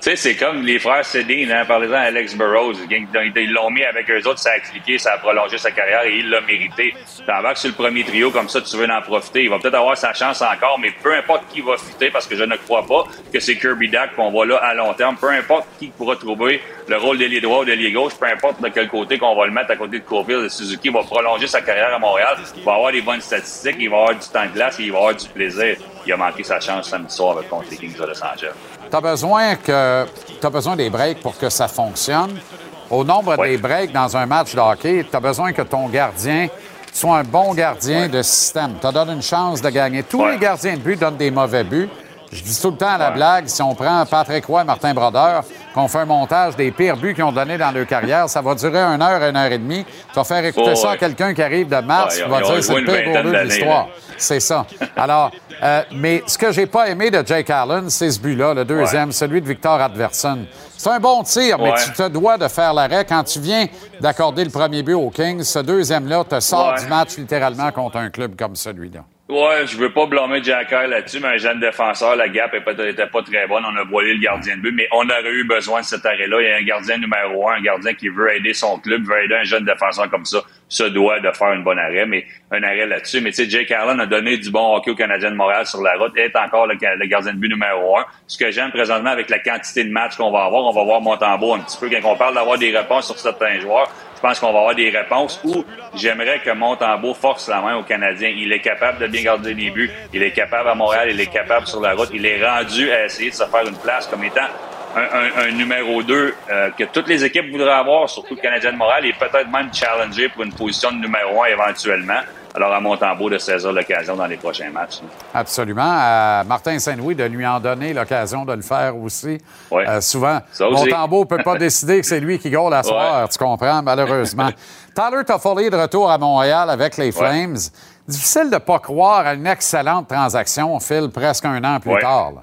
Tu sais, c'est comme les frères Sedin, hein, parlez-en à Alex Burrows. Ils l'ont mis avec eux autres, ça a cliqué, ça a prolongé sa carrière et il l'a mérité. T'embarques sur le premier trio comme ça, tu veux en profiter. Il va peut-être avoir sa chance encore, mais peu importe qui va fitter, parce que je ne crois pas que c'est Kirby Dack qu'on va là à long terme. Peu importe qui pourra trouver le rôle d'ailier droit ou d'ailier gauche, peu importe de quel côté qu'on va le mettre à côté de Courville, Suzuki va prolonger sa carrière à Montréal. Il va avoir des bonnes statistiques, il va avoir du temps de glace et il va avoir du plaisir. Il a manqué sa chance samedi soir contre les Kings de Los Angeles. Tu as besoin, que, t'as besoin des breaks pour que ça fonctionne. Au nombre des breaks dans un match de hockey, tu as besoin que ton gardien soit un bon gardien de système. Tu donnes une chance de gagner. Tous les gardiens de but donnent des mauvais buts. Je dis tout le temps à la blague, si on prend Patrick Roy et Martin Brodeur, qu'on fait un montage des pires buts qu'ils ont donnés dans leur carrière, ça va durer une heure, une heure et demie. Tu vas faire écouter Oh, ça à quelqu'un qui arrive de mars, Ouais, qui va dire c'est le pire vingtaine goaler de l'histoire. C'est ça. Alors, euh, mais ce que j'ai pas aimé de Jake Allen, c'est ce but-là, le deuxième, celui de Victor Adverson. C'est un bon tir, mais tu te dois de faire l'arrêt. Quand tu viens d'accorder le premier but aux Kings, ce deuxième-là te sort du match littéralement contre un club comme celui-là. Ouais, je veux pas blâmer Jack Hall là-dessus, mais un jeune défenseur, la gap était pas très bonne. On a voilé le gardien de but, mais on aurait eu besoin de cet arrêt-là. Il y a un gardien numéro un, un gardien qui veut aider son club, veut aider un jeune défenseur comme ça, se doit de faire une bonne arrêt, mais un arrêt là-dessus. Mais tu sais, Jake Allen a donné du bon hockey au Canadien de Montréal sur la route, est encore le, le gardien de but numéro un. Ce que j'aime présentement avec la quantité de matchs qu'on va avoir, on va voir Montembeau un petit peu. Quand on parle d'avoir des réponses sur certains joueurs, je pense qu'on va avoir des réponses où j'aimerais que Montembeau force la main aux Canadiens. Il est capable de bien garder les buts. Il est capable à Montréal. Il est capable sur la route. Il est rendu à essayer de se faire une place comme étant un, un- un numéro 2 que toutes les équipes voudraient avoir, surtout le Canadien de Montréal, et peut-être même challenger pour une position de numéro 1 éventuellement. Alors à Montembeau de saisir l'occasion dans les prochains matchs. Absolument. À Martin Saint-Louis de lui en donner l'occasion de le faire aussi. Ouais. Euh, souvent, aussi. Montembeau ne peut pas décider que c'est lui qui gaule la soir, tu comprends, malheureusement. Tyler Toffoli de retour à Montréal avec les Flames. Difficile de ne pas croire à une excellente transaction, Phil, presque un an plus Ouais. tard. là.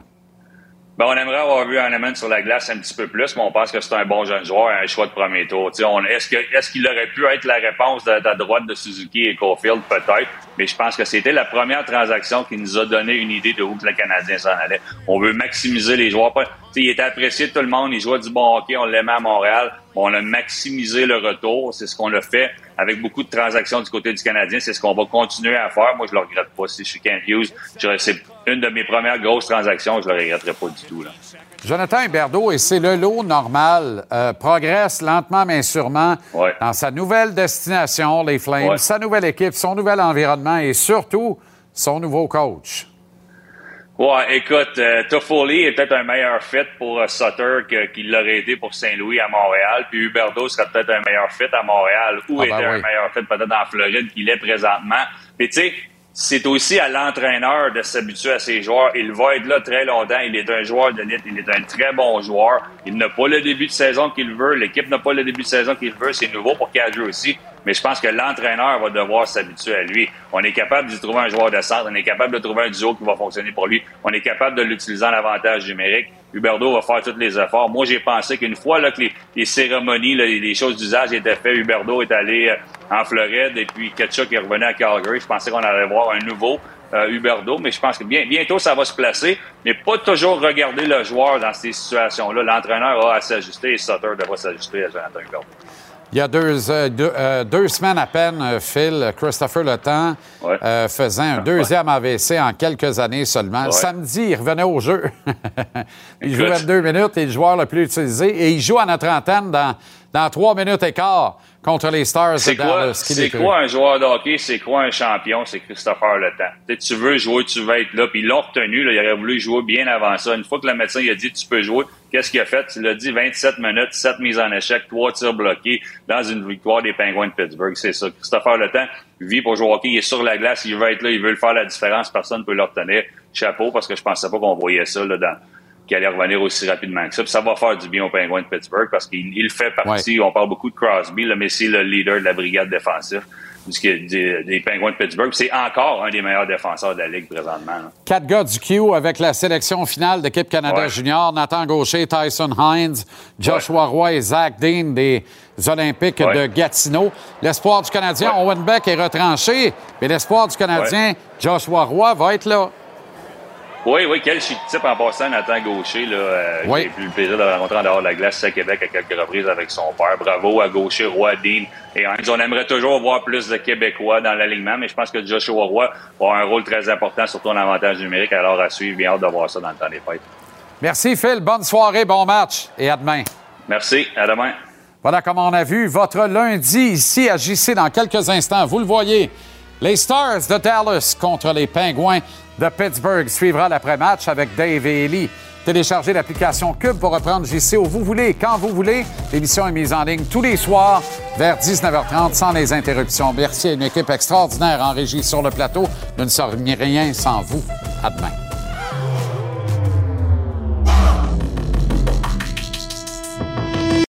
Ben, on aimerait avoir vu Hanneman sur la glace un petit peu plus, mais on pense que c'est un bon jeune joueur, un choix de premier tour. Est-ce que- est-ce qu'il aurait pu être la réponse de, de la droite de Suzuki et Caulfield? Peut-être, mais je pense que c'était la première transaction qui nous a donné une idée de où le Canadien s'en allait. On veut maximiser les joueurs. Pas- tu sais, il était apprécié de tout le monde, il jouait du bon hockey, on l'aimait à Montréal. On a maximisé le retour, c'est ce qu'on a fait avec beaucoup de transactions du côté du Canadien. C'est ce qu'on va continuer à faire. Moi, je le regrette pas. Si je suis Kent Hughes, c'est une de mes premières grosses transactions, je le regretterai pas du tout. Là. Jonathan Huberdeau, et c'est le lot normal, euh, progresse lentement mais sûrement dans sa nouvelle destination, les Flames, Ouais. sa nouvelle équipe, son nouvel environnement et surtout son nouveau coach. Ouais, écoute, euh, Toffoli est peut-être un meilleur fit pour euh, Sutter qu'il l'aurait été pour Saint-Louis à Montréal. Puis Huberdo serait peut-être un meilleur fit à Montréal ou Ah, était ben un oui. meilleur fit peut-être en Floride qu'il est présentement. Mais tu sais, c'est aussi à l'entraîneur de s'habituer à ses joueurs. Il va être là très longtemps. Il est un joueur de l'élite. Il est un très bon joueur. Il n'a pas le début de saison qu'il veut. L'équipe n'a pas le début de saison qu'il veut. C'est nouveau pour Cadre aussi. Mais je pense que l'entraîneur va devoir s'habituer à lui. On est capable d'y trouver un joueur de centre. On est capable de trouver un duo qui va fonctionner pour lui. On est capable de l'utiliser en avantage numérique. Huberdo va faire tous les efforts. Moi, j'ai pensé qu'une fois là, que les, cérémonies, les choses d'usage étaient faites, Huberdo est allé euh, en Floride et puis Ketchuk est revenu à Calgary. Je pensais qu'on allait voir un nouveau euh, Huberdo, mais je pense que bien, bientôt ça va se placer, mais pas toujours regarder le joueur dans ces situations-là. L'entraîneur a à s'ajuster et Sutter devra s'ajuster à Jonathan Huberdo. Il y a deux, euh, deux, euh, deux semaines à peine, euh, Phil, Christopher Le Temps euh, faisait un deuxième AVC en quelques années seulement. Ouais. Samedi, il revenait au jeu. il jouait deux minutes et le joueur le plus utilisé. Et il joue à notre antenne dans, dans trois minutes et quart contre les Stars de C'est quoi, c'est quoi un joueur de hockey? C'est quoi un champion? C'est Christopher Le Temps. Tu veux jouer, tu veux être là. Puis ils l'ont retenu. Là, il aurait voulu jouer bien avant ça. Une fois que le médecin il a dit tu peux jouer, qu'est-ce qu'il a fait? Il a dit 27 minutes, 7 mises en échec, 3 tirs bloqués dans une victoire des Penguins de Pittsburgh. C'est ça. Christopher Le Temps vit pour jouer au hockey. Il est sur la glace. Il veut être là. Il veut le faire la différence. Personne ne peut le retenir. Chapeau parce que je pensais pas qu'on voyait ça là, dans qui allait revenir aussi rapidement que ça. Puis ça va faire du bien aux Penguins de Pittsburgh parce qu'il il fait partie, on parle beaucoup de Crosby, là, mais c'est le leader de la brigade défensive des, des Penguins de Pittsburgh. C'est encore un des meilleurs défenseurs de la Ligue présentement. là. Quatre gars du Q avec la sélection finale d'équipe Canada Ouais. Junior. Nathan Gaucher, Tyson Hines, Joshua Roy et Zach Dean des Olympiques Ouais. de Gatineau. L'espoir du Canadien, Owen Beck, est retranché. Mais l'espoir du Canadien, Joshua Roy, va être là. Oui, oui, quel chic type en passant, Nathan Gaucher. Là, euh, Oui. J'ai eu le plaisir de le rencontrer en dehors de la glace à Québec à quelques reprises avec son père. Bravo à Gaucher, Roy, Dean et Hines. On aimerait toujours voir plus de Québécois dans l'alignement, mais je pense que Joshua Roy va avoir un rôle très important, surtout en avantage numérique. Alors à suivre, bien hâte de voir ça dans le temps des fêtes. Merci, Phil. Bonne soirée, bon match et à demain. Merci, à demain. Voilà, comme on a vu, votre lundi ici à JC dans quelques instants. Vous le voyez, les Stars de Dallas contre les Penguins de Pittsburgh suivra l'après-match avec Dave et Ellie. Téléchargez l'application Cube pour reprendre JC où vous voulez, quand vous voulez. L'émission est mise en ligne tous les soirs vers 19h30 sans les interruptions. Merci à une équipe extraordinaire en régie sur le plateau. Nous ne serions rien sans vous. À demain.